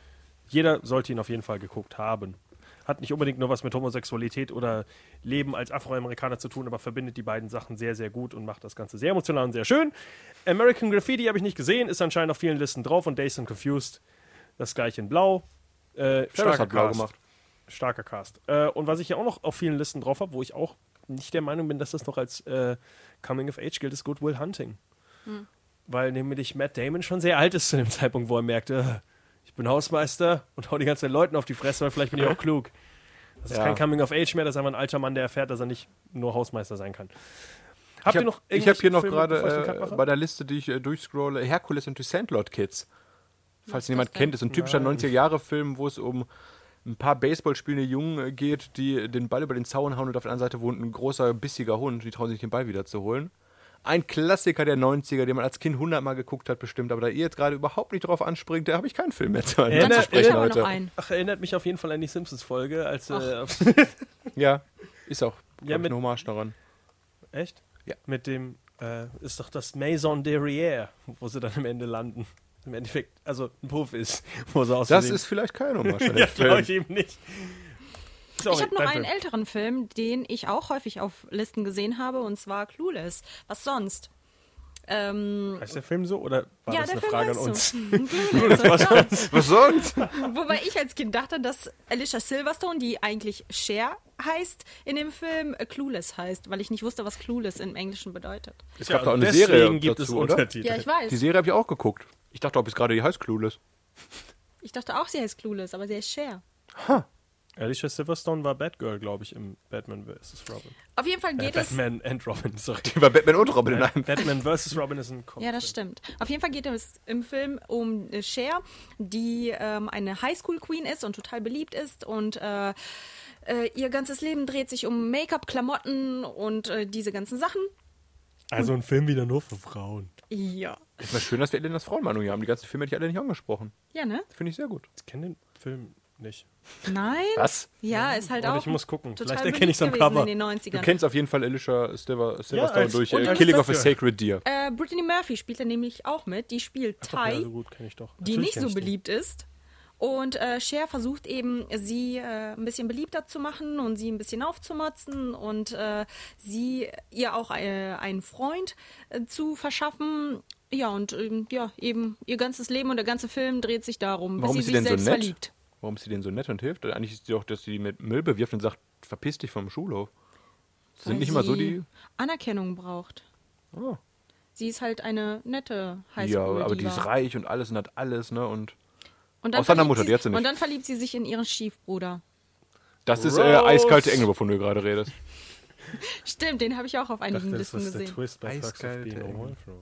Jeder sollte ihn auf jeden Fall geguckt haben. Hat nicht unbedingt nur was mit Homosexualität oder Leben als Afroamerikaner zu tun, aber verbindet die beiden Sachen sehr, sehr gut und macht das Ganze sehr emotional und sehr schön. American Graffiti habe ich nicht gesehen, ist anscheinend auf vielen Listen drauf und Dazed and Confused das gleiche in Blau. Äh, starker hat blau Cast. gemacht. Starker Cast. Äh, und was ich ja auch noch auf vielen Listen drauf habe, wo ich auch nicht der Meinung bin, dass das noch als äh, Coming of Age gilt, ist Good Will Hunting. Weil nämlich Matt Damon schon sehr alt ist zu dem Zeitpunkt, wo er merkte, äh, ich bin Hausmeister und hau die ganze Zeit Leuten auf die Fresse, weil vielleicht bin ich auch klug. Das ist Ja. kein Coming of Age mehr, das ist einfach ein alter Mann, der erfährt, dass er nicht nur Hausmeister sein kann. Habt Ich ihr noch habe hab hier noch ich gerade äh, bei der Liste, die ich äh, durchscrolle, Hercules and the Sandlot Kids. Falls ist jemand kennt, ist ein typischer 90er-Jahre-Film, wo es um ein paar Baseball spielende Jungen äh, geht, die den Ball über den Zaun hauen und auf der anderen Seite wohnt ein großer, bissiger Hund, die trauen sich den Ball wieder zu holen. Ein Klassiker der 90er, den man als Kind hundertmal geguckt hat, bestimmt, aber da ihr jetzt gerade überhaupt nicht drauf anspringt, da habe ich keinen Film mehr zu na, sprechen heute. Ach, erinnert mich auf jeden Fall an die Simpsons-Folge, als äh, Ja, ist auch Ja, ja, mit- eine Hommage daran. Echt? Ja. Mit dem, äh, ist doch das Maison Derrière, wo sie dann am Ende landen. Im Endeffekt, also ein Puff ist, wo sie aus Das ist vielleicht kein Hommage ja, glaube Film. ich eben nicht. Sorry, Ich habe noch einen Film. älteren Film, den ich auch häufig auf Listen gesehen habe, und zwar Clueless. Was sonst? Ähm, Heißt der Film so oder war ja, das der eine Film Frage an uns? so. Clueless, was sonst? Was sonst? Wobei ich als Kind dachte, dass Alicia Silverstone, die eigentlich Cher heißt in dem Film Clueless heißt, weil ich nicht wusste, was Clueless im Englischen bedeutet. Es gab Ja, doch eine deswegen Serie gibt es dazu, oder? Untertitel. Ja, ich weiß. Die Serie habe ich auch geguckt. Ich dachte, ob es gerade die heißt Clueless. Ich dachte auch, sie heißt Clueless, aber sie heißt Cher. Alicia Silverstone war Batgirl, glaube ich, im Batman vs. Robin. Auf jeden Fall Äh, geht es. Batman and Robin, sorry. Die war Batman und Robin in einem. Batman vs. Robin ist ein Comic. Ja, das stimmt. Auf jeden Fall geht es im Film um äh, Cher, die ähm, eine Highschool-Queen ist und total beliebt ist und äh, äh, ihr ganzes Leben dreht sich um Make-up, Klamotten und äh, diese ganzen Sachen. Also ein Film wieder nur für Frauen. Ja. Es war schön, dass wir Elenas Frauenmeinung hier haben. Die ganzen Filme hätte ich alle nicht angesprochen. Ja, ne? Finde ich sehr gut. Ich kenne den Film nicht. Nein? Was? Ja, ist halt Aber auch. ich muss gucken. Total Vielleicht erkenne ich's am beliebt gewesen Cover. in den Du 90ern. kennst auf jeden Fall Alicia Silver, Silverstone als- durch und äh, Killing ist of a das- Sacred Deer. Äh, Brittany Murphy spielt da nämlich auch mit. Die spielt Ach, ja, Ty, so gut kenne ich doch. die Natürlich nicht kenn so ich den. beliebt ist. Und äh, Cher versucht eben, sie äh, ein bisschen beliebter zu machen und sie ein bisschen aufzumotzen und äh, sie ihr auch äh, einen Freund äh, zu verschaffen. Ja, und ähm, ja, eben ihr ganzes Leben und der ganze Film dreht sich darum, Warum bis sie sie sich denn so selbst nett? verliebt. Warum ist sie denn so nett und hilft? Eigentlich ist sie doch, dass sie mit Müll bewirft und sagt, verpiss dich vom Schulhof. Das sind Weil nicht immer so die. Anerkennung braucht. Oh. Sie ist halt eine nette Ja, Highschool. aber die ist reich und alles und hat alles, ne? Und Und dann Außer verliebt Mutter, sie, die hat sie nicht. Und dann verliebt sie sich in ihren Stiefbruder. das ist äh, Rose. eiskalte Engel, wovon du gerade redest. Stimmt, den habe ich auch auf einigen Listen ist der gesehen. Twist bei Perks of Eiskalt, Being a ey. Wallflower.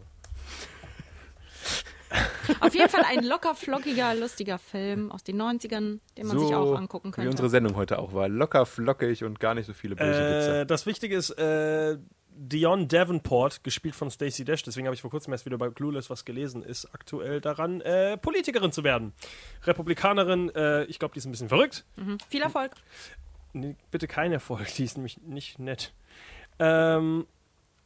Auf jeden Fall ein locker flockiger, lustiger Film aus den 90ern, den man sich auch angucken wie unsere könnte. Sendung heute auch war. Locker, flockig und gar nicht so viele böse Äh, Witze. das Wichtige ist, äh, Dion Davenport, gespielt von Stacey Dash, deswegen habe ich vor kurzem erst wieder bei Clueless was gelesen, ist aktuell daran, äh, Politikerin zu werden. Republikanerin, äh, ich glaube, die ist ein bisschen verrückt. Mhm. Viel Erfolg. Nee, bitte kein Erfolg, die ist nämlich nicht nett. Ähm,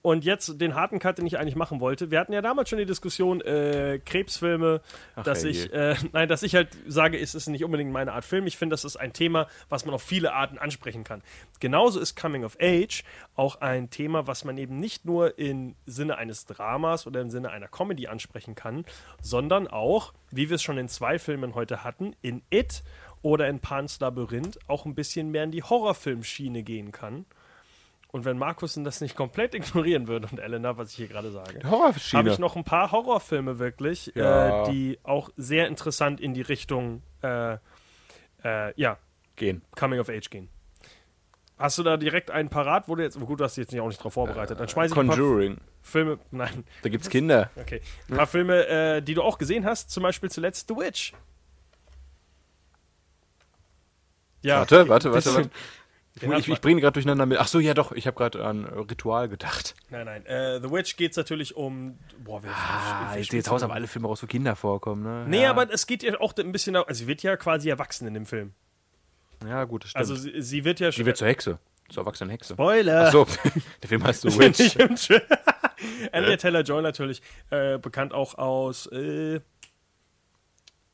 und jetzt den harten Cut, den ich eigentlich machen wollte. Wir hatten ja damals schon die Diskussion, äh, Krebsfilme, Ach, dass ich, äh, nein, dass ich halt sage, es ist nicht unbedingt meine Art Film. Ich finde, das ist ein Thema, was man auf viele Arten ansprechen kann. Genauso ist Coming of Age auch ein Thema, was man eben nicht nur im Sinne eines Dramas oder im Sinne einer Comedy ansprechen kann, sondern auch, wie wir es schon in zwei Filmen heute hatten, in It oder in Pan's Labyrinth auch ein bisschen mehr in die Horrorfilmschiene gehen kann. Und wenn Markus das nicht komplett ignorieren würde und Elena, was ich hier gerade sage, habe ich noch ein paar Horrorfilme wirklich, Ja. äh, die auch sehr interessant in die Richtung, äh, äh, ja, Gehen. Coming of Age gehen. Hast du da direkt einen parat, wo du jetzt, gut, du hast dich jetzt nicht auch nicht drauf vorbereitet, dann schmeiße ich ein paar Conjuring. Filme, nein, Da gibt's Kinder. okay, ein paar Filme, äh, die du auch gesehen hast, zum Beispiel zuletzt The Witch. Ja, Warte, warte, warte, warte. Ich, Den ich, ich bringe gerade durcheinander mit. Ach so, ja doch, ich habe gerade an äh, Ritual gedacht. Nein, nein. Äh, The Witch geht es natürlich um. Boah, wer, Ah, wer jetzt, so- aber alle Filme raus, wo Kinder vorkommen, ne? Nee, ja. aber es geht ja auch ein bisschen. Also, sie wird ja quasi erwachsen in dem Film. Ja, gut, das stimmt. Also, sie, sie wird ja die wird zur Hexe. Zur erwachsenen Hexe. Spoiler! Ach so, der Film heißt The Witch. Anya Taylor-Joy natürlich, äh, bekannt auch aus äh,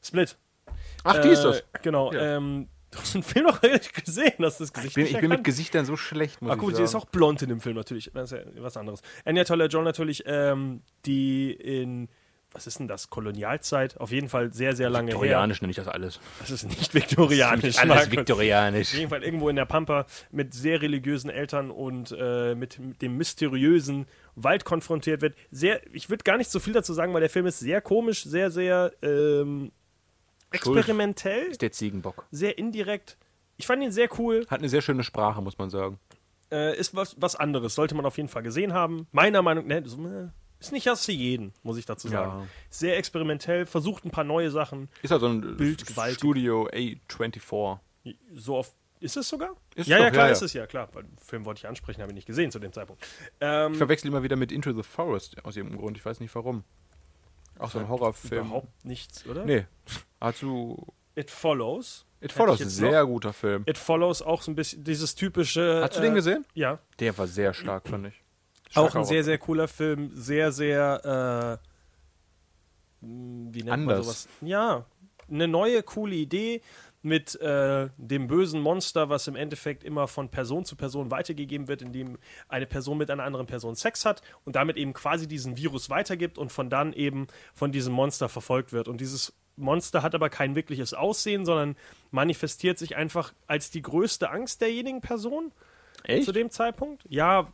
Split. Ach, die ist Äh, das. Genau. Ja. Ähm, du hast den Film noch nicht gesehen, hast das Gesicht Ich bin, nicht ich bin mit? Gesichtern so schlecht, muss Ach gut, ich sie ist sagen. auch blond in dem Film natürlich. Das ist ja was anderes. Anya Taylor-Joy natürlich, ähm, die in, was ist denn das, Kolonialzeit? Auf jeden Fall sehr, sehr lange her. Viktorianisch nenne ich das alles. Das ist nicht viktorianisch. Alles Markus. viktorianisch. Auf jeden Fall irgendwo in der Pampa mit sehr religiösen Eltern und äh, mit, mit dem mysteriösen Wald konfrontiert wird. Sehr, ich würde gar nicht so viel dazu sagen, weil der Film ist sehr komisch, sehr, sehr ähm, experimentell, Ist der Ziegenbock. sehr indirekt. Ich fand ihn sehr cool. Hat eine sehr schöne Sprache, muss man sagen. Äh, ist was, was anderes. Sollte man auf jeden Fall gesehen haben. Meiner Meinung nach, so, äh, ist nicht was für jeden, muss ich dazu sagen. Ja. Sehr experimentell, versucht ein paar neue Sachen. Ist halt so ein Bild gewaltig. Studio A24. So oft. Ist es sogar? Ist ja, doch, ja, klar ja, ist es ja, klar. Weil den Film wollte ich ansprechen, habe ich nicht gesehen zu dem Zeitpunkt. Ähm, Ich verwechsel immer wieder mit Into the Forest aus irgendeinem Grund. Ich weiß nicht warum. Auch so ein Horrorfilm. überhaupt nichts, oder? Nee. Hast du. It Follows. It Follows, jetzt sehr noch. guter Film. It Follows auch so ein bisschen dieses typische. Hast du den gesehen? Ja. Der war sehr stark, fand ich. Auch Starker ein sehr, sehr cooler Film. Sehr, sehr. Äh, mh, wie nennt man Anders. sowas? Ja. Eine neue, coole Idee mit äh, dem bösen Monster, was im Endeffekt immer von Person zu Person weitergegeben wird, indem eine Person mit einer anderen Person Sex hat und damit eben quasi diesen Virus weitergibt und von dann eben von diesem Monster verfolgt wird. Und dieses Monster hat aber kein wirkliches Aussehen, sondern manifestiert sich einfach als die größte Angst derjenigen Person Echt? zu dem Zeitpunkt. Ja,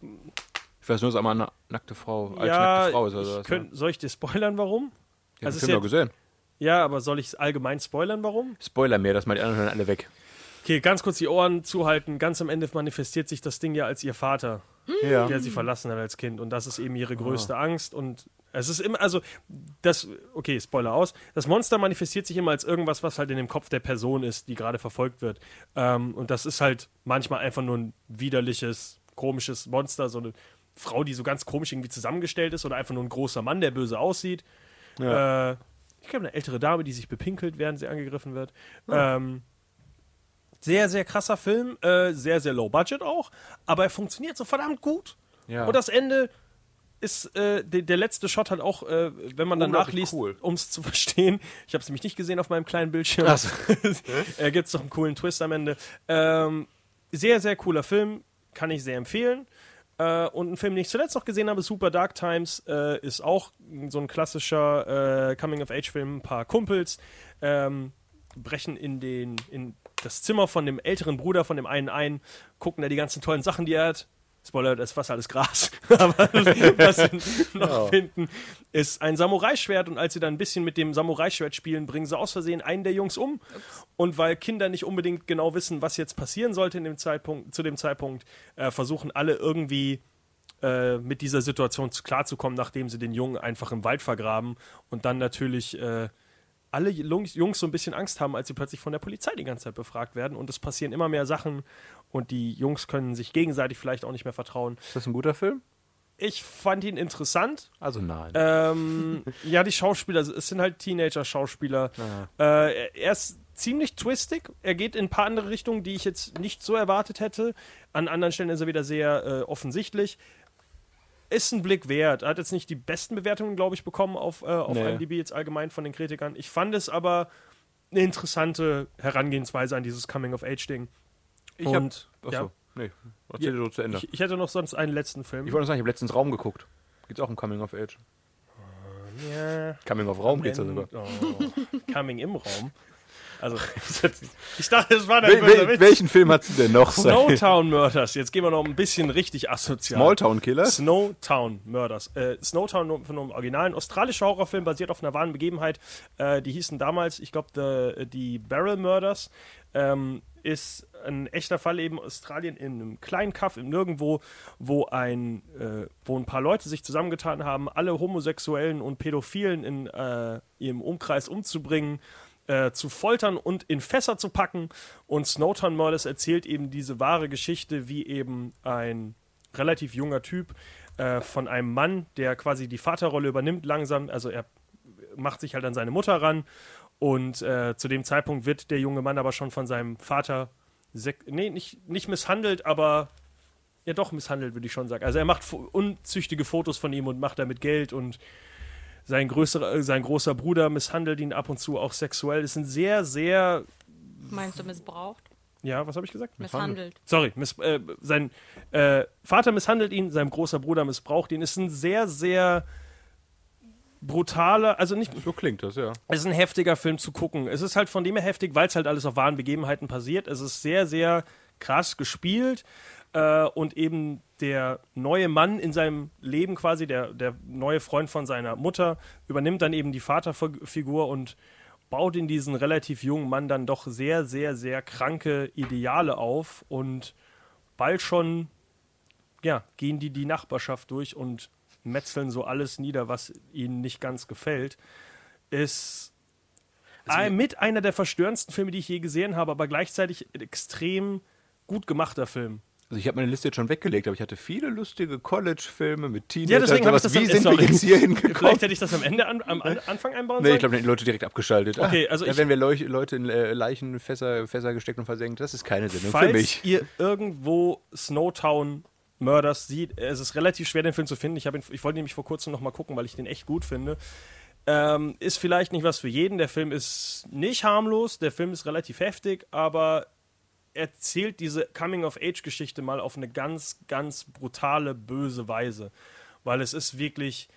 Ich weiß nur, dass einmal eine nackte Frau, als ja, nackte Frau ist oder ich sowas. könnt, soll ich dir spoilern, warum? ja, also es Film ist doch gesehen. Ja, aber soll ich es allgemein spoilern, warum? Spoiler mehr, dass mal die anderen alle weg. Okay, ganz kurz die Ohren zuhalten. Ganz am Ende manifestiert sich das Ding ja als ihr Vater, Ja. der sie verlassen hat als Kind. Und das ist eben ihre größte Angst. Und es ist immer, also, das, okay, Spoiler aus. Das Monster manifestiert sich immer als irgendwas, was halt in dem Kopf der Person ist, die gerade verfolgt wird. Ähm, und das ist halt manchmal einfach nur ein widerliches, komisches Monster, so eine Frau, die so ganz komisch irgendwie zusammengestellt ist oder einfach nur ein großer Mann, der böse aussieht. Äh, ich glaube, eine ältere Dame, die sich bepinkelt, während sie angegriffen wird. Ähm, sehr, sehr krasser Film, äh, sehr, sehr low budget auch, aber er funktioniert so verdammt gut. Ja. Und das Ende ist, äh, der, der letzte Shot hat auch, äh, wenn man dann nachliest, cool. um es zu verstehen, ich habe es nämlich nicht gesehen auf meinem kleinen Bildschirm, Ach so. äh, gibt es noch einen coolen Twist am Ende. Ähm, sehr, sehr cooler Film, kann ich sehr empfehlen. Äh, und ein Film, den ich zuletzt noch gesehen habe, Super Dark Times, äh, ist auch so ein klassischer äh, Coming-of-Age-Film. Ein paar Kumpels ähm, brechen in, den, in das Zimmer von dem älteren Bruder von dem einen ein, gucken da die ganzen tollen Sachen, die er hat. Spoiler, das ist fast alles Gras. Aber was sie noch finden, ist ein Samurai-Schwert. Und als sie dann ein bisschen mit dem Samurai-Schwert spielen, bringen sie aus Versehen einen der Jungs um. Und weil Kinder nicht unbedingt genau wissen, was jetzt passieren sollte in dem Zeitpunkt, zu dem Zeitpunkt, äh, versuchen alle irgendwie äh, mit dieser Situation zu- klarzukommen, nachdem sie den Jungen einfach im Wald vergraben. Und dann natürlich äh, alle Jungs, so ein bisschen Angst haben, als sie plötzlich von der Polizei die ganze Zeit befragt werden. Und es passieren immer mehr Sachen. Und die Jungs können sich gegenseitig vielleicht auch nicht mehr vertrauen. Ist das ein guter Film? Ich fand ihn interessant. Also nein. Ähm, ja, die Schauspieler, es sind halt Teenager-Schauspieler. Äh, er- er ist ziemlich twistig. Er geht in ein paar andere Richtungen, die ich jetzt nicht so erwartet hätte. An anderen Stellen ist er wieder sehr äh, offensichtlich. Ist ein Blick wert. Er hat jetzt nicht die besten Bewertungen, glaube ich, bekommen auf, äh, auf Nee. IMDb jetzt allgemein von den Kritikern. Ich fand es aber eine interessante Herangehensweise an dieses Coming-of-Age-Ding. Ich hab- Und Achso, ja, nee. Erzähl dir so zu Ende. ich, ich hätte noch sonst einen letzten Film. Ich wollte nur sagen, ich habe letztens Raum geguckt. Geht's auch um Coming of Age? ja. Coming of Raum geht's ja sogar. Oh, coming im Raum. Also, ich dachte, es war der Wel wel Witz. welchen Film hast du denn noch? Snowtown Murders. Jetzt gehen wir noch ein bisschen richtig asozial. Smalltown Killer? Snowtown Murders. Äh, Snowtown von einem originalen australischen Horrorfilm basiert auf einer wahren Begebenheit. Äh, die hießen damals, ich glaube, die Barrel Murders. Ähm, ist ein echter Fall eben in Australien in einem kleinen Kaff im Nirgendwo, wo ein, äh, wo ein paar Leute sich zusammengetan haben, alle Homosexuellen und Pädophilen in äh, ihrem Umkreis umzubringen, äh, zu foltern und in Fässer zu packen. Und Snowtown Murders erzählt eben diese wahre Geschichte, wie eben ein relativ junger Typ äh, von einem Mann, der quasi die Vaterrolle übernimmt langsam. Also er macht sich halt an seine Mutter ran und äh, zu dem Zeitpunkt wird der junge Mann aber schon von seinem Vater, nee, nicht, nicht misshandelt, aber ja doch misshandelt, würde ich schon sagen. Also er macht unzüchtige Fotos von ihm und macht damit Geld und sein, größerer, äh, sein großer Bruder misshandelt ihn ab und zu auch sexuell. Es sind sehr, sehr, Meinst du missbraucht? ja, was habe ich gesagt? Misshandelt. Sorry, miss, äh, sein äh, Vater misshandelt ihn, sein großer Bruder missbraucht ihn. Es ist ein sehr, sehr brutaler, also nicht, So klingt das, ja. es ist ein heftiger Film zu gucken. Es ist halt von dem her heftig, weil es halt alles auf wahren Begebenheiten passiert. Es ist sehr, sehr krass gespielt äh, und eben der neue Mann in seinem Leben quasi, der, der neue Freund von seiner Mutter, übernimmt dann eben die Vaterfigur und baut in diesen relativ jungen Mann dann doch sehr, sehr, sehr kranke Ideale auf und bald schon ja, gehen die die Nachbarschaft durch und metzeln so alles nieder, was ihnen nicht ganz gefällt. Ist ein, mit einer der verstörendsten Filme, die ich je gesehen habe, aber gleichzeitig extrem gut gemachter Film. Also ich habe meine Liste jetzt schon weggelegt, aber ich hatte viele lustige College-Filme mit Teenagern. Ja, deswegen habe ich das Wie sind sorry. wir jetzt hier hingekommen? Vielleicht hätte ich das am Ende an, am An- Anfang einbauen Nee, ich sollen. glaube, die Leute direkt abgeschaltet. Okay, also da ich- werden wir Leuch Leute in äh, Leichenfässer Fässer gesteckt und versenkt. Das ist keine Sendung für Falls mich. ihr irgendwo Snowtown Murders sieht, es ist relativ schwer, den Film zu finden. Ich, ihn, ich wollte nämlich vor kurzem noch mal gucken, weil ich den echt gut finde. Ähm, ist vielleicht nicht was für jeden. Der Film ist nicht harmlos, der Film ist relativ heftig, aber erzählt diese Coming-of-Age-Geschichte mal auf eine ganz, ganz brutale, böse Weise. Weil es ist wirklich,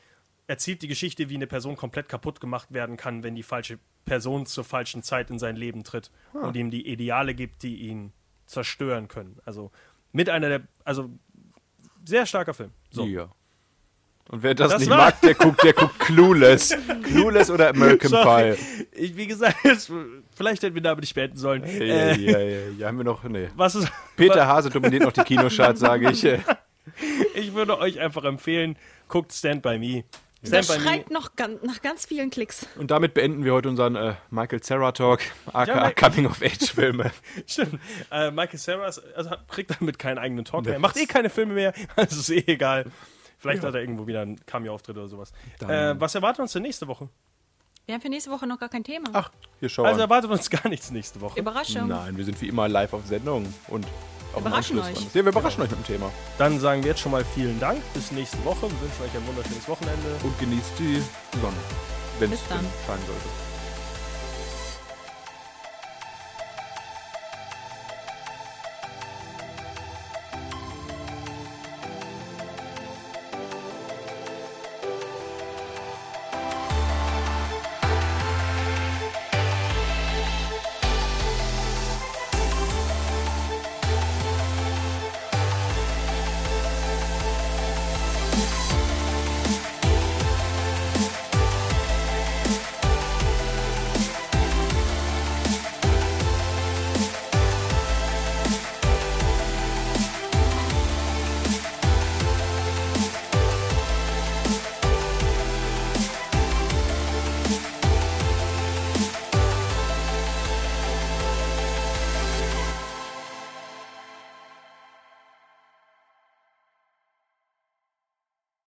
erzählt die Geschichte, wie eine Person komplett kaputt gemacht werden kann, wenn die falsche Person zur falschen Zeit in sein Leben tritt und ihm die Ideale gibt, die ihn zerstören können. Also mit einer der, also sehr starker Film. So. Ja. Und wer das, Das nicht war- mag, der guckt, der guckt Clueless. Clueless oder American Sorry. Pie. Ich, wie gesagt, vielleicht hätten wir damit nicht beenden sollen. Ja, Äh, ja, ja, ja, haben wir noch, nee. was ist, Peter Hase dominiert noch die Kinocharts, sage ich. Ich würde euch einfach empfehlen, guckt Stand By Me. Das Stand By Me. schreit noch ganz, nach ganz vielen Klicks. Und damit beenden wir heute unseren äh, Michael Cera Talk, aka Ja, Mike- Coming-of-Age-Filme. Stimmt. Äh, Michael ist- also kriegt damit keinen eigenen Talk mehr. Macht eh keine Filme mehr. Also ist eh egal. Vielleicht hat er irgendwo wieder einen Cameo-Auftritt oder sowas. Äh, was erwartet uns denn nächste Woche? Wir haben für nächste Woche noch gar kein Thema. Ach, hier schauen. Also erwartet uns gar nichts nächste Woche. Überraschung. Nein, wir sind wie immer live auf Sendung und auch Überraschen euch. Ja, wir überraschen euch mit dem Thema. Dann sagen wir jetzt schon mal vielen Dank. Bis nächste Woche. Wir wünschen euch ein wunderschönes Wochenende. Und genießt die Sonne. Wenn es Bis dann. scheinen sollte.